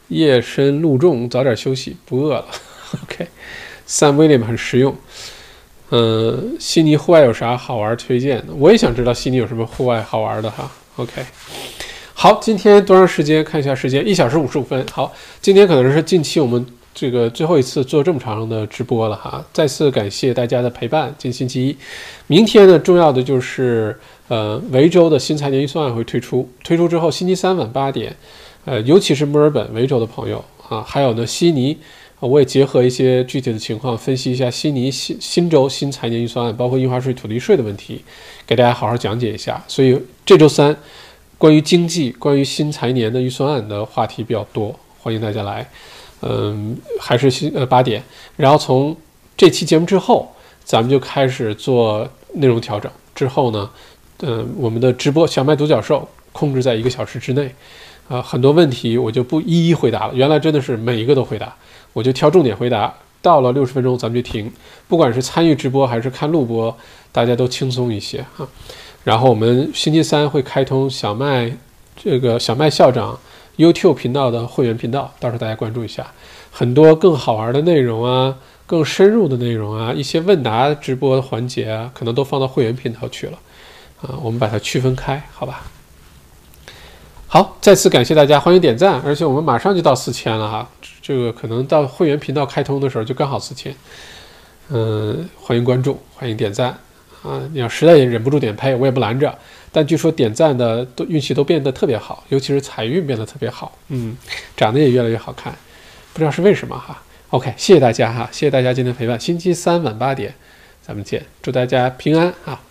Speaker 1: 夜深露重，早点休息，不饿了。OK Sam William 很实用。嗯，悉尼户外有啥好玩推荐的？我也想知道悉尼有什么户外好玩的哈。OK，好，今天多长时间？看一下时间，一小时五十五分。好，今天可能是近期我们这个最后一次做这么长的直播了哈。再次感谢大家的陪伴。今星期一，明天呢，重要的就是呃，维州的新财年预算案会推出，推出之后，星期三晚八点。呃，尤其是墨尔本、维州的朋友啊，还有呢，悉尼，我也结合一些具体的情况分析一下悉尼新新州新财年预算案，包括印花税、土地税的问题，给大家好好讲解一下。所以这周三关于经济、关于新财年的预算案的话题比较多，欢迎大家来。嗯，还是新呃八点，然后从这期节目之后，咱们就开始做内容调整。之后呢，嗯，我们的直播小麦独角兽控制在一个小时之内。啊，很多问题我就不一一回答了。原来真的是每一个都回答，我就挑重点回答。到了六十分钟，咱们就停。不管是参与直播还是看录播，大家都轻松一些哈。然后我们星期三会开通小麦这个小麦校长 YouTube 频道的会员频道，到时候大家关注一下，很多更好玩的内容啊，更深入的内容啊，一些问答直播环节啊，可能都放到会员频道去了啊。我们把它区分开，好吧？好，再次感谢大家，欢迎点赞，而且我们马上就到四千了哈，这个可能到会员频道开通的时候就刚好四千。嗯，欢迎关注，欢迎点赞啊！你要实在也忍不住点呸，我也不拦着。但据说点赞的都运气都变得特别好，尤其是财运变得特别好，嗯，长得也越来越好看，不知道是为什么哈。OK，谢谢大家哈，谢谢大家今天陪伴，星期三晚八点咱们见，祝大家平安啊！